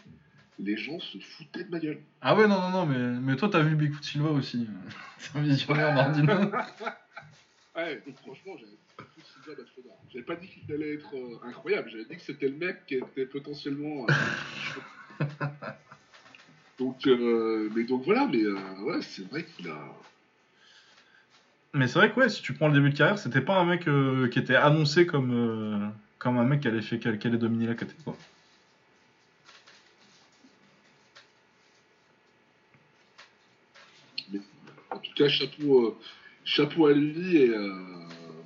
les gens se foutaient de ma gueule. Ah ouais, non, non, non, mais, mais toi, t'as vu Bigfoot Silva aussi. c'est un visionnaire, Nardino. Ouais, donc franchement, j'avais. J'avais pas dit qu'il allait être euh, incroyable, j'avais dit que c'était le mec qui était potentiellement. euh, donc, euh, mais donc voilà, mais euh, ouais, c'est vrai qu'il a. Mais c'est vrai que ouais, si tu prends le début de carrière, c'était pas un mec euh, qui était annoncé comme, euh, comme un mec qui allait, fait, qui allait- dominer la catégorie. quoi. En tout cas, chapeau, euh, chapeau à lui et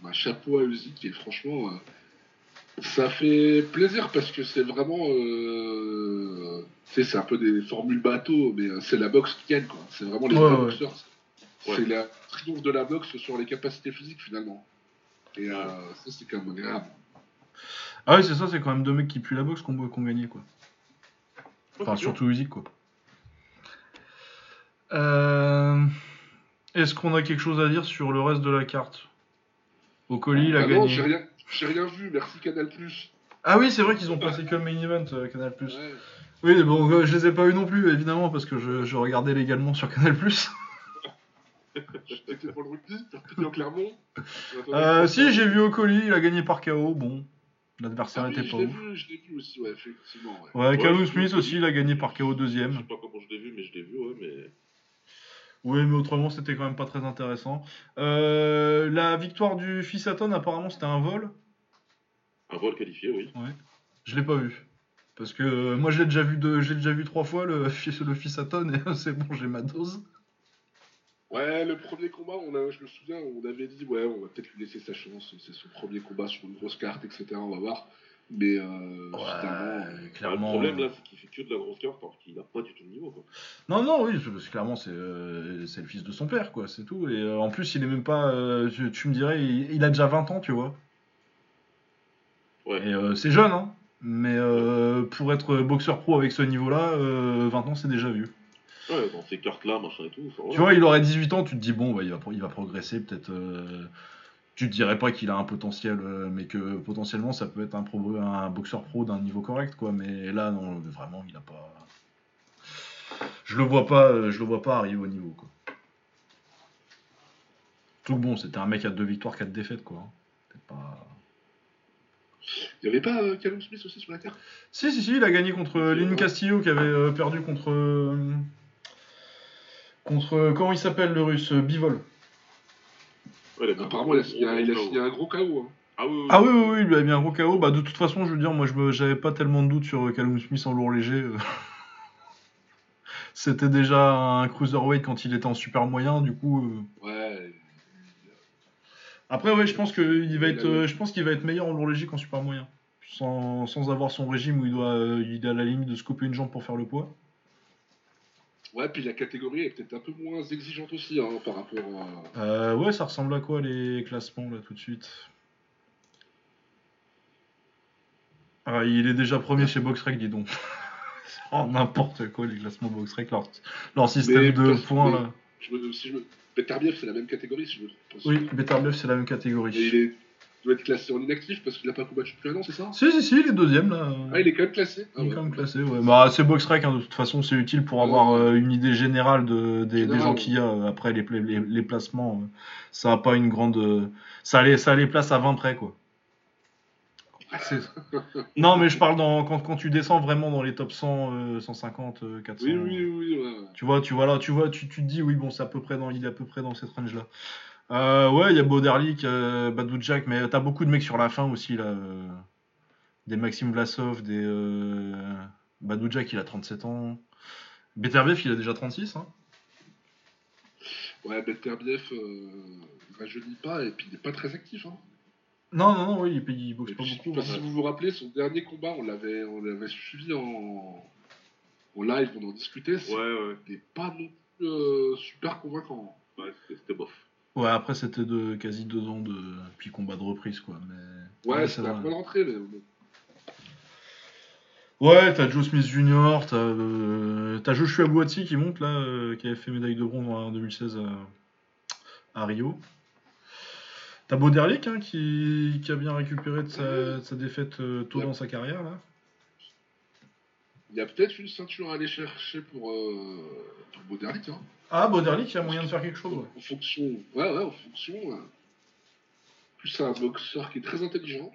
bah, chapeau à Uzi qui est franchement. ça fait plaisir parce que c'est vraiment. c'est un peu des formules bateau, mais c'est la boxe qui gagne, quoi. C'est vraiment les Ouais, vrais ouais. boxeurs. Ouais. C'est la triomphe de la boxe sur les capacités physiques, finalement. Et euh, ça, c'est quand même agréable. Ah oui, c'est ça, c'est quand même deux mecs qui puent la boxe qu'on qu'on gagnait, quoi. Enfin, surtout Usyk, quoi. Euh, Est-ce qu'on a quelque chose à dire sur le reste de la carte? Ocoli, il a Ah non, gagné. j'ai rien, j'ai rien vu, merci Canal+. Ah oui, c'est vrai qu'ils ont passé comme main event euh, Canal+. Ouais. Oui, bon, je les ai pas eu non plus, évidemment, parce que je, je regardais légalement sur Canal+. T'étais pour le rugby, Clermont. Euh, si, j'ai vu Ocoli, il a gagné par KO, bon. L'adversaire Ah oui, était je pas ouf. vu, je l'ai vu aussi, ouais, effectivement. Ouais. Ouais, Ouais, je- Smith je- aussi, il a gagné par KO Je deuxième. sais pas comment je l'ai vu, mais je l'ai vu, ouais, mais. Oui, mais autrement, c'était quand même pas très intéressant. Euh, la victoire du Fissaton, apparemment, c'était un vol. Un vol qualifié, oui. Je l'ai pas vu. Parce que euh, moi, je l'ai déjà vu deux, j'ai déjà vu trois fois le, fils- le Fissaton et c'est bon, j'ai ma dose. Ouais, le premier combat, on a, je me souviens, on avait dit, ouais, on va peut-être lui laisser sa chance, c'est son premier combat sur une grosse carte, etc., on va voir. Mais euh, finalement, euh, Le clairement. problème, euh, là, c'est qu'il fait que de la grosse carte alors qu'il a pas du tout le niveau, quoi. Non, non, oui, parce que clairement, c'est euh, c'est le fils de son père, quoi, c'est tout. Et euh, en plus, il est même pas. euh, tu, tu me dirais, il, il a déjà 20 ans, tu vois. Ouais. Et euh, c'est jeune, hein. Mais euh, pour être boxeur pro avec ce niveau-là, euh, 20 ans, c'est déjà vieux. Ouais, dans ces cartes-là, machin et tout. enfin, Tu vois, il aurait 18 ans, tu te dis, bon, bah, il, va, pro- il va progresser, peut-être. euh, tu te dirais pas qu'il a un potentiel, euh, mais que potentiellement, ça peut être un, pro, un boxeur pro d'un niveau correct, quoi. Mais là, non, vraiment, il a pas. Je le vois pas, euh, je le vois pas arriver au niveau, quoi. Tout bon, c'était un mec à deux victoires, quatre défaites, quoi. C'était pas. il y avait pas euh, Callum Smith aussi sur la carte? Si, si, si, il a gagné contre Lynn. Castillo qui avait euh, perdu contre. euh, Contre. Comment il s'appelle le russe Bivol. Ouais, il a mis un Apparemment, il a signé un, il a signé un gros KO. Hein. Ah oui, oui, Ah oui, oui, oui, il lui a mis un gros KO. Bah, de toute façon, je veux dire, moi, je me- j'avais pas tellement de doutes sur euh, Callum Smith en lourd léger. euh. C'était déjà un cruiserweight quand il était en super moyen, du coup. euh. Ouais. Après, ouais, je pense qu'il va être, euh, je pense qu'il va être meilleur en lourd léger qu'en super moyen, sans, sans avoir son régime où il doit, euh, il est à la limite de se couper une jambe pour faire le poids. Ouais, puis la catégorie est peut-être un peu moins exigeante aussi hein, par rapport à. Euh, ouais, ça ressemble à quoi les classements là tout de suite? Ah, il est déjà premier chez Boxrec, dis donc. oh, n'importe quoi les classements Boxrec, leur, leur système Mais de points mais- là. Je me, si je me... C'est la même catégorie, si je me. Oui, Beterbiev c'est la même catégorie. il, est... il doit être classé en inactif parce qu'il n'a pas combattu depuis un an, c'est ça? Si, si, si, il est deuxième là. Ah, il est quand même classé. Ah, Il est ouais. quand même classé, ouais. Bah, c'est Boxrec, hein, de toute façon, c'est utile pour avoir Ouais. euh, une idée générale de, des, gens ouais. qu'il y a. euh, Après, les, pla- les, les placements, euh, ça a pas une grande. euh, ça, les, ça les place à 20 près, quoi. C'est- non, mais je parle dans, quand, quand tu descends vraiment dans les top 100, euh, 150, euh, 400. Oui, oui, oui. ouais. Tu vois, tu vois là, tu vois, tu, tu te dis, oui, bon, c'est à peu près dans, il est à peu près dans cette range-là. Euh, ouais, il y a Boderlik, euh, Badou Jack, mais t'as beaucoup de mecs sur la fin aussi, là. euh, des Maxime Vlasov, des. Euh, Badou Jack, il a 37 ans. Beterbiev, il a déjà 36, hein. Ouais, Beterbiev, euh, il rajeunit pas et puis il n'est pas très actif. Hein. Non, non, non, oui, il, il boxe Et pas puis, je sais beaucoup. pas si ouais. vous vous rappelez, son dernier combat, on l'avait, on l'avait suivi en, en live, on en discutait. Ouais, ouais. C'était pas non plus euh, super convaincant. ouais c'était- c'était bof. Ouais, après, c'était de quasi deux ans de. Puis combat de reprise, quoi. Mais... Ouais, c'est vrai. point d'entrée, mais. Ouais, t'as Joe Smith Jr., t'as euh, t'as Joshua Boati qui monte là, euh, qui avait fait médaille de bronze en 2016 à, à Rio. T'as Boderlik hein, qui, qui a bien récupéré de sa, de sa défaite euh, tôt Ouais. dans sa carrière là. Il y a peut-être une ceinture à aller chercher pour, euh, pour hein. Ah, Boderlik, il y a moyen de faire quelque chose. ouais. En fonction, ouais, ouais, en fonction. plus c'est un boxeur qui est très intelligent,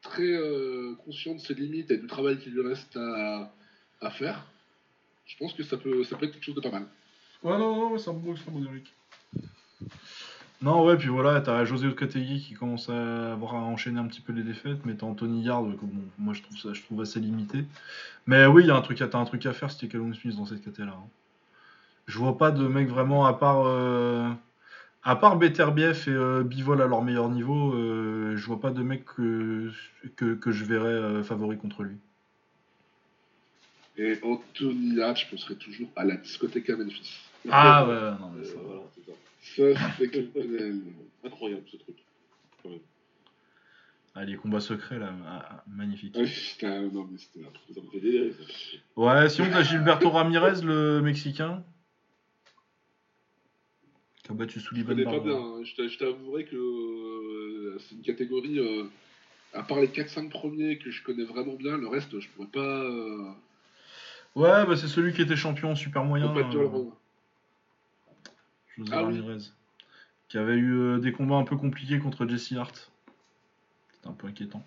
très euh, conscient de ses limites et du travail qu'il lui reste à, à faire. Je pense que ça peut, ça peut être quelque chose de pas mal. Ouais, non, non, c'est un boxeur, Boderlik. Non, ouais, puis voilà, t'as José Okotegui qui commence à avoir à enchaîner un petit peu les défaites, mais t'as Anthony Yard, que bon, moi je trouve ça, je trouve assez limité. Mais oui, il y a un truc, à- t'as un truc à faire, c'était Callum Smith dans cette catégorie là. hein. Je vois pas de mec vraiment à part, euh, à part Beterbiev et euh, Bivol à leur meilleur niveau, euh, je vois pas de mec que, que, que je verrais euh, favori contre lui. Et Anthony Hatch, je penserais toujours à la discothèque à Memphis. Ah ouais, non mais ça. voilà, ça. C'est exceptionnel. Incroyable ce truc. Quand même. Ah, les combats secrets là, ah, magnifique. Ah, putain, non, mais c'était un truc. Ça me fait délirer, ça. Ouais, sinon t'as Gilberto Ramirez, le Mexicain. Qui a battu Je Sullivan connais pas Barber. bien. hein. Je t'a- je t'avouerai que euh, c'est une catégorie, euh, à part les 4-5 premiers que je connais vraiment bien, le reste, je pourrais pas. Euh, Ouais, bah c'est celui qui était champion super moyen. pas dire le euh, nom. José Ah oui. Qui avait eu euh, des combats un peu compliqués contre Jesse Hart. C'était un peu inquiétant.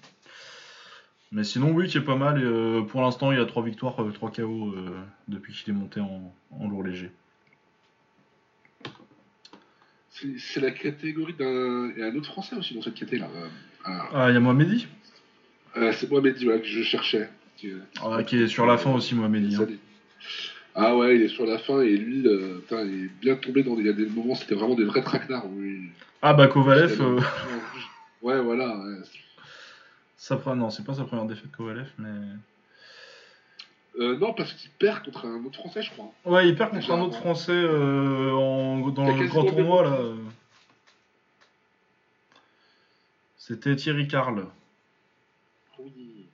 Mais sinon, oui, qui est pas mal. Et, euh, pour l'instant, il a 3 victoires, 3 KO euh, depuis qu'il est monté en, en lourd léger. C'est la catégorie d'un. Il y a un autre français aussi dans cette catégorie là. Ah, Ah, il y a Mohamedi, euh, c'est Mohamed ouais, que je cherchais. Qui, ah, qui est sur la fin aussi, Mohamedi. hein. Ah ouais, il est sur la fin et lui, euh, putain, il est bien tombé dans des, il y a des moments, c'était vraiment des vrais traquenards. où il- Ah, bah Kovalev, euh, Ouais, voilà. ouais. sa pre- non, c'est pas sa première défaite Kovalev, mais. Euh, non, parce qu'il perd contre un autre français, je crois. Ouais, il perd contre un autre français euh, en, dans le grand tournoi là. C'était Thierry Carl. Oui.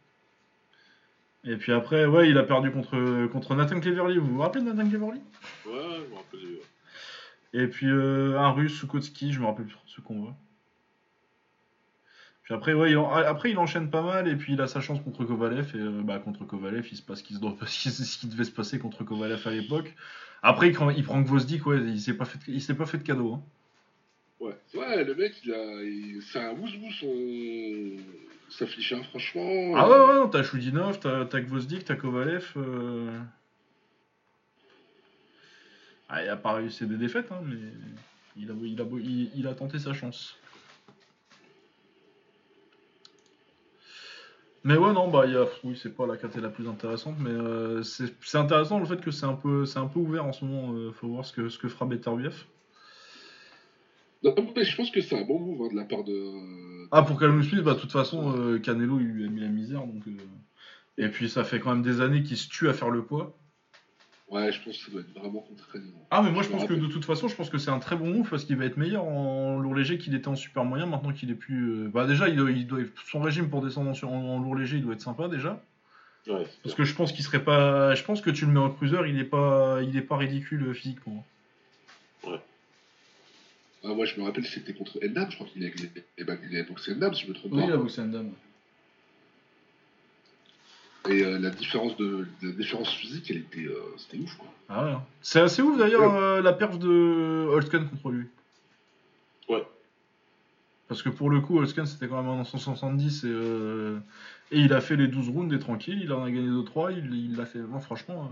Et puis après, ouais, il a perdu contre, contre Nathan Cleverly. Vous vous rappelez de Nathan Cleverly? Ouais, je me rappelle. ouais. Et puis euh, un russe, Sukotski, je me rappelle plus trop ce combat. Puis après, ouais, il, en- après, il enchaîne pas mal. Et puis il a sa chance contre Kovalev. Et euh, bah, contre Kovalev, il se passe ce qui, se doit- ce qui devait se passer contre Kovalev à l'époque. Après, il, prend- il prend Gvozdik, ouais, il s'est pas fait, il s'est pas fait de cadeau. hein. Ouais, ouais le mec, il a, il- c'est un ouzou son, sa fiche, hein, franchement. Ah ouais, ouais, non, t'as Choudinov, t'as t'as Gvozdik, t'as Kovalev. euh. Ah, il a pas réussi des défaites, hein, mais il a, il, a, il, il a tenté sa chance. Mais ouais, non, bah, il y a... oui, c'est pas la carte la plus intéressante, mais euh, c'est c'est intéressant le fait que c'est un peu, c'est un peu ouvert en ce moment. euh, faut voir ce que, ce que fera BetterBF. Non, mais je pense que c'est un bon move hein, de la part de. Ah, pour Callum Smith, bah, de toute façon, euh, Canelo, il lui a mis la misère, donc. euh, Et puis, ça fait quand même des années qu'il se tue à faire le poids. Ouais, je pense que ça doit être vraiment contraignant. Ah, mais moi, je pense que de toute façon, je pense que c'est un très bon move parce qu'il va être meilleur en lourd léger qu'il était en super moyen. Maintenant qu'il est plus. euh, Bah, déjà, il doit, il doit- son régime pour descendre en, sur- en- lourd léger, il doit être sympa déjà. Ouais, Parce que je pense qu'il serait pas. Je pense que tu le mets en cruiser, il est pas, il est pas ridicule physiquement. Ah, moi, je me rappelle, c'était contre Endam, je crois qu'il avait, eh ben, il avait boxé Endam, si je me trompe Oui, pas. la boxe une dame. Et euh, la différence de la différence physique, elle était, euh, c'était ouf, quoi. Ah ouais. hein. C'est assez ouf d'ailleurs euh, la perf de Holtzken contre lui. Ouais. Parce que pour le coup, Holtzken c'était quand même un 170 et, euh, et il a fait les 12 rounds et tranquille, il en a gagné 2-3, il il l'a fait. Non, franchement.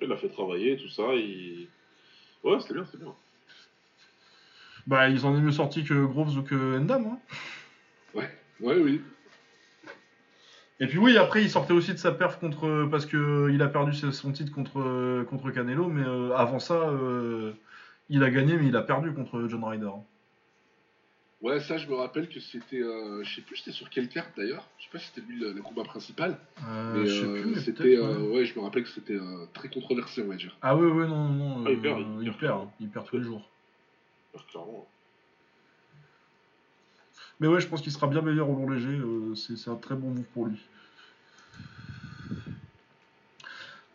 euh, Il l'a fait travailler, tout ça. Il... Ouais, c'était bien, c'était bien. Bah, ils en est mieux sortis que Groves ou que Endam. Hein. Ouais, oui. Et puis oui, après il sortait aussi de sa perf contre parce que il a perdu son titre contre contre Canelo, mais euh, avant ça, euh, il a gagné, mais il a perdu contre John Ryder. Ouais, ça, je me rappelle que c'était, euh, je sais plus, c'était sur quelle carte d'ailleurs. Je sais pas si c'était lui le, le combat principal. Euh, mais je sais euh, plus, mais c'était, peut-être, euh, ouais. ouais. je me rappelle que c'était euh, très controversé, on va dire. Ah oui, oui, non, non, non. Ah, il perd, il il perd. perd, il perd tous les jours. Clairement. Mais ouais, je pense qu'il sera bien meilleur au long léger. euh, c'est un très bon move pour lui.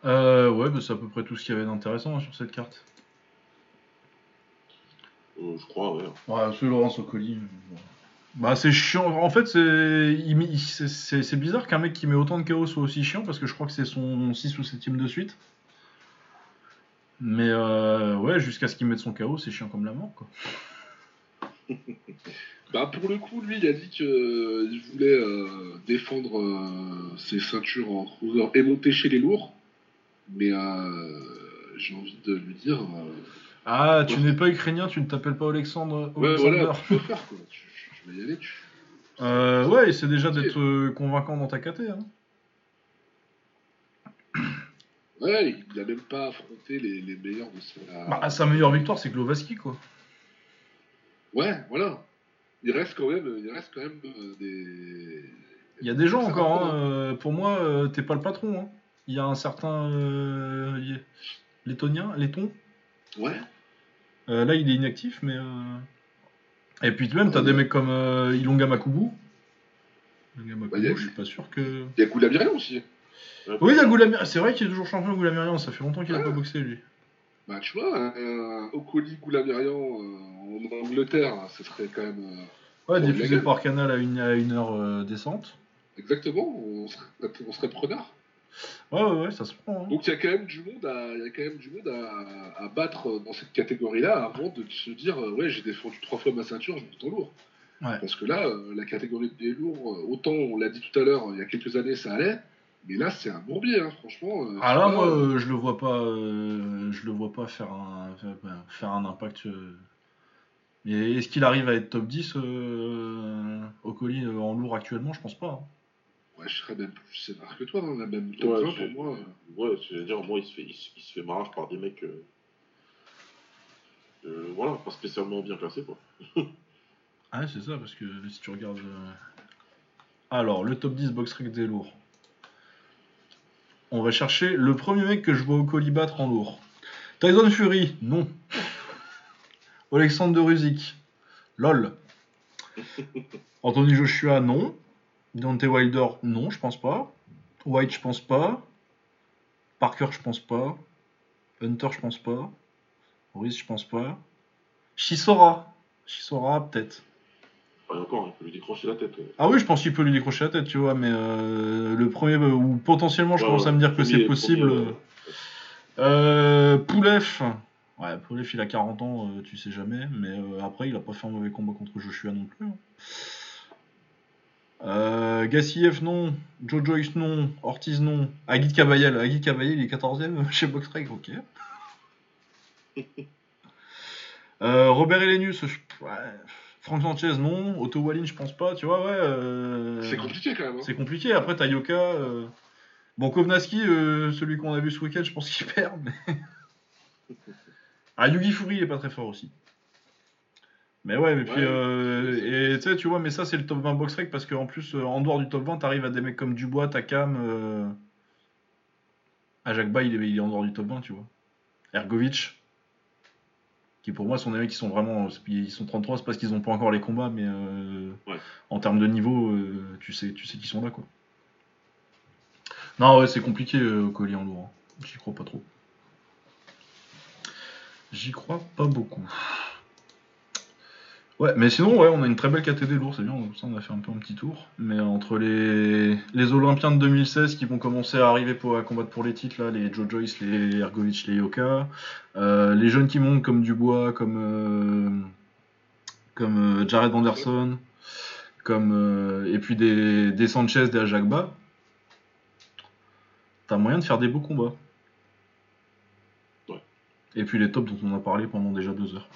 Euh, ouais, bah, c'est à peu près tout ce qu'il y avait d'intéressant hein, sur cette carte. Euh, je crois, ouais. Ouais, c'est Laurence Ocoli. Bah, c'est chiant. En fait, c'est bizarre qu'un mec qui met autant de chaos soit aussi chiant parce que je crois que c'est son 6 ou 7 de suite. Mais euh, ouais, jusqu'à ce qu'il mette son chaos, c'est chiant comme la mort quoi. Bah, pour le coup, lui, il a dit qu'il voulait euh, défendre euh, ses ceintures en cruiser et monter chez les lourds. Mais euh, j'ai envie de lui dire. euh, Ah, tu n'es pas ukrainien, tu ne t'appelles pas Alexandre. ouais, Alexander. voilà, tu peux faire quoi. Tu, tu- tu vas y aller. Tu... Euh, ouais, essaie déjà d'être euh, convaincant dans ta KT. Hein. Ouais, il n'a même pas affronté les, les meilleurs de sa. Bah, sa meilleure victoire, c'est Glovaski, quoi. Ouais, voilà. Il reste quand même, il reste quand même euh, des. Il y a des gens encore, hein, euh, pour moi, euh, t'es pas le patron. hein. Il y a un certain euh, lettonien, letton. Ouais. Euh, là, il est inactif, mais. euh, Et puis même, t'as des mecs comme Ilonga Makubu. Ilonga Makubu, Bah, y a- je suis pas sûr que. Il y a Goulamirian aussi. Oui, il y a Goulamir. C'est vrai qu'il est toujours champion Goulamirian, ça fait longtemps qu'il a Ah. pas boxé lui. Bah, tu vois, un, un Okoli Goulamirian euh, en Angleterre, ce serait quand même. euh, Ouais, diffusé par canal à une, à une heure euh, décente. exactement, on serait, on serait preneur. Ouais, ouais, ouais, ça se prend. hein. Donc il y a quand même du monde à, y a quand même du monde à, à battre dans cette catégorie-là avant de se dire euh, ouais j'ai défendu trois fois ma ceinture, je monte en lourd. Ouais. Parce que là, euh, la catégorie des lourds, euh, autant on l'a dit tout à l'heure, il y a quelques années ça allait, mais là c'est un bourbier, hein, franchement. euh, Ah là, moi, euh, je le vois pas, euh, je le vois pas faire un, faire, faire un impact. euh. Est-ce qu'il arrive à être top 10 euh, au colis euh, en lourd actuellement? Je pense pas. hein. ouais, je serais même plus sévère que toi, hein, même top Ouais, 20 j'ai- pour moi. Ouais, je veux dire, moi, il se fait, il, se- il se fait marrer par des mecs. euh, euh, voilà, pas spécialement bien classés, quoi. Ah, ouais, c'est ça, parce que si tu regardes. euh, Alors, le top 10 box rec des lourds. On va chercher le premier mec que je vois au colis battre en lourd. Tyson Fury, non. Alexandre de Ruzik, lol. Anthony Joshua, non. Deontay Wilder, non, je pense pas. White, je pense pas. Parker, je pense pas. Hunter, je pense pas. Ruiz, je pense pas. Chisora. Chisora, peut-être. Ouais, encore, il peut lui décrocher la tête. ouais. Ah oui, je pense qu'il peut lui décrocher la tête, tu vois, mais euh, le premier, euh, ou potentiellement, je Ouais, commence ouais, à me dire que c'est possible. premier, ouais. Euh, Poulev, il a 40 ans, euh, tu sais jamais, mais euh, après, il a pas fait un mauvais combat contre Joshua non plus. hein. Euh, Gassiev, non. Joe Joyce, non. Ortiz, non. Aguid Kabayel. Aguid Kabayel, il est 14ème chez Boxrec, ok. Euh, Robert Elenius, je- ouais. Franck Sanchez, non. Otto Wallin, je pense pas, tu vois, ouais. euh, C'est compliqué quand même. hein. C'est compliqué. Après, t'as Yoka. euh, Bon, Kovnaski, euh, celui qu'on a vu ce week-end, je pense qu'il perd. Mais... ah, Yugi Furi est pas très fort aussi. Mais ouais, mais puis. Ouais, euh, et tu sais, tu vois, mais ça, c'est le top 20 box rec parce qu'en plus, en dehors du top 20, t'arrives à des mecs comme Dubois, Takam. Ah, Jacques Bay, il est, il est en dehors du top 20, tu vois. Ergovic. Qui pour moi sont des mecs qui sont vraiment. Ils sont 33, c'est parce qu'ils ont pas encore les combats, mais euh, Ouais. en termes de niveau, euh, tu sais, tu sais qu'ils sont là, quoi. Non, ouais, c'est compliqué, euh, collier en lourd. hein. J'y crois pas trop. J'y crois pas beaucoup. Ouais, mais sinon, ouais, on a une très belle KTD lourd, c'est bien, ça on a fait un peu un petit tour. Mais entre les, les Olympiens de 2016 qui vont commencer à arriver pour, à combattre pour les titres, là, les Joe Joyce, les Ergovic, les Yoka, euh, les jeunes qui montent comme Dubois, comme, euh, comme euh, Jared Anderson, comme, euh, et puis des, des Sanchez, des Ajagba, t'as moyen de faire des beaux combats. Ouais. Et puis les tops dont on a parlé pendant déjà deux heures.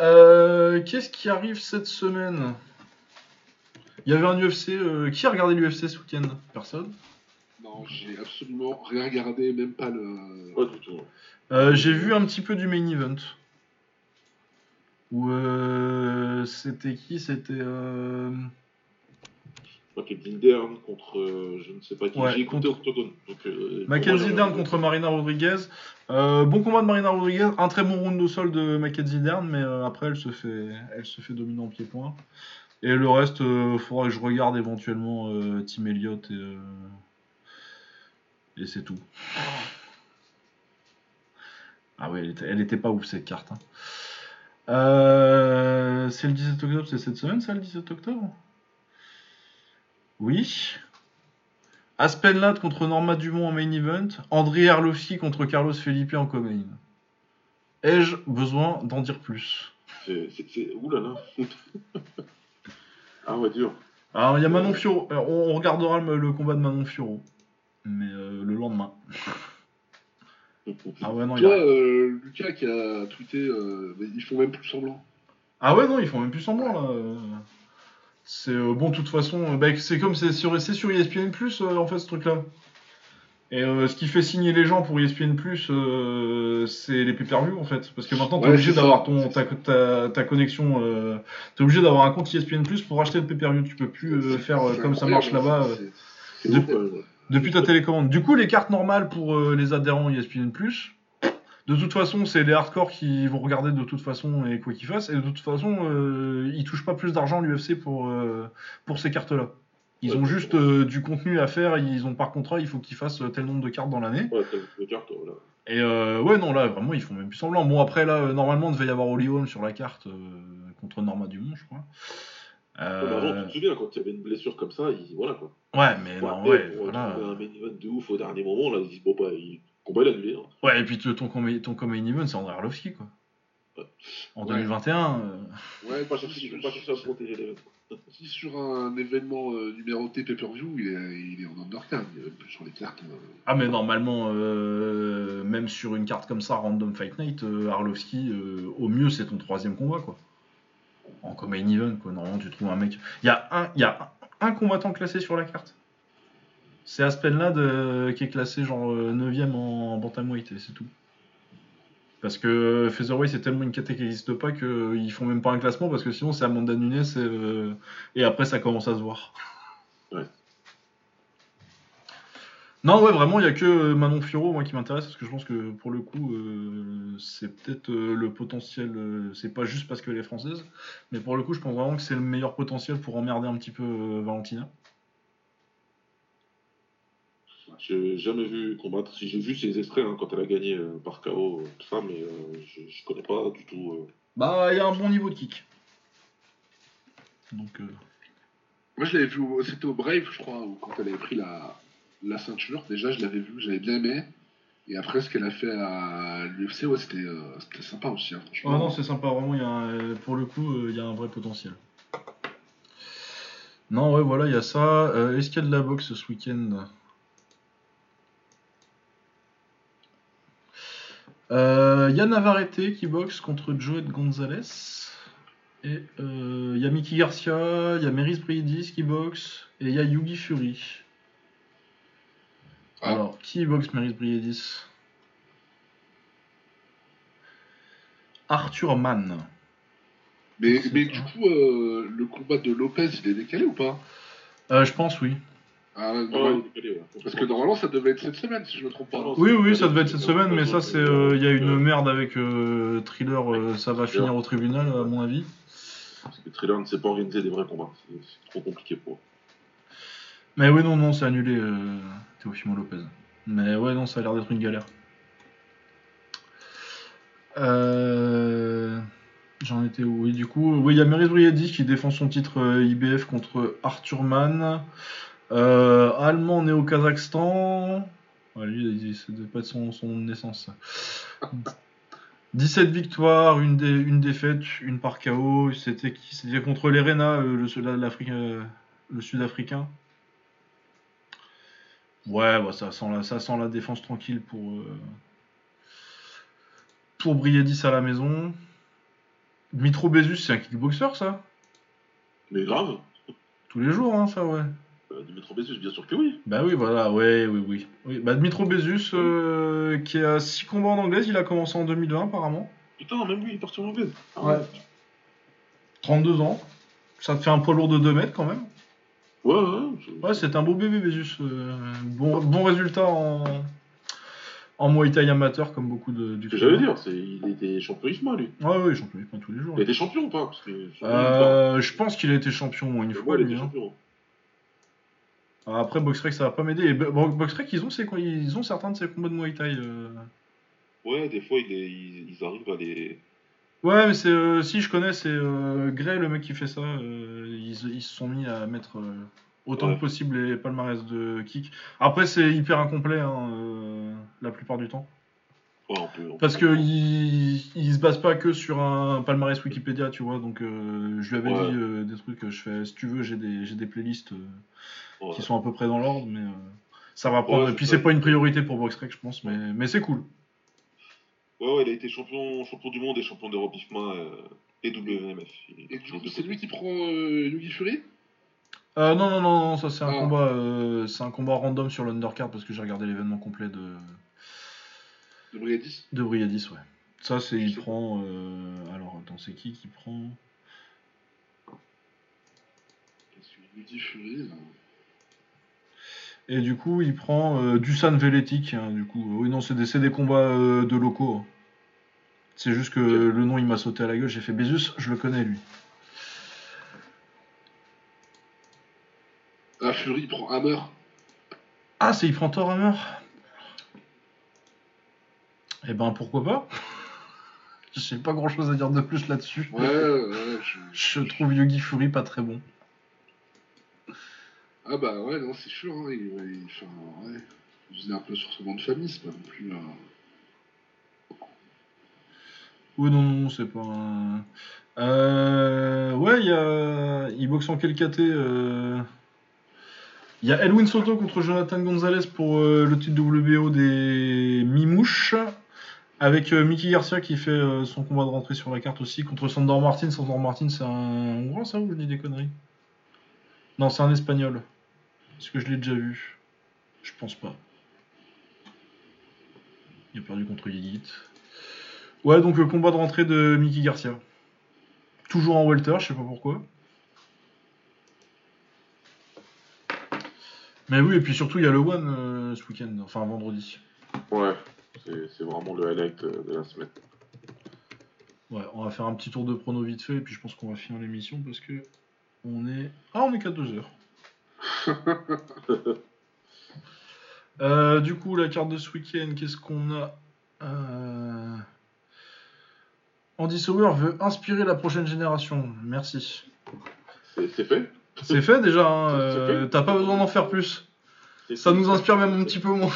Euh, Qu'est-ce qui arrive cette semaine? Il y avait un UFC. euh, Qui a regardé l'UFC ce week-end? Personne? Non, j'ai absolument rien regardé, même pas le. Pas du tout. Euh, J'ai vu un petit peu du main event. Où euh, c'était qui? C'était. Euh, Mackenzie Dern contre euh, je ne sais pas qui. Ouais, J'ai écouté contre- Octogone. Donc, euh, Mackenzie Dern le- contre Marina Rodriguez. Euh, bon combat de Marina Rodriguez. Un très bon round au sol de Mackenzie Dern, mais euh, après elle se fait, elle se fait dominer en pied-point. Et le reste, il faudra que je regarde éventuellement euh, Tim Elliott et, euh, et c'est tout. Ah ouais, elle était, elle était pas ouf cette carte. hein. Euh, c'est le 17 octobre, c'est cette semaine ça le 17 octobre? Oui. Aspen Ladd contre Norma Dumont en main event. André Arlovski contre Carlos Felipe en co-main. Ai-je besoin d'en dire plus? C'est. c'est- c'est- Ouh là là. ah ouais, dur. Alors, il y a Manon Fioro. Euh, On regardera le, le combat de Manon Fioro. Mais euh, le lendemain. Ah ouais, non, il y a... euh, Lucas qui a tweeté, euh, ils font même plus semblant. Ah ouais, non, ils font même plus semblant là. C'est euh, bon, de toute façon, euh, bah, c'est comme c'est sur, c'est sur ESPN en fait ce truc-là. Et euh, ce qui fait signer les gens pour ESPN c'est les pay-per-view en fait. Parce que maintenant, t'es Ouais, obligé d'avoir ton ta, ta, ta connexion. T'es obligé d'avoir un compte ESPN pour acheter le pay-per-view. Tu peux plus faire comme ça marche là-bas. De- depuis ta télécommande. Du coup, les cartes normales pour les adhérents ESPN+, de toute façon, c'est les hardcore qui vont regarder de toute façon et quoi qu'ils fassent. Et de toute façon, euh, ils touchent pas plus d'argent l'UFC pour, euh, pour ces cartes-là. Ils Ouais, ont juste euh, du contenu à faire. Ils ont par contrat, il faut qu'ils fassent tel nombre de cartes dans l'année. Ouais, t'as le carte, voilà. Et euh, ouais, non, là, vraiment, ils font même plus semblant. Bon, après, là, normalement, il devait y avoir Holly Holm sur la carte contre Norma Dumont, je crois. Euh, Ouais, avant, tu te souviens, quand il y avait une blessure comme ça, il... voilà quoi. ouais, mais Bon, non, ouais, pour voilà. un main event de ouf au dernier moment, là, ils disent bon bah, il... le combat il a annulé. Hein. Ouais, et puis ton, ton, event, c'est André Arlovski, quoi. Ouais. En Ouais. 2021, euh, Ouais, pas chercher, si- pas chercher à protéger les si sur un événement euh, numéroté pay-per-view, il est, il est en undercard, il est même plus sur les cartes. euh. Ah mais normalement, euh, même sur une carte comme ça, Random Fight Night, euh, Arlovski, euh, au mieux c'est ton troisième combat quoi. En comme main event quoi, normalement tu trouves un mec. Il y a un, il y a un, un combattant classé sur la carte. C'est Aspen Ladd euh, qui est classé genre 9ème en, bantamweight et c'est tout. Parce que Featherweight c'est tellement une catégorie qui n'existe pas qu'ils font même pas un classement parce que sinon c'est Amanda Nunes et, euh, et après ça commence à se voir. Ouais. Non, ouais, vraiment, il n'y a que euh, Manon Fioro, moi, qui m'intéresse, parce que je pense que pour le coup, euh, c'est peut-être euh, le potentiel, euh, c'est pas juste parce qu'elle est française, mais pour le coup, je pense vraiment que c'est le meilleur potentiel pour emmerder un petit peu euh, Valentina. J'ai jamais vu combattre. Si j'ai vu ses extraits hein, quand elle a gagné euh, par KO, euh, tout ça, mais euh, je, je connais pas du tout. euh. Bah, il y a un bon niveau de kick. Donc, euh, Moi, je l'avais vu, au- c'était au Brave, je crois, où quand elle avait pris la, la ceinture. Déjà, je l'avais vu, j'avais bien aimé. Et après, ce qu'elle a fait à l'UFC, ouais, c'était euh, c'était sympa aussi, hein, franchement. ah non, c'est sympa, vraiment, il y a un- pour le coup, euh, il y a un vrai potentiel. Non, ouais, voilà, il y a ça. Euh, Est-ce qu'il y a de la boxe ce week-end? Euh, Il y a Navarrete qui boxe contre Joed Gonzalez. Et euh, il y a Mickey Garcia, il y a Meris Briedis qui boxe. Et il y a Yugi Fury. Ah. Alors, qui boxe Meris Briedis Arthur Mann. Mais, du coup, euh, le combat de Lopez, il est décalé ou pas? Euh, je pense, oui. Ah, Ouais. Parce que normalement, ça devait être cette semaine, si je me trompe pas. Non, Oui, oui, ça devait être cette semaine, mais ça, c'est. euh, Il y a une merde avec euh, Thriller, euh, ça va finir au tribunal, à mon avis. Parce que Thriller ne sait pas organiser des vrais combats. C'est trop compliqué pour eux. Mais oui, non, non, c'est annulé, euh, Teofimo Lopez. Mais ouais, non, ça a l'air d'être une galère. Euh, J'en étais où? Oui, du coup, oui, il y a Meris Briadis qui défend son titre euh, IBF contre Arthur Mann. Euh, allemand né au Kazakhstan. Ouais, lui, ça devait pas être son, son naissance. ça. 17 victoires, une, dé- une défaite, une par KO. C'était qui? C'était contre l'Erena, euh, le, euh, le Sud-Africain. Ouais, bah, ça, sent la, ça sent la défense tranquille pour, euh, pour Briedis à la maison. Mitro Bezus, c'est un kickboxer, ça Mais grave, Tous les jours, hein, ça, ouais. Euh, Dimitro Bessus, bien sûr que oui. Bah oui, voilà, ouais, oui, oui. oui bah, Dmitro Bezus, euh, qui a 6 combats en anglaise, il a commencé en 2020, apparemment. Putain, même lui, il est parti en anglaise. Ah Ouais. 32 ans. Ça te fait un poids lourd de 2 mètres, quand même. Ouais, ouais. Ouais, c'est un beau bébé, Bezus. euh, bon, bon résultat en, en Muay Thai amateur, comme beaucoup de, du j'allais dire, c'est il était champion IFMA, lui. Ouais, ouais, champion, tous les jours. Il était champion ou pas? Parce que Euh, je pense qu'il a été champion au moins une fois, lui. était hein. Après, Boxrec, ça va pas m'aider. Boxrec, ils ont, ils ont certains de ces combats de Muay Thai. euh. Ouais, des fois, ils, ils arrivent à les. Ouais, mais c'est euh, si je connais, c'est euh, Gray, le mec qui fait ça. euh, ils, ils se sont mis à mettre autant Ouais. que possible les palmarès de kick. Après, c'est hyper incomplet hein, la plupart du temps. Ouais, on peut, on Parce peut- que ils, ils se basent pas que sur un palmarès Wikipédia, tu vois. Donc, je lui avais Ouais. dit des trucs. Je fais, si tu veux, j'ai des, j'ai des playlists euh, qui sont à peu près dans l'ordre, mais euh, ça va prendre. Ouais, Et puis, c'est pas une priorité pour Boxrec, je pense, mais, mais c'est cool. Ouais, ouais, il a été champion, champion du monde et champion d'Europe IFMA euh, et WMF. C'est lui qui prend euh, Yugi Fury? Euh, non, non, non, non, ça c'est un Ah. combat, euh, c'est un combat random sur l'undercard parce que j'ai regardé l'événement complet de, de Briadis? de Briadis, ouais. Ça c'est, il prend, euh, alors attends, c'est qui qui prend? Yugi Fury. euh, Et du coup, il prend euh, Dusan Veletic, hein, du coup. Oui, non, c'est des, c'est des combats euh, de locaux. hein. C'est juste que le nom il m'a sauté à la gueule, j'ai fait Bézus, je le connais lui. Ah, Fury prend Hammer. Ah, c'est il prend Thor Hammer? Eh ben pourquoi pas? J'ai pas grand chose à dire de plus là-dessus. Ouais, ouais, je... Je trouve Yogi Fury pas très bon. Ah bah ouais, non, c'est sûr, hein, il, il, enfin, ouais, un peu sur son nom de famille, c'est pas non plus... euh, Oui, non, non, c'est pas un... Euh... Ouais, il. Il boxe en quel KT euh... Il y a Elwin Soto contre Jonathan Gonzalez pour euh, le titre WBO des Mimouches. Avec Mickey Garcia qui fait son combat de rentrée sur la carte aussi contre Sandor Martin. Sandor Martin, c'est un Hongrois, ça, ou je dis des conneries? Non, c'est un Espagnol. Est-ce que je l'ai déjà vu? Je pense pas. Il a perdu contre Yigit. Ouais, donc le combat de rentrée de Mickey Garcia. Toujours en welter, je sais pas pourquoi. Mais oui, et puis surtout, il y a le One euh, ce week-end, enfin vendredi. Ouais, c'est c'est vraiment le highlight euh, de la semaine. Ouais, on va faire un petit tour de prono vite fait, et puis je pense qu'on va finir l'émission parce que on est. Ah, on est qu'à 2 heures. Euh, du coup, la carte de ce week-end, qu'est-ce qu'on a euh... Andy Sauer veut inspirer la prochaine génération. Merci. C'est fait C'est fait déjà, hein, euh, t'as pas besoin d'en faire plus. Ça nous inspire même un petit peu moins.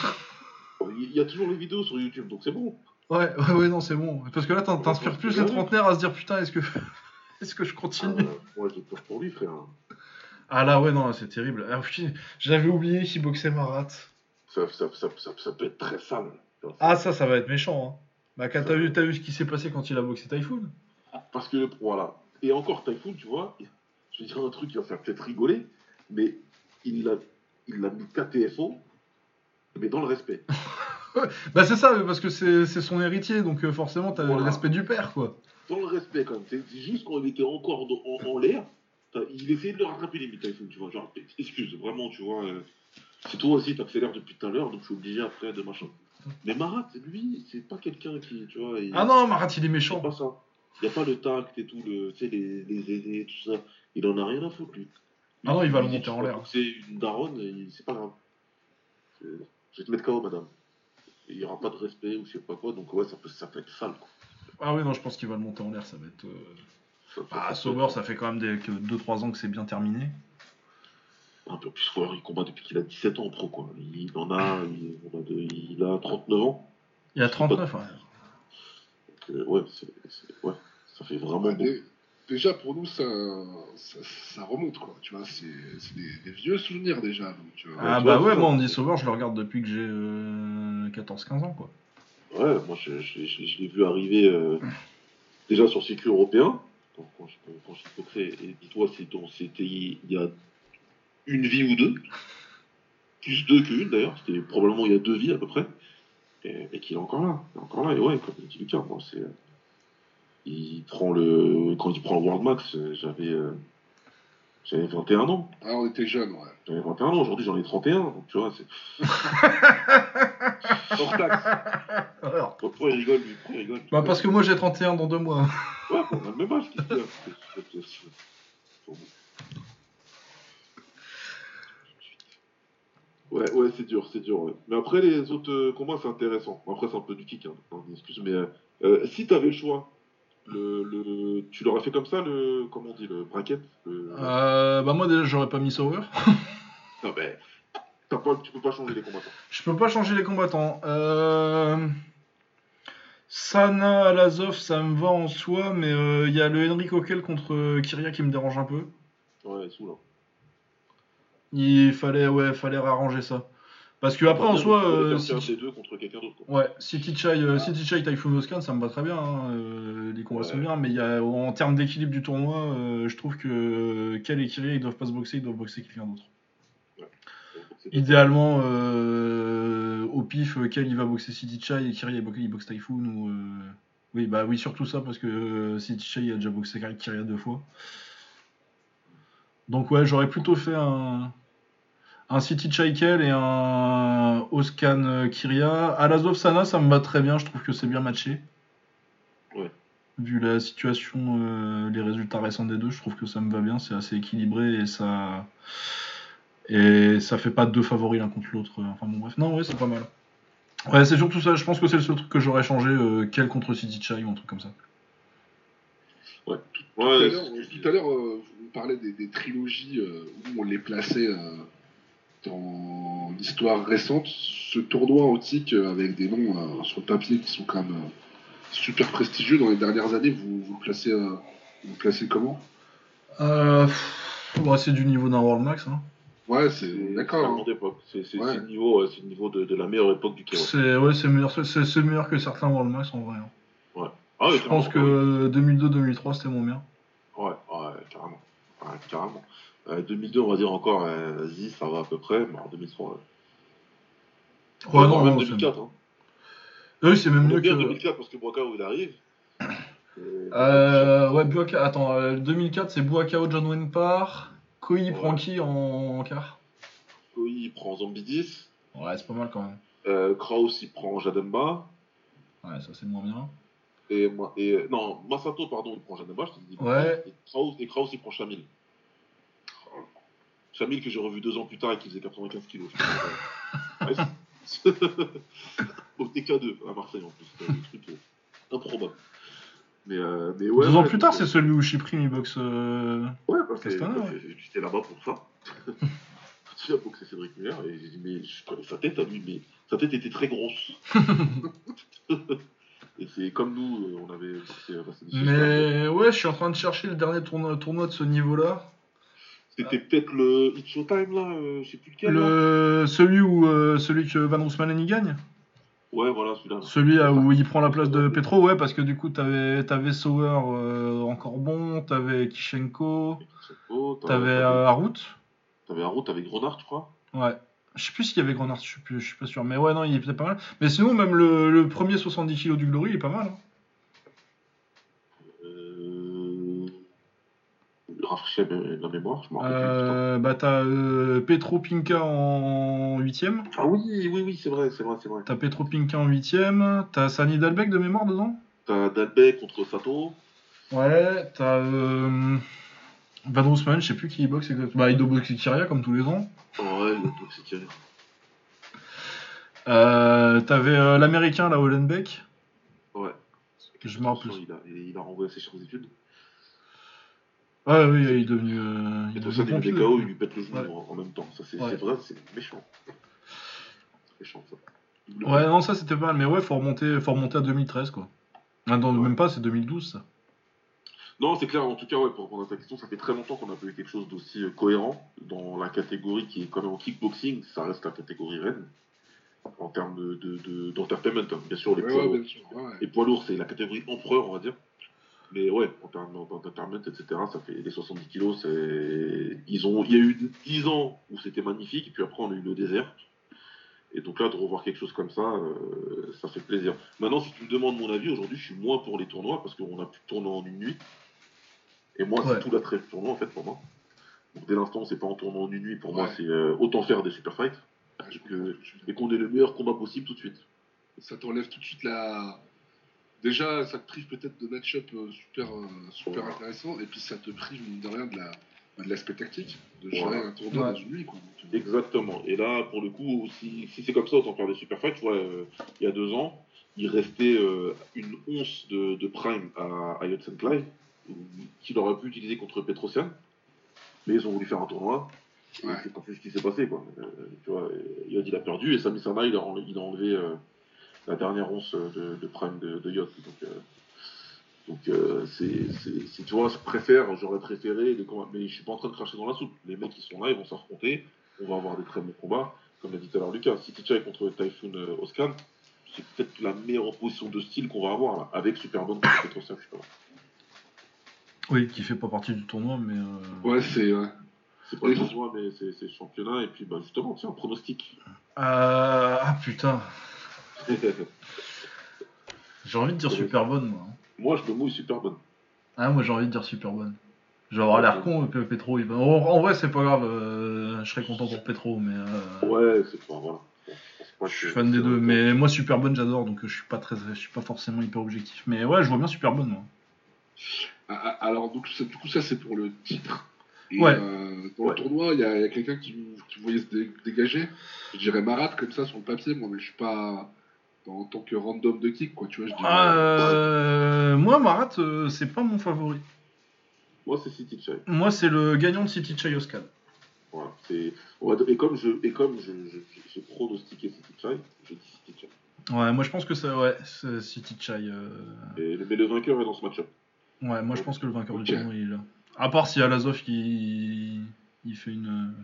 Il y a toujours les vidéos sur YouTube, donc c'est bon. Ouais, ouais, ouais, non, c'est bon. Parce que là, t'in- t'inspires plus les trentenaires à se dire putain, est-ce que, est-ce que je Ah, continue moi, j'ai peur pour lui, frère. Ah là, ouais, non, c'est terrible. Ah, J'avais oublié qu'il boxait Marat. Ça, ça, ça, ça, ça peut être très sale. Ah, ça, ça va être méchant. hein. Bah, quand t'as vu, vu ce qui s'est passé quand il a boxé Typhoon? Parce que, voilà. Et encore, Typhoon, tu vois, je vais dire un truc qui va faire peut-être rigoler, mais il l'a il l'a mis KTFO, mais dans le respect. Bah, c'est ça, parce que c'est son héritier, donc euh, forcément, t'as le Voilà. respect du père, quoi. Dans le respect, quand même. C'est juste il était encore en, en l'air, il essayait de le rattraper limite, Typhoon, tu vois. Genre, excuse, vraiment, tu vois. euh, c'est toi aussi, t'accélères depuis tout à l'heure, donc je suis obligé après de machin. Mais Marat, lui, c'est pas quelqu'un qui, tu vois. il- Ah non, Marat, il est C'est méchant. pas ça. Il n'y a pas le tact et tout, le, tu sais, les, les aisés, tout ça. Il en a rien à foutre, lui. Ah non, il va le monter en l'air. boxer une daronne, c'est pas grave. C'est- Je vais te mettre KO, madame. Il n'y aura pas de respect ou je sais pas quoi, donc ouais, ça peut, ça peut être sale, quoi. Ah oui, non, je pense qu'il va le monter en l'air, ça va être... euh, Ah, ça- Sauber, ça fait quand même des, que 2-3 ans que c'est bien terminé. Un peu plus fort, il combat depuis qu'il a 17 ans en pro, quoi. Il en a, il, on a de- il a 39 ans. Il a 39, ouais. Donc, euh, ouais, ça fait vraiment Ouais, dé- déjà, pour nous, ça, ça, ça remonte, quoi. Tu vois, c'est c'est des, des vieux souvenirs déjà. Donc, tu vois. Ah bah vois, ouais, moi, Andy Sauber, je le regarde depuis que j'ai euh, 14-15 ans, quoi. Ouais, moi je, je- je- je l'ai vu arriver euh, déjà sur le circuit européen, quand, je, quand je boxais, et dis-toi, c'était il y a une vie ou deux, plus deux qu'une d'ailleurs, c'était probablement il y a deux vies à peu près, et, et qu'il est encore là, il est encore là, et ouais, comme dit Lucas, moi c'est. euh, Il prend le. Quand il prend le World Max, euh, j'avais. euh, j'avais 21 ans. Ah, on était jeunes, ouais. J'avais 21 ans, aujourd'hui j'en ai 31, donc tu vois, c'est. Hors taxe. Alors, Pourquoi il rigole, lui Pourquoi il rigole bah parce que moi, j'ai 31 dans deux mois. Ouais, on a le même âge, Ouais, ouais, c'est dur, c'est dur. ouais. Mais après, les autres euh, combats, c'est intéressant. Après, c'est un peu du kick, hein. hein, excuse, mais euh, euh, si t'avais le choix, le, le, tu l'aurais fait comme ça, le, comment on dit, le bracket le... Euh, bah moi, déjà, j'aurais pas mis Sauber. Non, mais pas, tu peux pas changer les combattants. Je peux pas changer les combattants. Euh... Sana, Alazov, ça me va en soi, mais euh, il y a le Henry Coquel contre euh, Kyria qui me dérange un peu. Ouais, sous là. Il fallait, ouais, fallait arranger ça. Parce que après, en soi, euh, si- deux contre quelqu'un d'autre. ouais, City Chai, euh, City Chai Typhoon Oscan, ça me va très bien. hein, euh, les combats Ouais. sont bien, mais il y a, en termes d'équilibre du tournoi, euh, je trouve que Kel et Kyria, ils doivent pas se boxer, ils doivent boxer quelqu'un d'autre. C'est- Idéalement, euh, au pif, Kel il va boxer City Chai et Kyria il boxe, Typhoon ou. euh, Oui, bah oui, surtout ça parce que euh, City Chai a déjà boxé Kyria deux fois. Donc ouais, j'aurais plutôt fait un, un City Chai Kel et un Oscan euh, Kyria. Alazov Sana, ça me va très bien, je trouve que c'est bien matché. Ouais. Vu la situation, euh, les résultats récents des deux, je trouve que ça me va bien, c'est assez équilibré et ça. Et ça fait pas deux favoris l'un contre l'autre. Enfin bon, bref. Non, ouais, c'est pas mal. Ouais, c'est surtout ça. Je pense que c'est le seul truc que j'aurais changé. Euh, quel contre City Chai ou un truc comme ça. Ouais, Tout à ouais, l'heure, c'est- tout à l'heure, euh, vous parlez des, des trilogies euh, où on les plaçait euh, dans l'histoire récente. Ce tournoi antique euh, avec des noms euh, sur le papier qui sont quand même euh, super prestigieux dans les dernières années, vous vous placez, euh, vous placez comment? Euh, ouais, c'est du niveau d'un World Max. Hein. Ouais, c'est d'accord. hein. monde d'époque. C'est c'est- Ouais. le niveau, le niveau de, de la meilleure époque du Kéro. C'est ouais, c'est meilleur, c'est, c'est meilleur que certains World Max en vrai. hein. Ah ouais, je pense que 2002-2003 c'était moins bien. Ouais, ouais, carrément. Ouais, carrément. Euh, 2002, on va dire encore, euh, vas-y, ça va à peu près, mais en 2003. Ouais, Ouais, non, même non, c'est- 2004. Hein. Oui, c'est même mieux que. 2004 parce que Boakao il arrive. Euh, Euh, ouais, Buaka... Attends, euh, 2004 c'est Buakao, John Wenpar. Koi Ouais. prend qui en... en quart? Koi il prend Zombie 10. Ouais, c'est pas mal quand même. Euh, Kraus il prend Jademba. Ouais, ça c'est moins bien. Et, et, non, Masato, pardon, il prend Jademba, je te dis. Ouais. Et Kraus, et Kraus il prend Chamil. Chamil que j'ai revu deux ans plus tard et qui faisait 95 kilos. je Au TK2 à Marseille en plus. C'était un truc euh, improbable. Mais, euh, mais ouais, Deux ans ouais, plus tard, c'est celui où Chyprim il boxe. euh, Ouais, bah, Castaner, bah, ouais. c'est- j'étais là-bas pour ça. Tu as boxé Cédric Muller et j'ai dit, mais je connais sa tête à lui, mais sa tête était très grosse. et c'est comme nous, euh, on avait Shishkin. Mais ouais, je suis en train de chercher le dernier tournoi, tournoi de ce niveau-là. C'était peut-être le It's Showtime là, euh, je sais plus lequel. là. Le... Celui où euh, celui que Van Roosmalen y gagne. Ouais, voilà, celui-là. Celui là où il prend la place de Petro, ouais, parce que du coup, t'avais avais Sauer euh, encore bon, t'avais Kishenko, t'avais euh, Harout. T'avais Harout, t'avais Grenard, je crois. Ouais. Je sais plus s'il y avait Grenard, je suis, plus- je suis pas sûr. Mais ouais, non, il était pas mal. Mais sinon, même le, le premier 70 kg du Glory, il est pas mal. hein. Rafraîchir la mémoire, je me rappelle. Euh, bah, t'as euh, Petro Pinka en 8ème. Ah oui, oui, oui, c'est vrai, c'est vrai, c'est vrai. T'as Petro Pinka en 8ème. T'as Sani Dalbec de mémoire dedans? T'as Dalbec contre Sato. Ouais, t'as euh, Van Roosmalen, je sais plus qui boxe exactement. Bah, il boxe Kiria comme tous les ans. Ouais, c'est qui Euh, T'avais euh, l'américain, là, Hollenbeck. Ouais. Je me rappelle. Il a, il a renvoyé ses chères études. Ouais, oui, il est devenu. euh, il Et est ça, devenu pompier. KO, il lui pète le genou Ouais. en, en même temps. Ça, c'est Ouais. c'est vrai, c'est méchant. Méchant, ça. Double Ouais, non, ça c'était pas mal, mais ouais, faut remonter, faut remonter à 2013, quoi. Ah, non, Ouais. même pas, c'est 2012, ça. Non, c'est clair, en tout cas, ouais, pour répondre à ta question, ça fait très longtemps qu'on a pas eu quelque chose d'aussi euh, cohérent dans la catégorie qui est quand même en kickboxing, ça reste la catégorie reine en termes de, de, de- d'entertainment. hein. Bien sûr, les, Ouais, poids, ouais, lourds- bien sûr. ouais, ouais. les poids lourds, c'est la catégorie empereur, on va dire. Mais ouais, en termes d'entertainment, etc., ça fait les 70 kilos, c'est... Ils ont... Il y a eu 10 ans où c'était magnifique, et puis après, on a eu le désert. Et donc là, de revoir quelque chose comme ça, euh, ça fait plaisir. Maintenant, si tu me demandes mon avis, aujourd'hui, je suis moins pour les tournois, parce qu'on a plus de tournois en une nuit. Et moi, Ouais. c'est tout l'attrait du tournoi, en fait, pour moi. Donc dès l'instant, c'est pas en tournoi en une nuit, pour moi, c'est euh, autant faire des super fights, dire. et qu'on ait le meilleur combat possible tout de suite. ça t'enlève tout de suite la. Déjà, ça te prive peut-être de match-up euh, super, euh, super intéressant, et puis ça te prive, mine de rien, de la de l'aspect tactique, de gérer un tournoi Ouais. dans une nuit. Quoi. Euh, Exactement. Et là, pour le coup, si, si c'est comme ça, autant faire des super fights. Tu vois, euh, il y a deux ans, il restait euh, une once de, de prime à, à Yotsenklai, qu'il aurait pu utiliser contre Petrosian. Mais ils ont voulu faire un tournoi. Ouais. C'est ce qui s'est passé. Quoi. Euh, tu vois, Yod, il a perdu et Sami Sana, il a, enlevé- il a enlevé la dernière once de, de prime de, de Yod. Donc, euh, donc euh, c'est, c'est, c'est- tu vois, je préfère, j'aurais préféré, des combats, mais je suis pas en train de cracher dans la soupe. Les mecs qui sont là, ils vont s'affronter, on va avoir des très bons combats. Comme l'a dit tout à l'heure Lucas, City Chai contre Typhoon euh, Oscan, c'est peut-être la meilleure opposition de style qu'on va avoir là, avec Superbone contre Petrosian, je sais pas. Oui, qui fait pas partie du tournoi, mais. euh, Ouais, c'est. ouais. C'est pas le tournoi, mais c'est, c'est le championnat, et puis bah, justement, tiens, pronostic. Euh, Ah putain, j'ai envie de dire super bonne, moi. hein. Moi, je me mouille Superbone. Ah, moi j'ai envie de dire super bonne. Avoir l'air con que Petro. Il va... en, en vrai, c'est pas grave, euh, je serais content pour Petro, mais. euh, Ouais, c'est pas, voilà. Je suis fan des deux, mais moi super bonne j'adore donc euh, je suis pas très, je suis pas forcément hyper objectif. Mais ouais, je vois bien super bonne moi. Ah, ah, Alors, donc, du coup, ça, c'est pour le titre. Et, Ouais. euh, dans Ouais. le tournoi, il y, a quelqu'un qui, qui voyait se dé- dégager. Je dirais Marat comme ça sur le papier, moi, mais je suis pas en tant que random de kick, quoi. Tu vois, je dirais. Euh, moi Marat, euh, c'est pas mon favori. Moi, c'est City Chai. Moi c'est le gagnant de City Chayoscan. Voilà, c'est... on va- Et comme je, et comme je, je, j'ai pronostiqué City Chai, j'ai dit City Chai. Ouais, moi je pense que c'est ouais, c'est City Chay. euh, Et, mais le vainqueur est dans ce match-up. Ouais, moi je pense que le vainqueur Ok. du tournoi il est là. À part si Alazov qui il fait une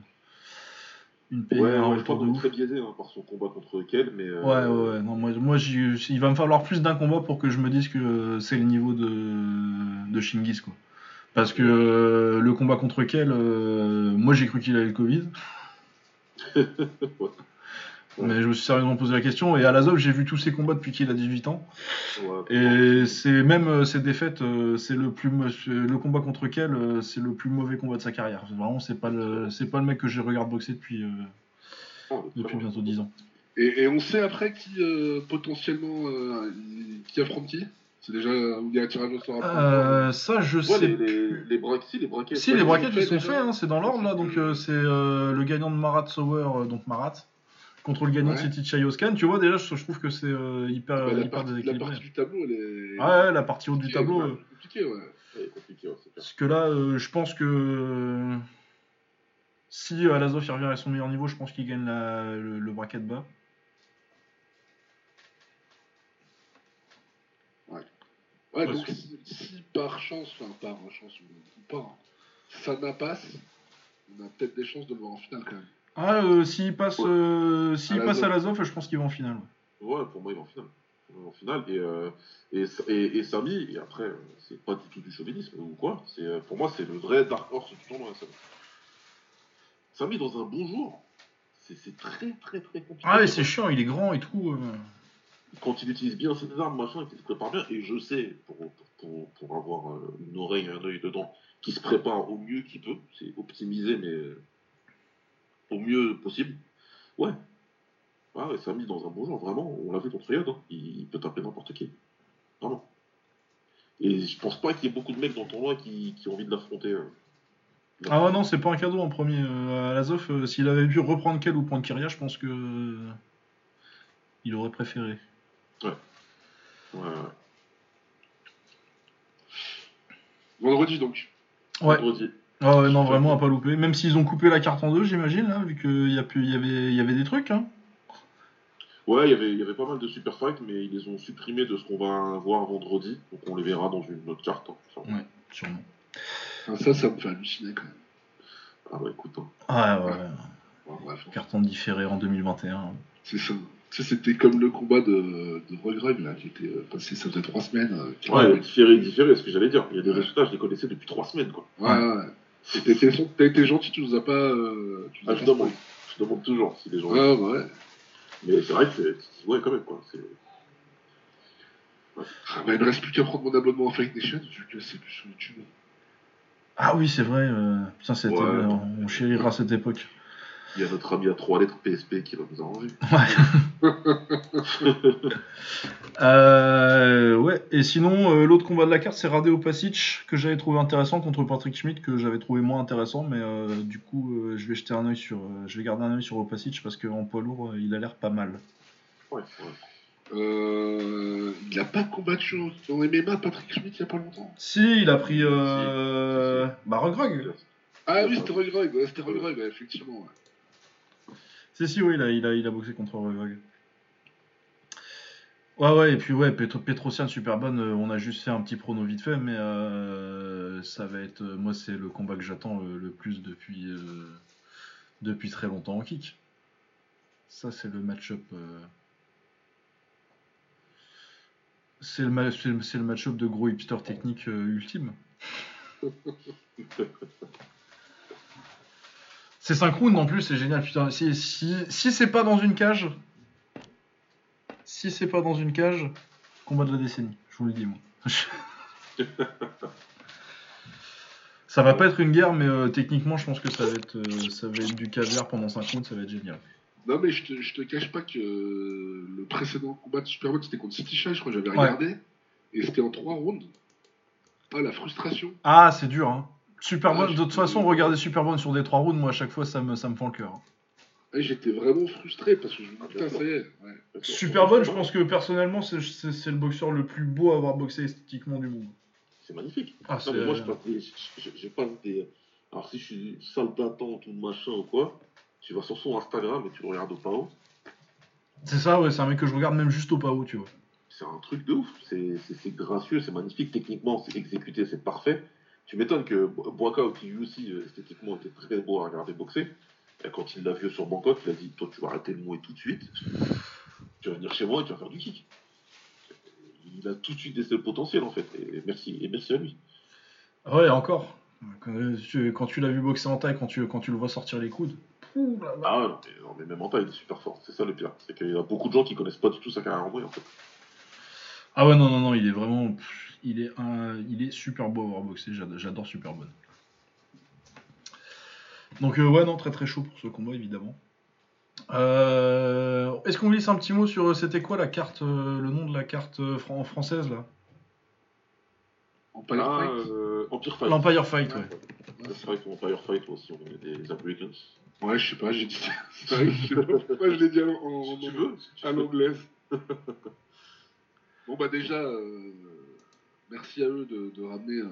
une paye Ouais, un ouais, je de ouf. très biaisé hein, par son combat contre Kel, mais. euh, Ouais, ouais, ouais. Non, moi, moi il va me falloir plus d'un combat pour que je me dise que c'est le niveau de, de Shingis, quoi. Parce que euh, le combat contre Kel, euh, moi j'ai cru qu'il avait le Covid. Ouais. Mais je me suis sérieusement posé la question. Et à l'Azov, j'ai vu tous ses combats depuis qu'il a 18 ans. ouais, Et c'est même euh, ses défaites, euh, c'est le plus le combat contre Kel, euh, c'est le plus mauvais combat de sa carrière. Vraiment, c'est pas le c'est pas le mec que je regarde boxer depuis euh, ouais, depuis bientôt 10 ans. Et, et on sait après qui euh, potentiellement euh, qui affronte qui? C'est déjà où il y a un tirage au sort après Euh, ça, je Ouais, sais les, plus. les, les si, les braquets. Si, les braquettes, ils sont faits, hein, c'est dans l'ordre là. Donc, euh, c'est euh, le gagnant de Marat Sauer, donc Marat, contre le gagnant Ouais. de City Chayoscan. Tu vois, déjà, je, je trouve que c'est euh, hyper, Bah, la, hyper partie, la déséquilibré. partie du tableau, elle est. Ouais, ouais, la partie haute du tableau. ouais, euh, ouais. Ouais, compliqué, ouais, c'est clair. parce que là, euh, je pense que si euh, Alazov revient à son meilleur niveau, je pense qu'il gagne la- le, le bracket bas. Ouais, Ouais, donc c'est- si, si par chance, enfin par chance ou pas, hein, Sana passe, on a peut-être des chances de le voir en finale quand même. Ah, euh, s'il passe, Ouais. euh, passe Alazov, je pense qu'il va en finale. ouais. Ouais, pour moi, il va en finale. En finale. Et, euh, et, et, et Samy, et après, euh, c'est pas du tout du chauvinisme ou quoi. C'est, euh, pour moi, c'est le vrai Dark Horse du tournoi, Samy. Samy, dans un bon jour, c'est, c'est très, très, très compliqué. Ah ouais, c'est chiant, il est grand et tout. Quand il utilise bien ses armes, machin, qu'il se prépare bien, et je sais, pour, pour, pour, avoir une oreille et un œil dedans, qu'il se prépare au mieux qu'il peut. C'est optimisé, mais au mieux possible. Ouais. Ah ouais, Samy, dans un bon jour, vraiment, on l'a vu contre Yod, hein. il, il peut taper n'importe qui. Vraiment. Et je pense pas qu'il y ait beaucoup de mecs dans le tournoi qui, qui ont envie de l'affronter. euh. Ah ouais, non, c'est pas un cadeau en premier. Euh, à Lazov, euh, s'il avait pu reprendre Kel ou prendre Kyria, je pense que. euh, il aurait préféré. Ouais, ouais. Vendredi donc. Ouais. Vendredi. Ah ouais, non, vraiment à pas louper. Même s'ils ont coupé la carte en deux, j'imagine, là, vu qu'il y, a pu- il y, avait, il y avait des trucs. Hein. Ouais, il y avait- il y avait pas mal de super fights, mais ils les ont supprimés de ce qu'on va voir vendredi. Donc on les verra dans une autre carte. hein. Ouais, sûrement. Enfin, ça, ça me fait halluciner quand même. Ah ouais, écoute. hein. Ah ouais, ouais. Bon, bref, Carton différé en 2021. c'est ça. Tu sais, c'était comme le combat de, de Regreg, là, qui était euh, passé, ça faisait trois semaines. euh, Ouais, différé, différé, ce que j'allais dire. Il y a des résultats, je les connaissais depuis trois semaines, quoi. ouais, ouais. T'as été, gentil, tu nous as pas. euh, tu nous Ah, as je demande. Je demande toujours si les gens. spoilé. Ouais, ouais. Mais c'est vrai que c'est. Ouais, quand même, quoi. C'est. Ah, bah, il ne reste plus qu'à prendre mon abonnement à Fight Nation, vu que c'est plus sur YouTube. Ah oui, c'est vrai. euh, Putain, c'était, Ouais. euh, on chérira cette époque. Il y a notre ami à trois lettres PSP qui va nous arranger. Euh, ouais, et sinon, euh, l'autre combat de la carte, c'est Radeo Pasic, que j'avais trouvé intéressant contre Patrick Schmidt, que j'avais trouvé moins intéressant, mais euh, du coup, je vais jeter un œil sur, je vais garder un œil sur Opasic parce qu'en poids lourd, il a l'air pas mal. Ouais, ouais. Il n'a pas combattu en MMA Patrick Schmidt il n'y a pas longtemps. Si, il a pris, euh, bah Regrog. Ah oui, c'était Regreg, ouais, c'était ouais, effectivement. Si, si, oui, il a, il a, boxé contre Regrog. Ouais, ouais, et puis ouais, Petro, Petrosian super bonne, euh, on a juste fait un petit prono vite fait, mais euh, ça va être, euh, moi c'est le combat que j'attends le plus depuis, depuis très longtemps en kick. Ça c'est le match-up. C'est le, le- match-up de gros hipster technique ultime. C'est 5 rounds en plus, c'est génial. Putain, si, si, si c'est pas dans une cage, si c'est pas dans une cage, combat de la décennie, je vous le dis moi. ça va pas être une guerre, mais euh, techniquement, je pense que ça va être, euh, ça va être du caviar pendant 5 rounds, ça va être génial. Non, mais je te, je te cache pas que euh, le précédent combat de Superman, c'était contre City Shy, je crois que j'avais Ouais. regardé. Et c'était en trois rounds. Ah, la frustration. Ah, c'est dur, hein. Superbone, Ah, de toute je- façon, regarder Superbone sur des 3 rounds, moi à chaque fois, ça me, ça me fend le cœur. J'étais vraiment frustré parce que je me dis, putain, ça y est. Je pense que personnellement, c'est- le boxeur le plus beau à avoir boxé esthétiquement du monde. C'est magnifique. Ah, Non, c'est- mais moi, je pas des- j'ai- j'ai pas des. Alors, si je suis sale d'attente ou machin ou quoi, tu vas sur son Instagram et tu le regardes au PAO. C'est ça, ouais, c'est un mec que je regarde même juste au PAO, tu vois. C'est un truc de ouf. C'est gracieux, c'est magnifique. Techniquement, c'est exécuté, c'est parfait. Tu m'étonnes que Bo- Boaka, qui lui aussi, euh, esthétiquement, était très beau à regarder boxer. Et quand il l'a vu sur Bangkok, il a dit Toi, tu vas arrêter le mouet tout de suite. Tu vas venir chez moi et tu vas faire du kick. Il a tout de suite décelé le potentiel, en fait. Et merci, et merci à lui. Ah Ouais, encore. Quand tu, quand tu l'as vu boxer en taille, quand tu, quand tu le vois sortir les coudes. Pouh là là. Ah ouais, non, mais, non, mais même en taille, il est super fort. C'est ça le pire. C'est qu'il y a beaucoup de gens qui connaissent pas du tout sa carrière en vrai, en fait. Ah ouais, non, non, non, il est vraiment. pff, Il est, un, il est super beau à avoir boxé, j'ad- j'adore Superbone. Donc, euh, ouais, non, très très chaud pour ce combat, évidemment. Euh, Est-ce qu'on glisse un petit mot sur. euh, C'était quoi la carte, euh, le nom de la carte euh, fran- française là? Empire Ah, Fight. euh, Empire Fight. L'Empire Fight, ouais. Empire Fight ou Empire Fight aussi, on est des Americans. Ouais, je sais pas, j'ai dit ça. C'est vrai que je sais pas pourquoi je l'ai dit en, en, Si tu en- veux. si tu à veux. l'anglaise. Bon, bah, déjà, euh, merci à eux de, de ramener euh,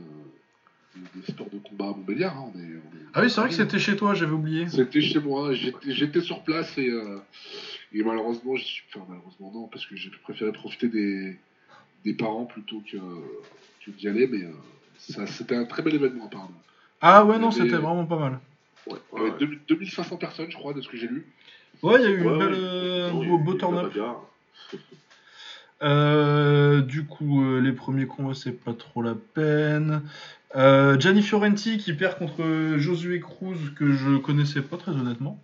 des, des sports de combat à Montbéliard. hein, on est- on est- Ah oui, c'est vrai que c'était chez toi, j'avais oublié. C'était chez moi, j'étais j'étais sur place et, euh, et malheureusement, j'y suis... enfin malheureusement non, parce que j'ai préféré profiter des, des parents plutôt que, que d'y aller, mais euh, ça c'était un très bel événement apparemment. Ah ouais, non, c'était vraiment pas mal. Ouais, Il y avait ouais. 2000 2500 personnes, je crois, de ce que j'ai lu. Ouais, il y a eu Ouais, une belle, ouais. euh, Non, il y a beau, eu beau de la turn-up. bagarre. Euh, du coup, euh, les premiers combats, c'est pas trop la peine. Euh, Gianni Fiorenti qui perd contre Josué Cruz, que je connaissais pas très honnêtement.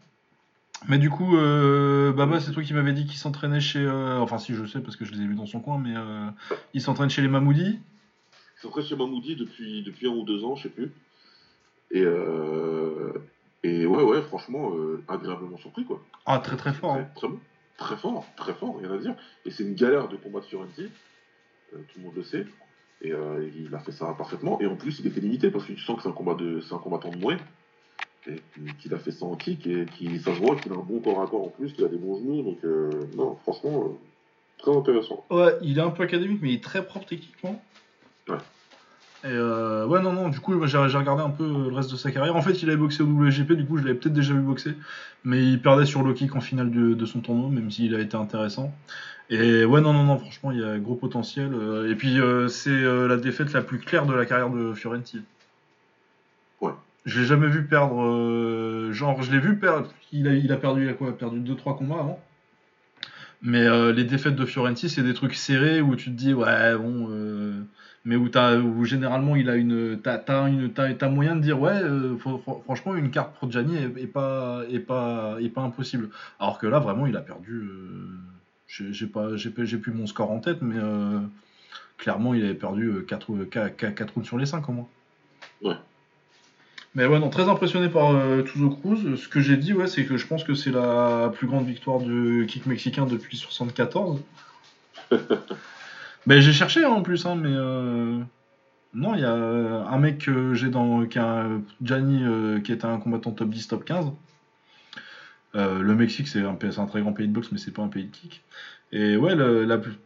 Mais du coup, euh, Baba, c'est toi qui m'avais dit qu'il s'entraînait chez. enfin, si je sais parce que je les ai vus dans son coin, mais il s'entraîne chez les Mamoudi. C'est vrai chez Mamoudi depuis, depuis un ou deux ans, je sais plus. Et, et ouais, ouais, franchement, agréablement surpris, quoi. Ah, très très fort. Très, hein. très bon. Très fort, très fort, rien à dire. Et c'est une galère de combat de Fiorenti, euh, tout le monde le sait. Et euh, il a fait ça parfaitement. Et en plus, il était limité parce que tu sens que c'est un, combat de, c'est un combattant de moins. Et qu'il a fait ça en kick et qui ça se voit qu'il a un bon corps à corps en plus, qu'il a des bons genoux. Donc, euh, non, franchement, euh, très intéressant. Ouais, il est un peu académique, mais il est très propre techniquement. Ouais. Et euh, ouais, non, non, du coup, j'ai regardé un peu le reste de sa carrière. En fait, il avait boxé au WGP, du coup, je l'avais peut-être déjà vu boxer. Mais il perdait sur low kick en finale de, de son tournoi, même s'il a été intéressant. Et ouais, non, non, non, franchement, il y a gros potentiel. Euh, Et puis, euh, c'est euh, la défaite la plus claire de la carrière de Fiorenti. Ouais. Je l'ai jamais vu perdre. genre, je l'ai vu perdre. Il a, il a perdu, il a quoi Il a perdu 2-3 combats avant. Mais les défaites de Fiorenti, c'est des trucs serrés où tu te dis, ouais, bon. Mais où, t'as- où généralement il a une. T'as, t'as une, moyen de dire, ouais, euh, fr- fr- franchement, une carte pour Gianni est, est pas, est, pas, est pas impossible. Alors que là, vraiment, il a perdu. euh, j'ai, pas, j'ai, plus mon score en tête, mais euh, clairement, il avait perdu 4, rounds sur les 5 au moins. Ouais. Mais ouais, non, très impressionné par Tuzo Cruz. Ce que j'ai dit, ouais, c'est que je pense que c'est la plus grande victoire du kick mexicain depuis 74. ben, j'ai cherché hein, en plus, hein, mais euh, non, il y a un mec que j'ai dans qui un- Gianni euh, qui est un combattant top 10, top 15. Euh, le Mexique, c'est un, très grand pays de boxe, mais c'est pas un pays de kick. Et ouais,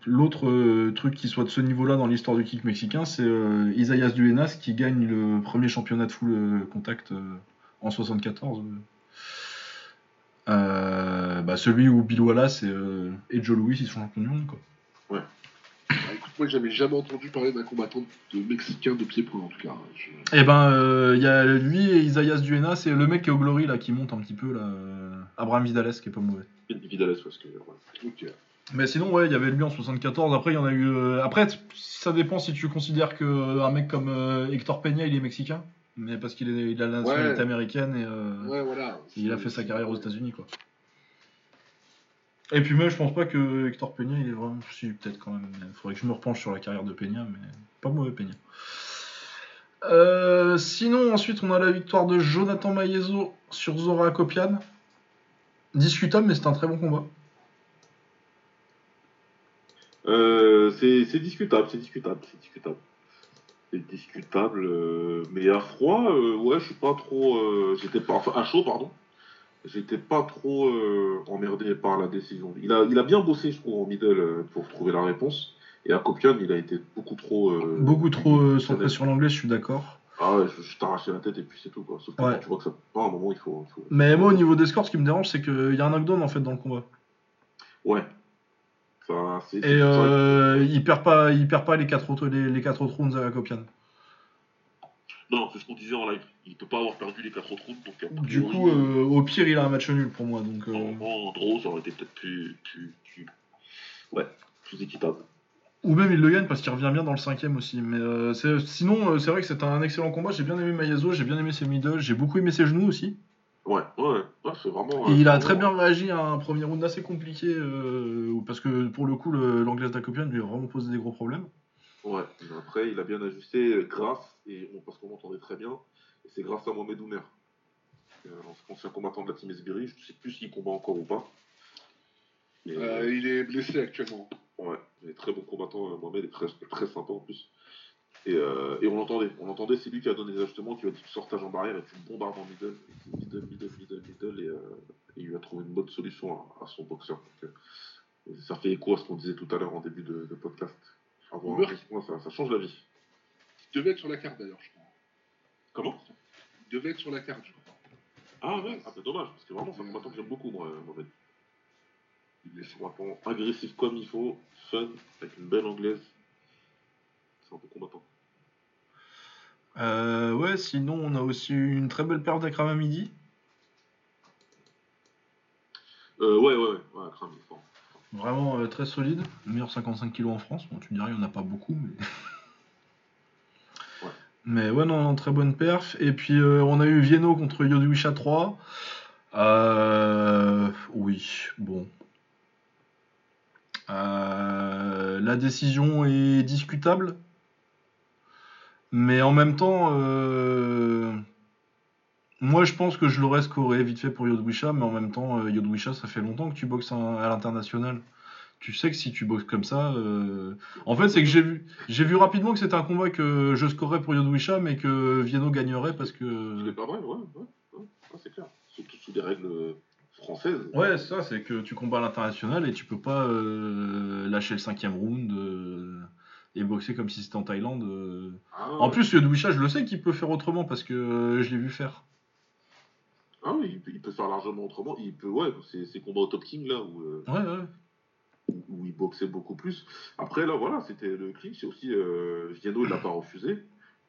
l'autre euh, truc qui soit de ce niveau-là dans l'histoire du kick mexicain, c'est euh, Isaias Duenas qui gagne le premier championnat de full euh, contact euh, en 74. Euh, bah, celui où Bill Wallace et, euh, Joe Louis ils sont champions du monde. Quoi. Écoute, moi, j'avais jamais entendu parler d'un combattant de mexicain de pied-point, en tout cas. Je- Et ben, euh, il y a lui et Isaias Duenas et le mec qui est au Glory là qui monte un petit peu là, euh, Abraham Vidales qui est pas mauvais. Vidales, parce que. ouais. Mais sinon, ouais, il y avait lui en 74. Après, il y en a eu. euh, Après, ça dépend si tu considères que euh, un mec comme euh, Hector Peña, il est mexicain. Mais parce qu'il est- il a la nationalité Ouais. américaine et euh, Ouais, voilà. il a fait sa carrière aux États-Unis, quoi. Et puis même, je pense pas que Hector Peña, il est vraiment. Si, peut-être quand même. Il faudrait que je me repenche sur la carrière de Peña, mais pas mauvais Peña. Euh, sinon, ensuite, on a la victoire de Jonathan Maezo sur Zora Akopian. Discutable, mais c'est un très bon combat. Euh, c'est discutable, c'est discutable, c'est discutable. C'est discutable, euh, mais à froid, ouais, je suis pas trop. J'étais pas. À chaud, pardon. J'étais pas trop euh, emmerdé par la décision. Il a, il a bien bossé, je trouve, en middle euh, pour trouver la réponse. Et à Copian, il a été beaucoup trop. euh, Beaucoup trop euh, centré sur l'anglais, je suis d'accord. Ah ouais, je, je t'arrachais la tête et puis c'est tout, quoi. Sauf que Ouais. quand tu vois que ça. À un moment, il faut. il faut- Mais moi, au niveau des scores, ce qui me dérange, c'est qu'il y a un knockdown en fait dans le combat. Ouais. C'est. Et il perd pas, il perd pas les quatre autres, les, les quatre autres rounds à Akopian. Non, c'est ce qu'on disait en live. Il peut pas avoir perdu les 4 autres rounds, donc. a Du priori, coup, euh, au pire, il a un match nul pour moi. Donc, euh, En, en draw, ça aurait été peut-être plus, plus, plus. Ouais, plus équitable. Ou même il le gagne parce qu'il revient bien dans le cinquième aussi. Mais euh, sinon, euh, c'est vrai que c'est un excellent combat. J'ai bien aimé Maezo, j'ai bien aimé ses middle, j'ai beaucoup aimé ses genoux aussi. Ouais, ouais, ouais, c'est vraiment. Et euh, il a très bien réagi à un premier round assez compliqué euh, parce que pour le coup, l'anglaise d'Akopian lui a vraiment posé des gros problèmes. Ouais, mais après, il a bien ajusté euh, grâce, et on, parce qu'on entendait très bien, et c'est grâce à Mohamed Oumer. Euh, ancien combattant de la Team Esbiri, je sais plus s'il combat encore ou pas. Mais, Euh, il est blessé actuellement. Ouais, il est très bon combattant, euh, Mohamed est très, très sympa en plus. Et, euh, et on l'entendait, on l'entendait, c'est lui qui a donné les ajustements, qui a dit tu sors ta jambe arrière et tu bombardes en middle, middle, middle, middle, middle, et, euh, et il lui a trouvé une bonne solution à, à son boxeur. Donc, euh, ça fait écho à ce qu'on disait tout à l'heure en début de, de podcast. Avoir un Meurtre. bon point, ça, ça change la vie. Il devait être sur la carte d'ailleurs, je crois. Comment? Il devait être sur la carte, je crois. Ah ouais, ah, c'est dommage, parce que vraiment c'est un combattant que j'aime beaucoup moi, Mohamed. Il est un combattant agressif comme il faut, fun, avec une belle anglaise. C'est un bon combattant. Euh, ouais, sinon, on a aussi eu une très belle paire d'Akram Midi. Euh, ouais, ouais, ouais, ouais, Akram, il est fort. Vraiment euh, très solide. Meilleur 55 kg en France. Bon, tu me diras, il n'y en a pas beaucoup, mais. Ouais. Mais ouais, non, non, très bonne perf. Et puis, euh, on a eu Vieno contre Yoduisha 3. Euh, oui, bon. La décision est discutable. Mais en même temps, moi je pense que je l'aurais scoré vite fait pour Yodwisha, mais en même temps, euh, Yodwisha, ça fait longtemps que tu boxes à l'international. Tu sais que si tu boxes comme ça. euh, En fait, c'est que j'ai vu, j'ai vu rapidement que c'était un combat que je scorerais pour Yodwisha, mais que Vieno gagnerait parce que. l'ai pas vrai, ouais, ouais, ouais, ouais, c'est clair. Surtout sous des règles françaises. Ouais, c'est ça, c'est que tu combats à l'international et tu peux pas euh, lâcher le cinquième round euh, et boxer comme si c'était en Thaïlande. Ah, En ouais. plus, Yodwisha, je le sais qu'il peut faire autrement parce que je l'ai vu faire. Ah oui, il peut, il peut faire largement autrement. Il peut, ouais, ces, ces combats au Top King là où, euh, Ouais, ouais. où- où il boxait beaucoup plus. Après là, voilà, c'était le clinch. Et aussi, euh, Viano, il l'a pas refusé.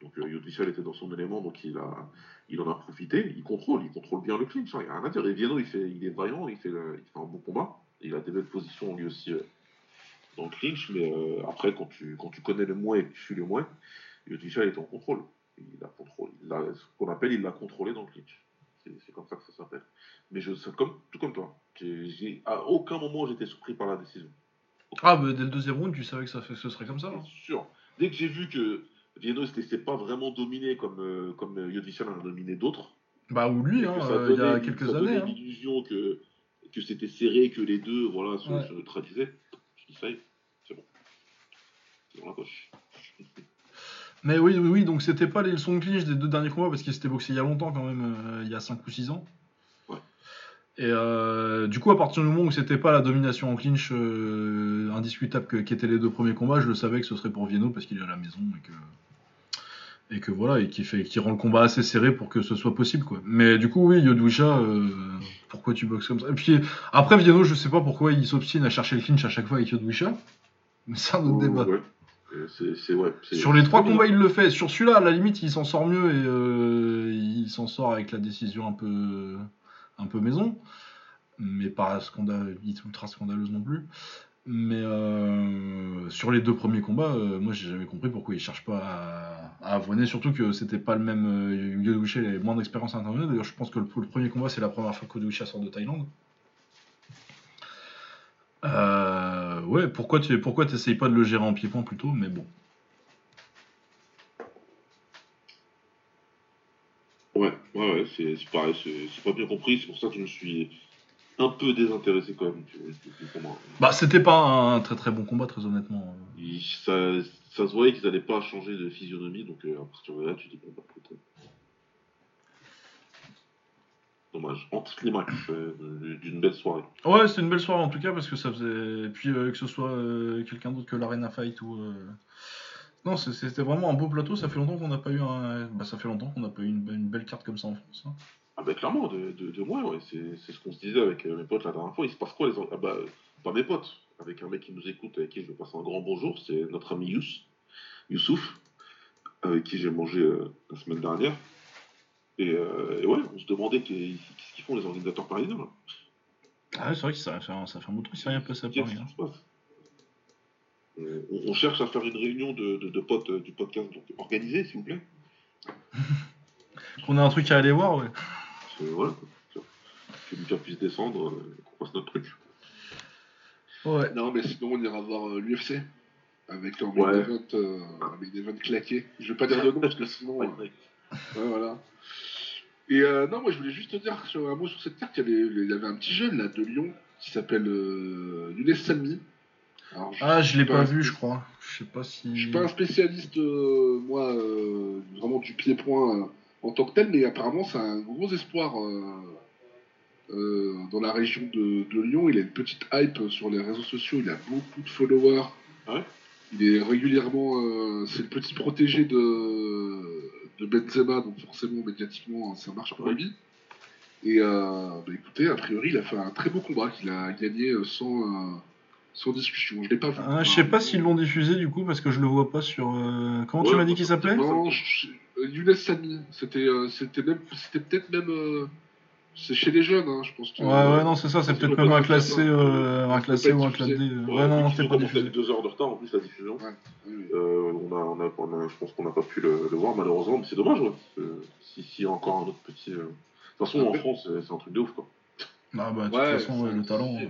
Donc euh, Yodvichal était dans son élément, donc il, a, il en a profité. Il contrôle, il contrôle bien le clinch. Il n'y a rien à dire. Et Viano, il, fait, il est vaillant, il fait, le- il fait un bon combat. Il a des belles positions lui aussi euh, dans le clinch. Mais après, quand tu, quand tu connais le moins et que tu suis le moins, Yodvichal est en contrôle. Il a contrôle. Il a, ce qu'on appelle, il l'a contrôlé dans le clinch. C'est comme ça que ça s'appelle. Mais je, comme, tout comme toi. J'ai, à aucun moment j'étais surpris par la décision. Ah, bah, dès le deuxième round, tu savais que ça ce serait comme ça. hein. Sûr. Dès que j'ai vu que Vieno ne se laissait pas vraiment dominer comme, euh, comme euh, en a dominé d'autres, Bah, ou lui, hein, euh, il y a quelques ça années. hein. l'illusion que, que c'était serré, que les deux voilà, se, Ouais. se neutralisaient, je dis ça y est, c'est bon. C'est dans la poche. Mais oui, oui, oui, donc c'était pas les leçons de clinch des deux derniers combats parce qu'ils s'étaient boxés il y a longtemps quand même, euh, il y a 5 ou 6 ans. Ouais. Et euh, du coup, à partir du moment où c'était pas la domination en clinch euh, indiscutable que- qu'étaient les deux premiers combats, je le savais que ce serait pour Vieno parce qu'il est à la maison et que. Et que voilà, et qui fait, qui rend le combat assez serré pour que ce soit possible quoi. Mais du coup oui, euh, pourquoi tu boxes comme ça? Et puis après Vieno, je sais pas pourquoi il s'obstine à chercher le clinch à chaque fois avec Yodwisha. Mais c'est un autre débat. Ouais. Euh, ouais, Sur les trois combats, il le fait. Sur celui-là, à la limite, il s'en sort mieux et euh, il s'en sort avec la décision un peu, un peu maison, mais pas scandale, ultra scandaleuse non plus. Mais euh, sur les deux premiers combats, euh, moi, j'ai jamais compris pourquoi il cherche pas à, à avoiner. Surtout que c'était pas le même. Il avait moins d'expérience internationale. D'ailleurs, je pense que le, le premier combat, c'est la première fois qu'Yoduisha sort de Thaïlande. Euh, ouais, pourquoi tu pourquoi t'essayes pas de le gérer en pied-point plutôt Mais bon. Ouais, ouais, ouais, c'est, pareil, c'est, pas bien compris, c'est pour ça que je me suis un peu désintéressé quand même. Bah, c'était pas un très très bon combat, très honnêtement. Ça, ça se voyait qu'ils n'allaient pas changer de physionomie, donc euh, à partir de là, tu dis bon, bah, Dommage. Anticlimax euh, d'une belle soirée. Ouais, c'était une belle soirée en tout cas parce que ça faisait. Et puis euh, que ce soit euh, quelqu'un d'autre que l'Arena Fight ou. euh, Non, c'était vraiment un beau plateau. Ça fait longtemps qu'on n'a pas eu un. Bah, ça fait longtemps qu'on n'a pas eu une, une belle carte comme ça en France. hein. Ah bah clairement, de, de, de moi, ouais, c'est ce qu'on se disait avec euh, mes potes la dernière fois. Il se passe quoi les Ah bah, euh, pas mes potes, avec un mec qui nous écoute, avec qui je vais passer un grand bonjour, c'est notre ami Yous, Youssouf, avec qui j'ai mangé euh, la semaine dernière. Et, euh, et ouais, on se demandait qu'est- qu'est-ce qu'ils font les organisateurs parisiens là. Ah, ouais, c'est vrai que ça fait, un, ça fait un bout de temps qu'il s'est rien passé à Paris. hein. on, on cherche à faire une réunion de, de, de potes euh, du podcast, donc organisée s'il vous plaît. Qu'on a un truc à aller voir, ouais. Que, voilà, quoi. que Lucas puisse descendre, euh, qu'on fasse notre truc. Ouais. Non, mais sinon, on ira voir euh, l'UFC. Avec un Ouais. euh, main event claqué. Je vais pas dire de nom parce que sinon. euh, Ouais, Ouais, voilà. Et euh, non, moi je voulais juste te dire sur un mot sur cette carte, il y, avait, il y avait un petit jeune là de Lyon qui s'appelle euh, Younes Salmi. Alors, Ah, je l'ai pas vu, je crois. Je sais pas si. Je suis pas un spécialiste, euh, moi, euh, vraiment du pied-point euh, en tant que tel, mais apparemment c'est un gros espoir euh, euh, dans la région de, de Lyon. Il a une petite hype sur les réseaux sociaux, il a beaucoup de followers. Ah ouais? Il est régulièrement, euh, c'est le petit protégé de, de Benzema, donc forcément médiatiquement ça marche pour lui. Et euh, bah, écoutez, a priori, il a fait un très beau combat qu'il a gagné euh, sans, euh, sans discussion. Je l'ai pas vu. Ah, je sais pas s'ils l'ont diffusé du coup parce que je le vois pas sur. euh, Comment tu m'as dit qu'il ça- s'appelait? Non, je- Younes Sami, c'était euh, c'était même c'était peut-être même euh, C'est chez les jeunes, hein, je pense. Que... Ouais, ouais, non, c'est ça, c'est peut-être peut même pas un classé, euh, un classé ou un classé. euh, Ouais, non, non, c'était pas diffusé. avec deux heures de retard en plus la diffusion. Ouais. Euh, on a, on a, on a- je pense qu'on n'a pas pu le, le voir malheureusement, mais c'est dommage. Ouais, parce que si, si encore un autre petit. euh, De toute façon, en France, c'est c'est un truc de ouf quoi. Ah, bah, de toute Ouais, façon, ouais, le talent. c'est-.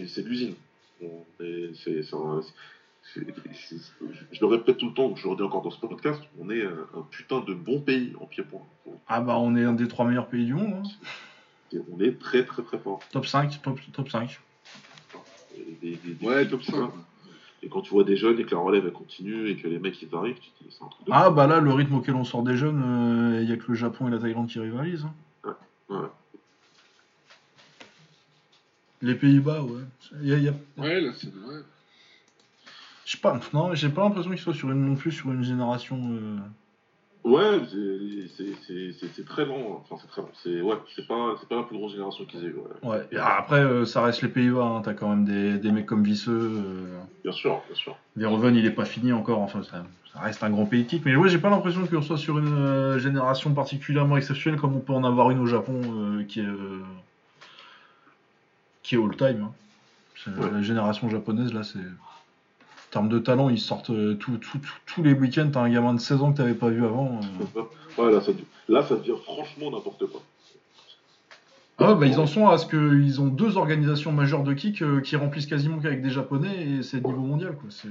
C'est c'est l'usine. Bon, et c'est- c'est un- c'est- c'est- c'est- Je le répète tout le temps, je le redis encore dans ce podcast, on est un, un putain de bon pays en pied-point. Ah, bah, on est un des trois meilleurs pays du monde. hein. On est très très très fort. Top 5, top, top 5. Et, des- des- des- Ouais, top 5. voilà. Et quand tu vois des jeunes et que la relève elle continue et que les mecs ils arrivent, tu te dis c'est un truc de Ah, bah là, le rythme auquel on sort des jeunes, il y a que le Japon et la Thaïlande qui rivalisent. hein. Ouais. Les Pays-Bas, ouais. Y a- y a- Ouais, là, c'est vrai. Je sais pas, non, j'ai pas l'impression qu'ils soient sur une, non plus sur une génération. euh, Ouais, c'est- très lent. Enfin, c'est très. C'est ouais, pas, pas la plus grosse génération qu'ils aient eu. Ouais. Ouais, et après, euh, ça reste les Pays-Bas, hein. t'as quand même des, des mecs comme Visseux. Euh... Bien sûr, bien sûr. Verhoeven, il est pas fini encore, enfin, ça, ça reste un grand pays kick. Mais ouais, j'ai pas l'impression qu'on soit sur une euh, génération particulièrement exceptionnelle comme on peut en avoir une au Japon qui est. qui est all-time. hein. C'est- Ouais. La génération japonaise, là, c'est. En termes de talent, ils sortent euh, tout- tout- tout- tous les week-ends. T'as un gamin de 16 ans que t'avais pas vu avant. euh. Ouais, là, ça, là, ça devient franchement n'importe quoi. Ah bah ils en sont à ce qu'ils ont deux organisations majeures de kick euh, qui remplissent quasiment qu'avec des japonais et c'est de niveau mondial quoi. C'est...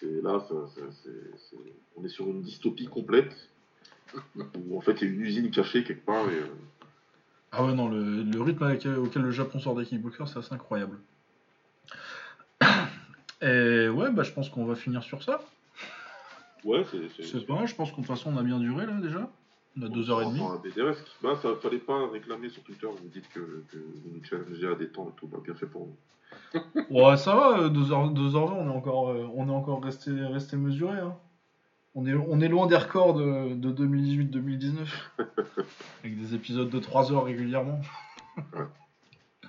C'est là, ça, ça- c'est- c'est- on est sur une dystopie complète où en fait il y a une usine cachée quelque part et euh, Ah ouais non, le, le rythme avec- auquel le Japon sort des kickboxers c'est assez incroyable. Et ouais bah je pense qu'on va finir sur ça. ouais, c'est. c'est- pas mal, je pense qu'en toute façon on a bien duré là déjà. On a deux heures et demie. Enfin, des- des restes. Bah, ça fallait pas réclamer sur Twitter. Vous dites que, que vous nous challengez à des temps et tout. Bah, bien fait pour vous. Ouais ça va, euh, 2h, 2h20 on est encore, euh, on est encore resté, resté mesuré. Hein. On, est, on est loin des records de, de 2018-2019. avec des épisodes de 3 heures régulièrement. Ouais,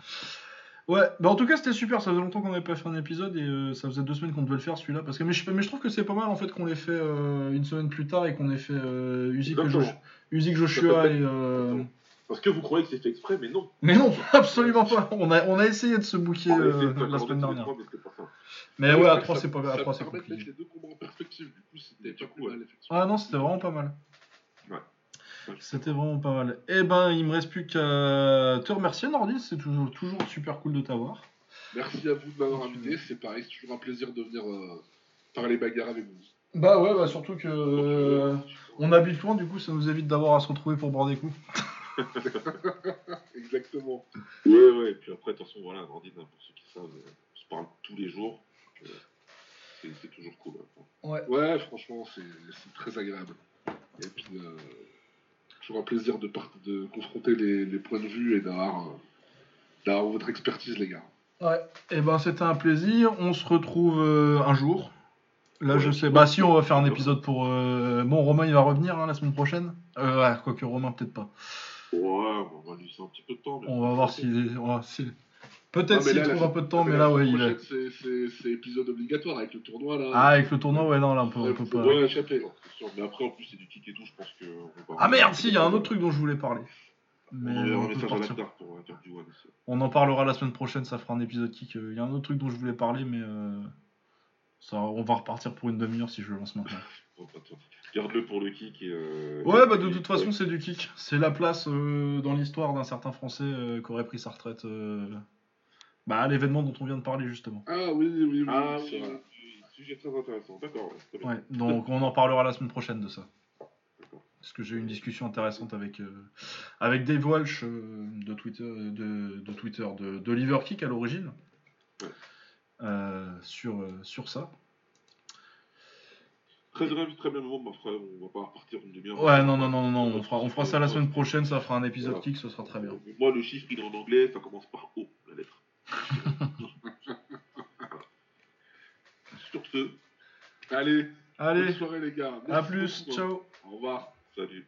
bah en tout cas c'était super, ça faisait longtemps qu'on n'avait pas fait un épisode et euh, ça faisait deux semaines qu'on devait le faire celui-là. Parce que, mais, je, mais je trouve que c'est pas mal en fait qu'on l'ait fait euh, une semaine plus tard et qu'on ait fait euh, Usyk, Usyk Joshua et... euh, Parce que vous croyez que c'est fait exprès, mais non. Mais non, absolument pas. On a, on a essayé de se euh, faire la semaine dernière. mais ouais, à ça- 3 c'est pas, à ça 3 c'est permet de mettre compliqué. les deux combats en perspective. Du coup, c'était pas ouais. Ah non, c'était vraiment pas mal. Ouais. C'était vraiment pas mal. Eh ben, il me reste plus qu'à te remercier, Nordis. C'est toujours, toujours super cool de t'avoir. Merci à vous de m'avoir invité. C'est pareil, c'est toujours un plaisir de venir euh, parler bagarre avec vous. Bah ouais, bah surtout que euh, on habite loin, du coup, ça nous évite d'avoir à se retrouver pour boire des coups. Exactement. Ouais, ouais. Et puis après, de toute façon, voilà, Nordine, hein, pour ceux qui savent, euh, on se parle tous les jours. c'est- C'est toujours cool. hein. Ouais, franchement, c'est c'est très agréable. Et puis, euh, toujours un plaisir de, part- de confronter les, les points de vue et d'avoir euh, votre expertise, les gars. Ouais. Eh ben, c'était un plaisir. On se retrouve euh, un jour. Là, Ouais. je sais. Bah, si, on va faire un épisode pour. euh, Bon, Romain, il va revenir hein, la semaine prochaine. Ouais, quoique Romain, peut-être pas. Ouais, on va lui laisser un petit peu de temps. mais- On va voir on va- Non, Peut-être mais s'il trouve un peu de temps, mais là, ouais, il c'est- épisode obligatoire avec le tournoi, là. Ah, avec le tournoi, ouais, non, là, on peut, on peut pas. pas échapper. Sûr, Mais après, en plus, c'est du kick et tout, je pense que. Ah merde, si, il y a un autre truc dont je voulais parler. Mais On on pour euh, du one. On en parlera la semaine prochaine, ça fera un épisode kick. Euh, Il y a un autre truc dont je voulais parler, mais euh, ça, on va repartir pour une demi-heure si je le lance maintenant. Garde-le pour le kick et. euh, Ouais, bah de toute façon, ouais. c'est du kick. C'est la place euh, dans l'histoire d'un certain Français qui aurait pris sa retraite bah, à l'événement dont on vient de parler justement. Ah oui, oui, oui. Ah c'est oui, oui, sujet très intéressant. D'accord, ouais, donc on en parlera la semaine prochaine de ça. Parce que j'ai eu une discussion intéressante avec, euh, avec Dave Walsh euh, de Twitter, de, de Twitter, de, de Liverkick à l'origine, euh, sur, euh, sur ça. Très bien, très bien, bon, bah, frère, on va pas repartir une demi-heure. Ouais, non, non, non, non, on fera, on fera ça la semaine prochaine, ça fera un épisode Voilà. kick, ce sera très bien. Moi, le chiffre, il est en anglais, ça commence par O, la lettre. Sur ce, Allez, Allez, bonne soirée, les gars. à Merci plus, beaucoup. ciao Au revoir. salut.